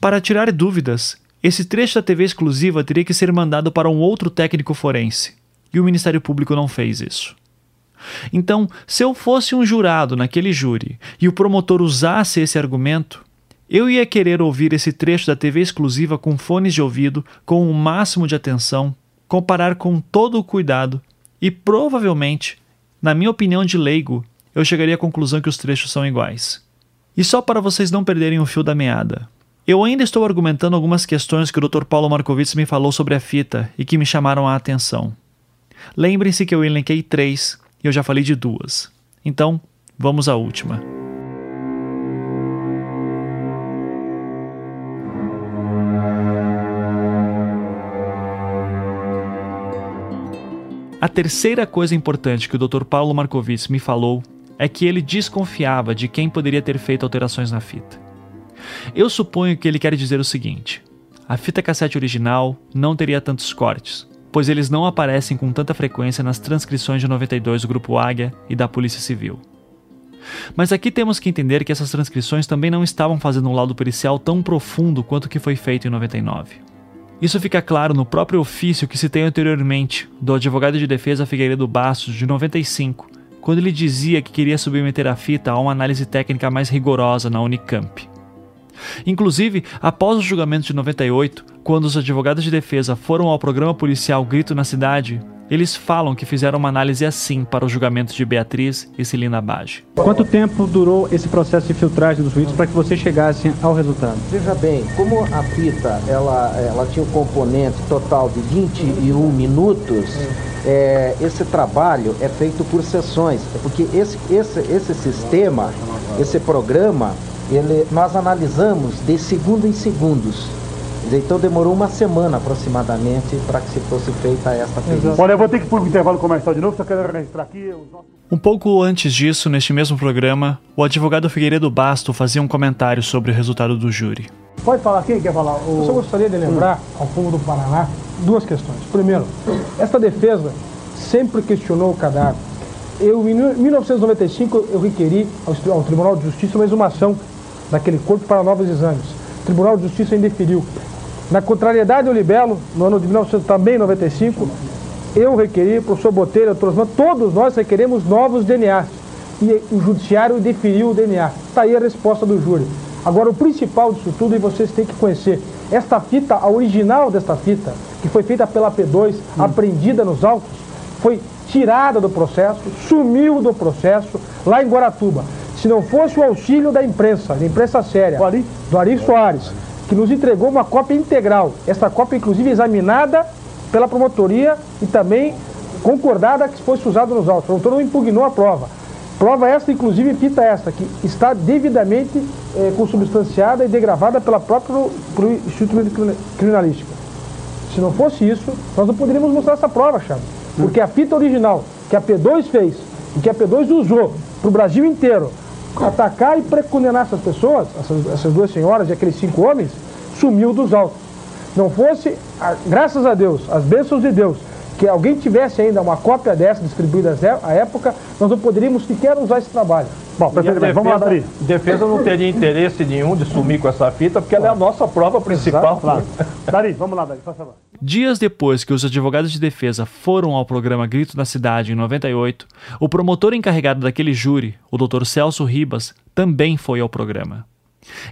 Para tirar dúvidas, esse trecho da TV exclusiva teria que ser mandado para um outro técnico forense, e o Ministério Público não fez isso. Então, se eu fosse um jurado naquele júri e o promotor usasse esse argumento, eu ia querer ouvir esse trecho da TV exclusiva com fones de ouvido, com o máximo de atenção, comparar com todo o cuidado e provavelmente, na minha opinião de leigo, eu chegaria à conclusão que os trechos são iguais. E só para vocês não perderem o fio da meada. Eu ainda estou argumentando algumas questões que o Dr. Paulo Markovitz me falou sobre a fita e que me chamaram a atenção. Lembrem-se que eu elenquei três eu já falei de duas. Então, vamos à última. A terceira coisa importante que o Dr. Paulo Markovitz me falou é que ele desconfiava de quem poderia ter feito alterações na fita. Eu suponho que ele quer dizer o seguinte: a fita cassete original não teria tantos cortes, pois eles não aparecem com tanta frequência nas transcrições de 92 do Grupo Águia e da Polícia Civil. Mas aqui temos que entender que essas transcrições também não estavam fazendo um laudo pericial tão profundo quanto o que foi feito em 99. Isso fica claro no próprio ofício que citei anteriormente, do advogado de defesa Figueiredo Bastos, de 95, quando ele dizia que queria submeter a fita a uma análise técnica mais rigorosa na Unicamp. Inclusive, após o julgamento de 98, quando os advogados de defesa foram ao programa policial Grito na Cidade, eles falam que fizeram uma análise assim para o julgamento de Beatriz e Celina Bage. Quanto tempo durou esse processo de filtragem dos vídeos para que você chegasse ao resultado? Veja bem, como a fita ela, ela tinha um componente total de 21 minutos, é, esse trabalho é feito por sessões, porque esse, esse, esse sistema, esse programa, ele, nós analisamos de segundo em segundos. Então demorou uma semana aproximadamente para que se fosse feita esta perícia. Olha, eu vou ter que ir para o intervalo comercial de novo, só quero registrar aqui os nossos... Um pouco antes disso, neste mesmo programa, o advogado Figueiredo Basto fazia um comentário sobre o resultado do júri. Pode falar, quem quer falar? O... Eu só gostaria de lembrar ao povo do Paraná duas questões. Primeiro, esta defesa sempre questionou o cadáver. Eu, em 1995, eu requeri ao, Tribunal de Justiça uma exumação daquele corpo para novos exames. O Tribunal de Justiça indeferiu. Na contrariedade ao Libelo, no ano de 1995, eu requeri, o professor Botelho, doutor todos nós requeremos novos DNAs. E o judiciário deferiu o DNA. Está aí a resposta do júri. Agora, o principal disso tudo, e vocês têm que conhecer, esta fita, a original desta fita, que foi feita pela P2, hum. apreendida nos autos, foi tirada do processo, sumiu do processo lá em Guaratuba. Se não fosse o auxílio da imprensa, da imprensa séria, do Ari Soares, que nos entregou uma cópia integral, esta cópia inclusive examinada pela promotoria e também concordada que fosse usado nos autos. O promotor não impugnou a prova. Prova esta, inclusive, fita esta, que está devidamente eh, consubstanciada e degravada pela própria Instituto Criminalística. Se não fosse isso, nós não poderíamos mostrar essa prova, Chave. Porque a fita original que a P2 fez e que a P2 usou para o Brasil inteiro atacar e precondenar essas pessoas, essas, essas duas senhoras e aqueles cinco homens, sumiu dos autos. Não fosse, graças a Deus, as bênçãos de Deus, que alguém tivesse ainda uma cópia dessa distribuída à época, nós não poderíamos sequer usar esse trabalho. Bom, defesa, vamos lá, Dari. Defesa não teria interesse nenhum de sumir com essa fita, porque ela é a nossa prova principal. claro. Dari, vamos lá, Dari, por favor. Dias depois que os advogados de defesa foram ao programa Grito na Cidade, em 98, o promotor encarregado daquele júri, o Dr. Celso Ribas, também foi ao programa.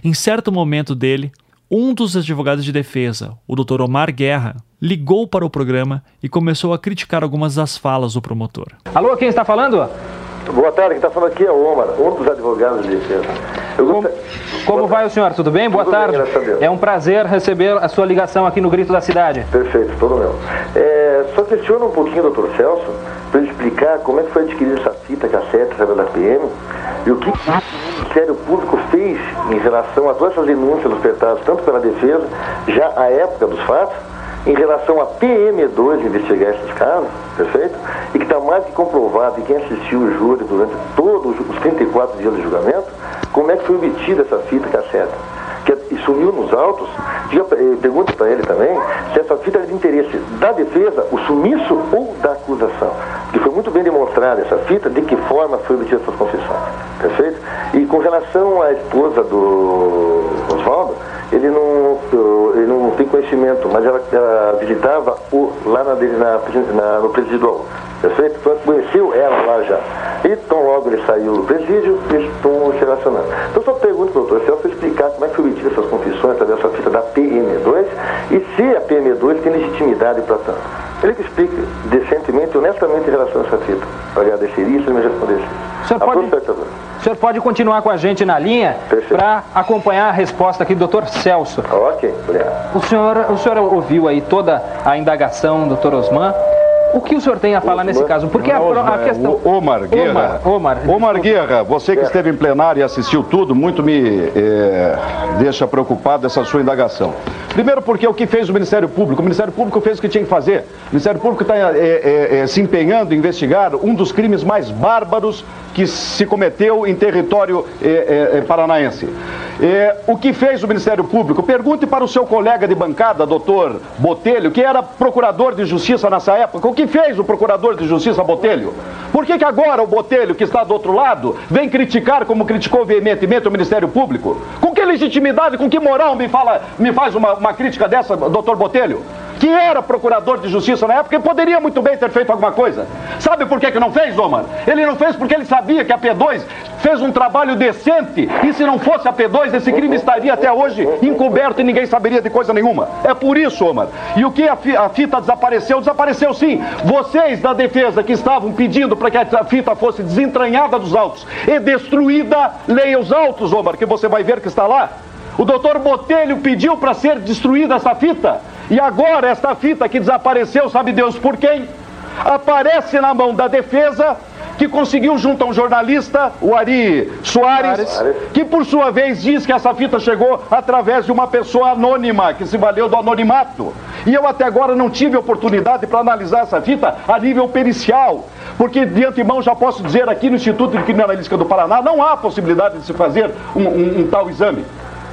Em certo momento dele, um dos advogados de defesa, o Dr. Omar Guerra, ligou para o programa e começou a criticar algumas das falas do promotor. Alô, quem está falando? Boa tarde, quem está falando aqui é o Omar, um dos advogados de defesa. Como, como vai o senhor? Tudo bem? Boa tudo tarde. Bem, é um prazer receber a sua ligação aqui no Grito da Cidade. Perfeito, todo meu. É, só questiona um pouquinho, doutor Celso, para ele explicar como é que foi adquirida essa fita cassete através da PM e o que o Ministério Público fez em relação a todas essas denúncias ofertadas, tanto pela defesa, já à época dos fatos, em relação a PM2 investigar esses casos, perfeito? E que está mais que comprovado, e quem assistiu o júri durante todos os 34 dias de julgamento, como é que foi obtida essa fita cassete. Que é, sumiu nos autos, eh, pergunta para ele também se essa fita é de interesse da defesa, o sumiço ou da acusação. Porque foi muito bem demonstrada essa fita, de que forma foi obtida essas confissões, perfeito? E com relação à esposa do Oswaldo, ele não, ele não tem conhecimento, mas ela, ela visitava o, lá na, na, na, no presídio perfeito? Então conheceu ela lá já. E tão logo ele saiu do presídio, eles estão se relacionando. Então só pergunto, doutor, se eu explicar como é que foi obtida essas confissões através dessa fita da PM2 e se a PM2 tem legitimidade para tanto. Ele que explique decentemente e honestamente em relação a essa fita. Eu agradeceria se ele me respondesse. O senhor, pode, o senhor pode continuar com a gente na linha para acompanhar a resposta aqui do doutor Celso. Ok, obrigado. O senhor, o senhor ouviu aí toda a indagação, doutor Osman. O que o senhor tem a falar nesse caso? Porque a, a questão. Omar Guerra. Omar, Omar, Omar Guerra, você que esteve em plenário e assistiu tudo, muito me é, deixa preocupado essa sua indagação. Primeiro porque o que fez o Ministério Público? O Ministério Público fez o que tinha que fazer. O Ministério Público está é, é, se empenhando em investigar um dos crimes mais bárbaros que se cometeu em território é, paranaense. o que fez o Ministério Público? Pergunte para o seu colega de bancada, doutor Botelho, que era procurador de justiça nessa época, o que fez o procurador de justiça Botelho? Por que, que agora o Botelho, que está do outro lado, vem criticar como criticou veementemente o Ministério Público? Com legitimidade, com que moral me, fala, me faz uma, uma crítica dessa, doutor Botelho? Que era procurador de justiça na época e poderia muito bem ter feito alguma coisa. Sabe por que, que não fez, Omar? Ele não fez porque ele sabia que a P2 fez um trabalho decente e se não fosse a P2, esse crime estaria até hoje encoberto e ninguém saberia de coisa nenhuma. É por isso, Omar. E o que a, fita desapareceu? Desapareceu sim. Vocês da defesa que estavam pedindo para que a fita fosse desentranhada dos autos e destruída, leia os autos, Omar, que você vai ver que está lá. O doutor Botelho pediu para ser destruída essa fita. E agora esta fita que desapareceu, sabe Deus por quem? Aparece na mão da defesa que conseguiu junto a um jornalista, o Ari Soares, Soares. que por sua vez diz que essa fita chegou através de uma pessoa anônima, que se valeu do anonimato. E eu até agora não tive oportunidade para analisar essa fita a nível pericial, porque de antemão já posso dizer aqui no Instituto de Criminalística do Paraná não há possibilidade de se fazer um, um- um tal exame.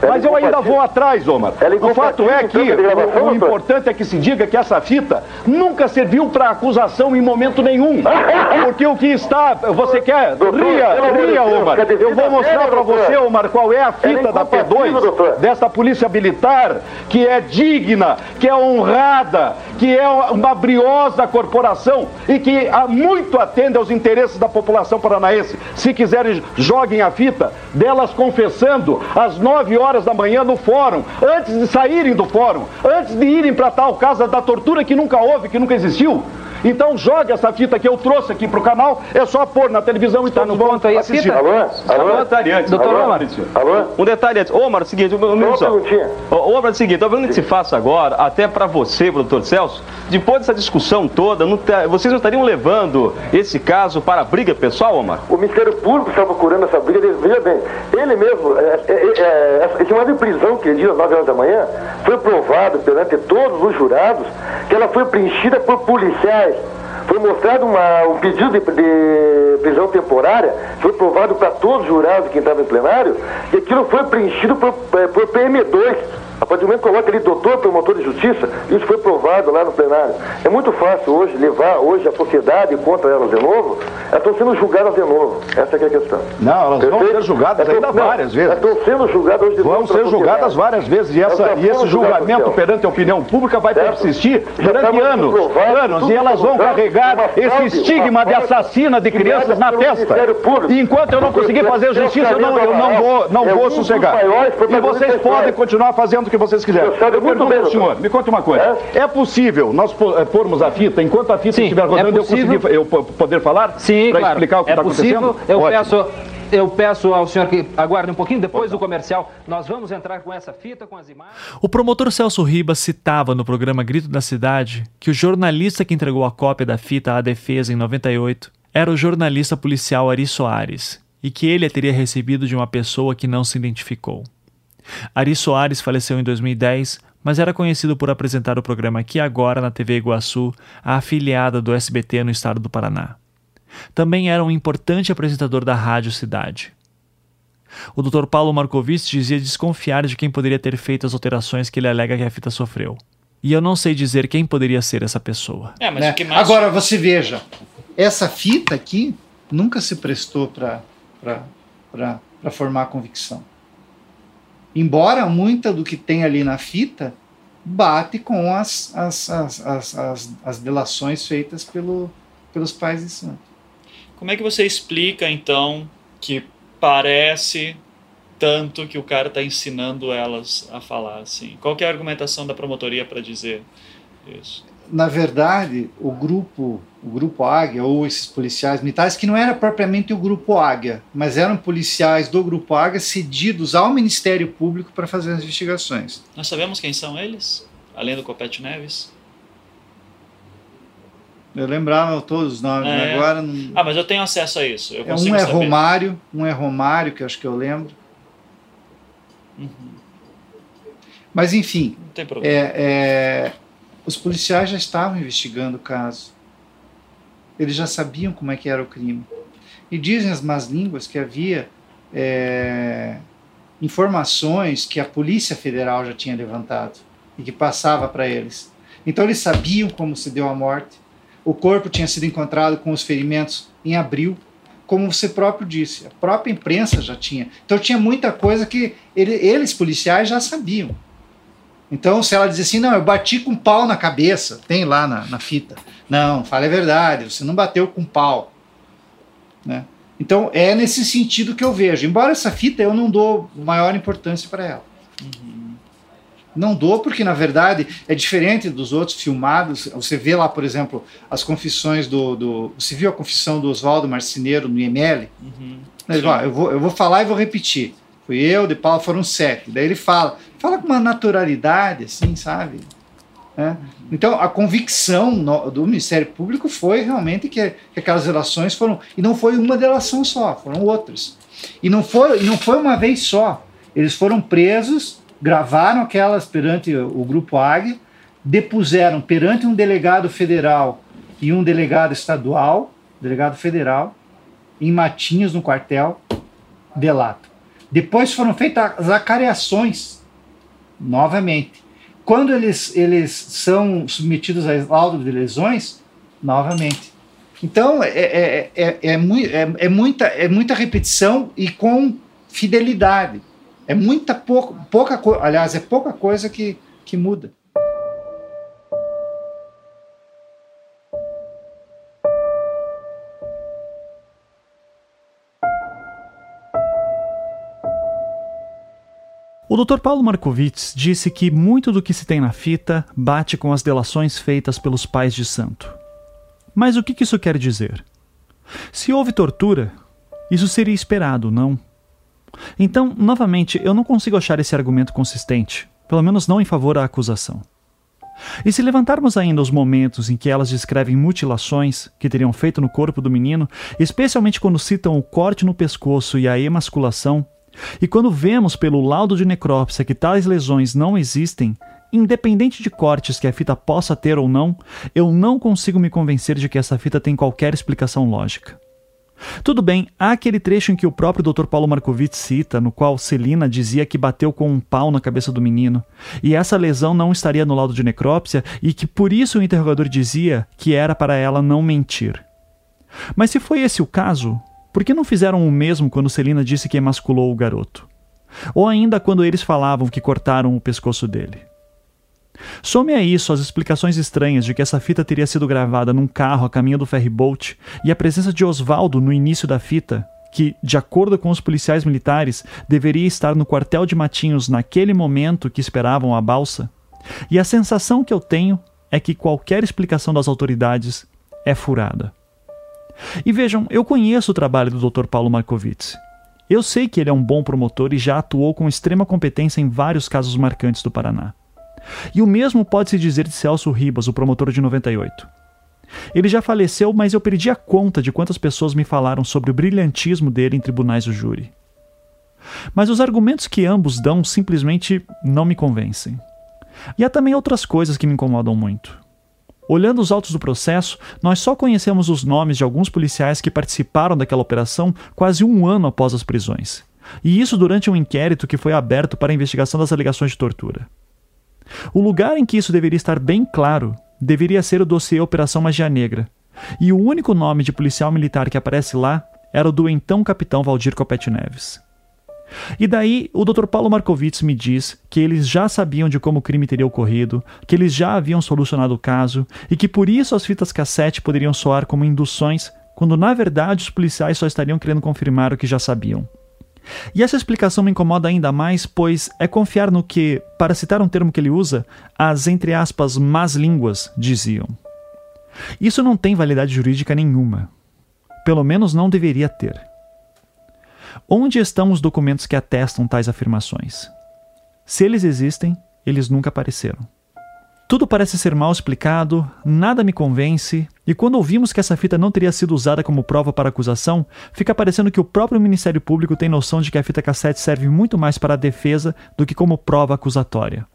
Mas eu ainda vou atrás, Omar. O fato é que o, o importante é que se diga que essa fita nunca serviu para acusação em momento nenhum. Porque o que está. Você quer. Ria, ria, Omar. Eu vou mostrar para você, Omar, qual é a é fita da incompatível, doutor. P2 dessa polícia militar que é digna, que é honrada, que é uma briosa corporação e que há muito atende aos interesses da população paranaense. Se quiserem, joguem a fita delas confessando às 9 horas da manhã no fórum, antes de saírem do fórum, antes de irem para tal casa da tortura que nunca houve, que nunca existiu. Então jogue essa fita que eu trouxe aqui pro canal, é só pôr na televisão e todos vão assistir. Alô? Alô? Um detalhe antes. Doutor Alô? Omar. Alô? Um detalhe antes. Ô, Omar, é o seguinte, um minuto só. Ô, Omar, é o seguinte, tô vendo que se faça agora, até para você, pro doutor Celso, depois dessa discussão toda, não tá- vocês não estariam levando esse caso para a briga pessoal, Omar? O Ministério Público está procurando essa briga. Ele- Veja bem, ele mesmo, é, é, é, é, esse mandado de prisão que ele diz às 9 horas da manhã, foi provado perante todos os jurados que ela foi preenchida por policiais. Foi mostrado uma- um pedido de, de prisão temporária, foi provado para todos os jurados que estavam em plenário, e aquilo foi preenchido por, eh, por PM2. A partir do momento que coloca ali doutor promotor de justiça, isso foi provado lá no plenário. É muito fácil hoje levar hoje a sociedade contra elas de novo. Elas estão sendo julgadas de novo. Essa é a questão. Não, elas vão Perfeito? ser julgadas Elas ainda não, várias vezes. Elas estão sendo julgadas hoje de Vão novo pela ser julgadas várias vezes e, essa, e esse julgamento Marcelo. perante a opinião pública vai Certo? persistir durante anos, provado, anos, e elas vão carregar uma esse fraude, estigma de fraude assassina de crianças na testa. E enquanto eu não conseguir fazer justiça, eu não, eu não vou, não É vou sossegar. E vocês podem continuar fazendo que vocês quiserem. Eu Eu muito pergunto bem, senhor, me conta uma coisa. É possível nós pô- eh, pormos a fita, enquanto a fita estiver rodando, eu possível. conseguir eu po- poder falar? Sim, Para claro. explicar o que é está possível. acontecendo? Eu Ótimo. peço, eu peço ao senhor que aguarde um pouquinho, depois do comercial, nós vamos entrar com essa fita, com as imagens. O promotor Celso Ribas citava no programa Grito da Cidade que o jornalista que entregou a cópia da fita à defesa em 98 era o jornalista policial Ari Soares e que ele a teria recebido de uma pessoa que não se identificou. Ari Soares faleceu em 2010, mas era conhecido por apresentar o programa Aqui Agora na TV Iguaçu, a afiliada do SBT no estado do Paraná. Também era um importante apresentador da Rádio Cidade. O Dr. Paulo Markovitz dizia desconfiar de quem poderia ter feito as alterações que ele alega que a fita sofreu. E eu não sei dizer quem poderia ser essa pessoa. né? Agora você veja, essa fita aqui nunca se prestou para formar convicção. Embora muita do que tem ali na fita bate com as, as, as, as, as, delações feitas pelo, pelos pais de santo. Como é que você explica, então, que parece tanto que o cara está ensinando elas a falar assim? Qual é a argumentação da promotoria para dizer isso? Na verdade, o grupo, o grupo Águia, ou esses policiais militares, que não era propriamente o grupo Águia, mas eram policiais do grupo Águia cedidos ao Ministério Público para fazer as investigações. Nós sabemos quem são eles? Além do Copete Neves? Eu lembrava todos os nomes, É. agora não... Ah, mas eu tenho acesso a isso. Eu É, um é saber. Romário, um é Romário, que acho que eu lembro. Uhum. Mas enfim, Não tem problema. é, é, os policiais já estavam investigando o caso. Eles já sabiam como é que era o crime. E dizem as más línguas que havia é, informações que a Polícia Federal já tinha levantado e que passava para eles. Então eles sabiam como se deu a morte. O corpo tinha sido encontrado com os ferimentos em abril, como você próprio disse. A própria imprensa já tinha. Então tinha muita coisa que ele- eles, policiais, já sabiam. Então, se ela diz assim, não, eu bati com pau na cabeça, tem lá na, na fita. Não, fala a verdade, você não bateu com pau. Né? Então, é nesse sentido que eu vejo. Embora essa fita eu não dou maior importância para ela. Não dou porque, na verdade, é diferente dos outros filmados. Você vê lá, por exemplo, as confissões do. do você viu a confissão do Oswaldo Marceneiro no IML? Uhum. Fala, "Ó, eu, vou, eu vou falar e vou repetir. Fui eu, de Paulo, foram sete. Daí ele fala, fala com uma naturalidade, assim, sabe? Né? Então, a convicção no, do Ministério Público foi realmente que, que, aquelas delações foram. E não foi uma delação só, foram outras. E não foi, não foi uma vez só. Eles foram presos, gravaram aquelas perante o Grupo Águia, depuseram perante um delegado federal e um delegado estadual, delegado federal, em Matinhos, no quartel, delato. Depois foram feitas as acareações, novamente. Quando eles, eles são submetidos a laudo de lesões, novamente. Então, é, é, é, é, é, é, muita, é muita repetição e com fidelidade. É muita pouca, pouca aliás, é pouca coisa que, que muda. O Dr. Paulo Markowitz disse que muito do que se tem na fita bate com as delações feitas pelos pais de santo. Mas o que isso quer dizer? Se houve tortura, isso seria esperado, não? Então, novamente, eu não consigo achar esse argumento consistente, pelo menos não em favor da acusação. E se levantarmos ainda os momentos em que elas descrevem mutilações que teriam feito no corpo do menino, especialmente quando citam o corte no pescoço e a emasculação, e quando vemos pelo laudo de necrópsia que tais lesões não existem, independente de cortes que a fita possa ter ou não, eu não consigo me convencer de que essa fita tem qualquer explicação lógica. Tudo bem, há aquele trecho em que o próprio Dr. Paulo Markovitch cita, no qual Celina dizia que bateu com um pau na cabeça do menino, e essa lesão não estaria no laudo de necrópsia e que por isso o interrogador dizia que era para ela não mentir. Mas se foi esse o caso, por que não fizeram o mesmo quando Celina disse que emasculou o garoto? Ou ainda quando eles falavam que cortaram o pescoço dele? Some a isso as explicações estranhas de que essa fita teria sido gravada num carro a caminho do ferryboat e a presença de Oswaldo no início da fita, que, de acordo com os policiais militares, deveria estar no quartel de Matinhos naquele momento que esperavam a balsa. E a sensação que eu tenho é que qualquer explicação das autoridades é furada. E vejam, eu conheço o trabalho do Dr. Paulo Markovitz. Eu sei que ele é um bom promotor e já atuou com extrema competência em vários casos marcantes do Paraná. E o mesmo pode-se dizer de Celso Ribas, o promotor de 98. Ele já faleceu, mas eu perdi a conta de quantas pessoas me falaram sobre o brilhantismo dele em tribunais do júri. Mas os argumentos que ambos dão simplesmente não me convencem. E há também outras coisas que me incomodam muito. Olhando os autos do processo, nós só conhecemos os nomes de alguns policiais que participaram daquela operação quase um ano após as prisões. E isso durante um inquérito que foi aberto para a investigação das alegações de tortura. O lugar em que isso deveria estar bem claro deveria ser o dossiê Operação Magia Negra. E o único nome de policial militar que aparece lá era o do então capitão Valdir Copete Neves. E daí o Dr. Paulo Markovitz me diz que eles já sabiam de como o crime teria ocorrido, que eles já haviam solucionado o caso e que por isso as fitas cassete poderiam soar como induções, quando na verdade os policiais só estariam querendo confirmar o que já sabiam. E essa explicação me incomoda ainda mais, pois é confiar no que, para citar um termo que ele usa, as entre aspas más línguas diziam. Isso não tem validade jurídica nenhuma. Pelo menos não deveria ter. Onde estão os documentos que atestam tais afirmações? Se eles existem, eles nunca apareceram. Tudo parece ser mal explicado, nada me convence, e quando ouvimos que essa fita não teria sido usada como prova para acusação, fica parecendo que o próprio Ministério Público tem noção de que a fita cassete serve muito mais para a defesa do que como prova acusatória.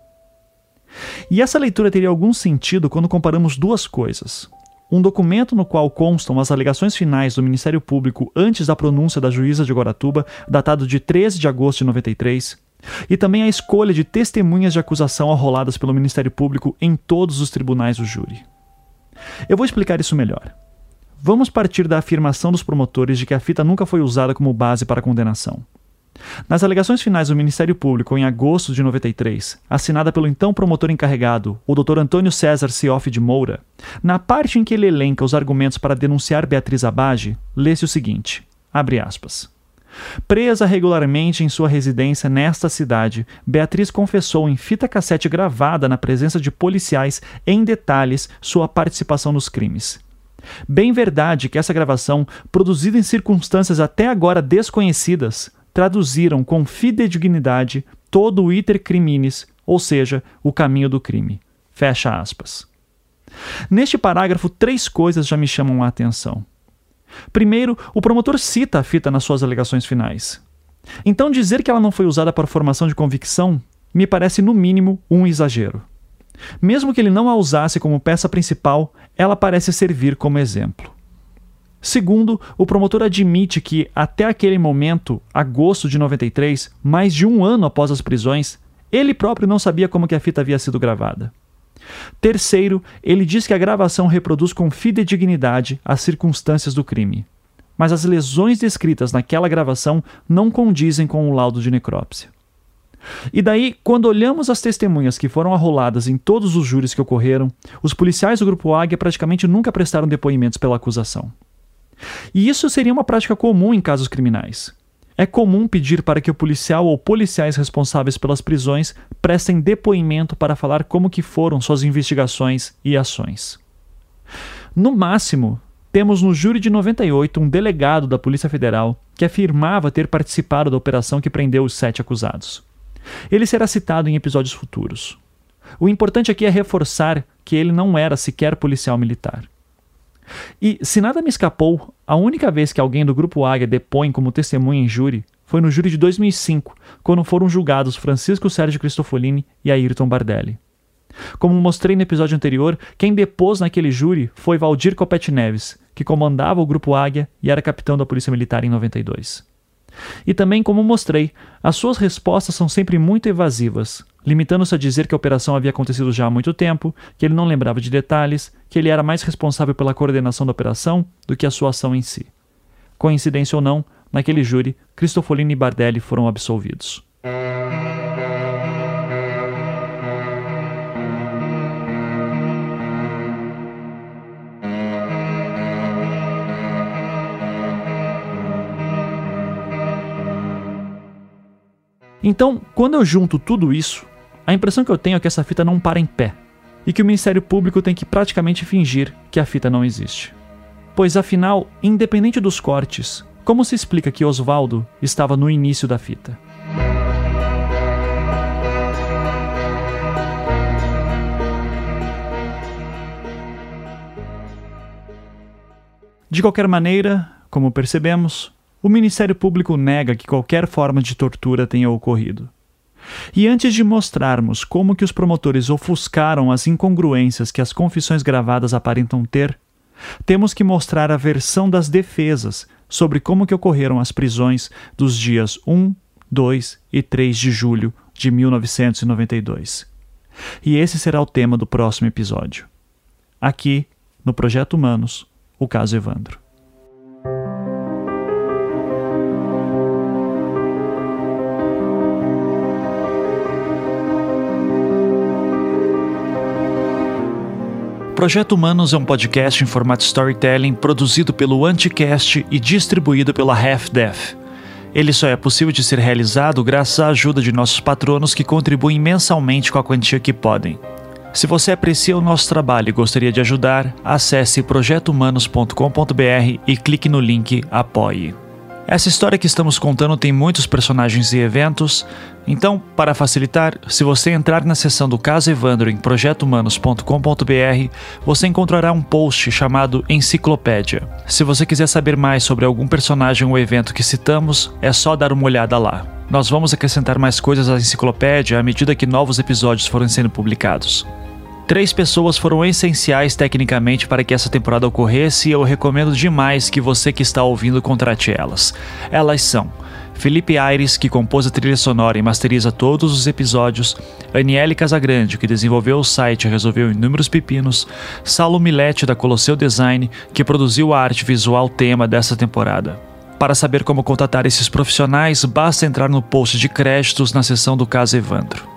E essa leitura teria algum sentido quando comparamos duas coisas um documento no qual constam as alegações finais do Ministério Público antes da pronúncia da juíza de Guaratuba, datado de 13 de agosto de 93, e também a escolha de testemunhas de acusação arroladas pelo Ministério Público em todos os tribunais do júri. Eu vou explicar isso melhor. Vamos partir da afirmação dos promotores de que a fita nunca foi usada como base para a condenação. Nas alegações finais do Ministério Público em agosto de 93, assinada pelo então promotor encarregado, o Dr. Antônio César Cioff de Moura, na parte em que ele elenca os argumentos para denunciar Beatriz Abage, lê-se o seguinte: abre aspas. Presa regularmente em sua residência nesta cidade, Beatriz confessou em fita cassete gravada na presença de policiais em detalhes sua participação nos crimes. Bem verdade que essa gravação, produzida em circunstâncias até agora desconhecidas, traduziram com fidedignidade todo o iter criminis, ou seja, o caminho do crime. Fecha aspas. Neste parágrafo, três coisas já me chamam a atenção. Primeiro, o promotor cita a fita nas suas alegações finais. Então, dizer que ela não foi usada para formação de convicção me parece, no mínimo, um exagero. Mesmo que ele não a usasse como peça principal, ela parece servir como exemplo. Segundo, o promotor admite que, até aquele momento, agosto de 93, mais de um ano após as prisões, ele próprio não sabia como que a fita havia sido gravada. Terceiro, ele diz que a gravação reproduz com fidedignidade as circunstâncias do crime. Mas as lesões descritas naquela gravação não condizem com o laudo de necrópsia. E daí, quando olhamos as testemunhas que foram arroladas em todos os júris que ocorreram, os policiais do Grupo Águia praticamente nunca prestaram depoimentos pela acusação. E isso seria uma prática comum em casos criminais. É comum pedir para que o policial ou policiais responsáveis pelas prisões prestem depoimento para falar como que foram suas investigações e ações. No máximo, temos no júri de 98 um delegado da Polícia Federal que afirmava ter participado da operação que prendeu os sete acusados. Ele será citado em episódios futuros. O importante aqui é reforçar que ele não era sequer policial militar. E, se nada me escapou, a única vez que alguém do Grupo Águia depõe como testemunha em júri foi no júri de 2005, quando foram julgados Francisco Sérgio Cristofolini e Ayrton Bardelli. Como mostrei no episódio anterior, quem depôs naquele júri foi Valdir Copete Neves, que comandava o Grupo Águia e era capitão da Polícia Militar em 92. E também, como mostrei, as suas respostas são sempre muito evasivas, limitando-se a dizer que a operação havia acontecido já há muito tempo, que ele não lembrava de detalhes, que ele era mais responsável pela coordenação da operação do que a sua ação em si. Coincidência ou não, naquele júri, Cristofolini e Bardelli foram absolvidos. Então, quando eu junto tudo isso, a impressão que eu tenho é que essa fita não para em pé e que o Ministério Público tem que praticamente fingir que a fita não existe. Pois afinal, independente dos cortes, como se explica que Oswaldo estava no início da fita? De qualquer maneira, como percebemos, o Ministério Público nega que qualquer forma de tortura tenha ocorrido. E antes de mostrarmos como que os promotores ofuscaram as incongruências que as confissões gravadas aparentam ter, temos que mostrar a versão das defesas sobre como que ocorreram as prisões dos dias 1, 2 e 3 de julho de 1992. E esse será o tema do próximo episódio. Aqui, no Projeto Humanos, o caso Evandro. Projeto Humanos é um podcast em formato storytelling produzido pelo Anticast e distribuído pela Half Death. Ele só é possível de ser realizado graças à ajuda de nossos patronos que contribuem mensalmente com a quantia que podem. Se você aprecia o nosso trabalho e gostaria de ajudar, acesse projetohumanos.com.br e clique no link Apoie. Essa história que estamos contando tem muitos personagens e eventos, então, para facilitar, se você entrar na seção do caso Evandro em projetohumanos.com.br, você encontrará um post chamado Enciclopédia. Se você quiser saber mais sobre algum personagem ou evento que citamos, é só dar uma olhada lá. Nós vamos acrescentar mais coisas à enciclopédia à medida que novos episódios forem sendo publicados. Três pessoas foram essenciais tecnicamente para que essa temporada ocorresse e eu recomendo demais que você que está ouvindo contrate elas. Elas são Felipe Aires, que compôs a trilha sonora e masteriza todos os episódios, Aniele Casagrande, que desenvolveu o site e resolveu inúmeros pepinos, Saulo Milete, da Colosseu Design, que produziu a arte visual tema dessa temporada. Para saber como contatar esses profissionais, basta entrar no post de créditos na seção do caso Evandro.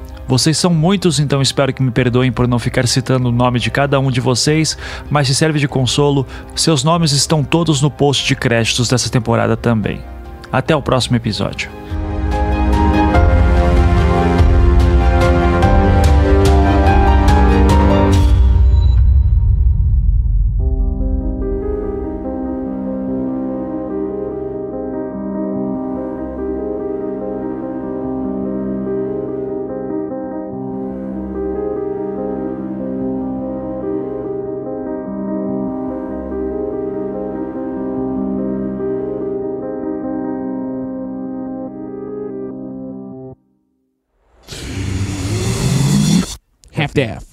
Vocês são muitos, então espero que me perdoem por não ficar citando o nome de cada um de vocês, mas se serve de consolo, seus nomes estão todos no post de créditos dessa temporada também. Até o próximo episódio. death.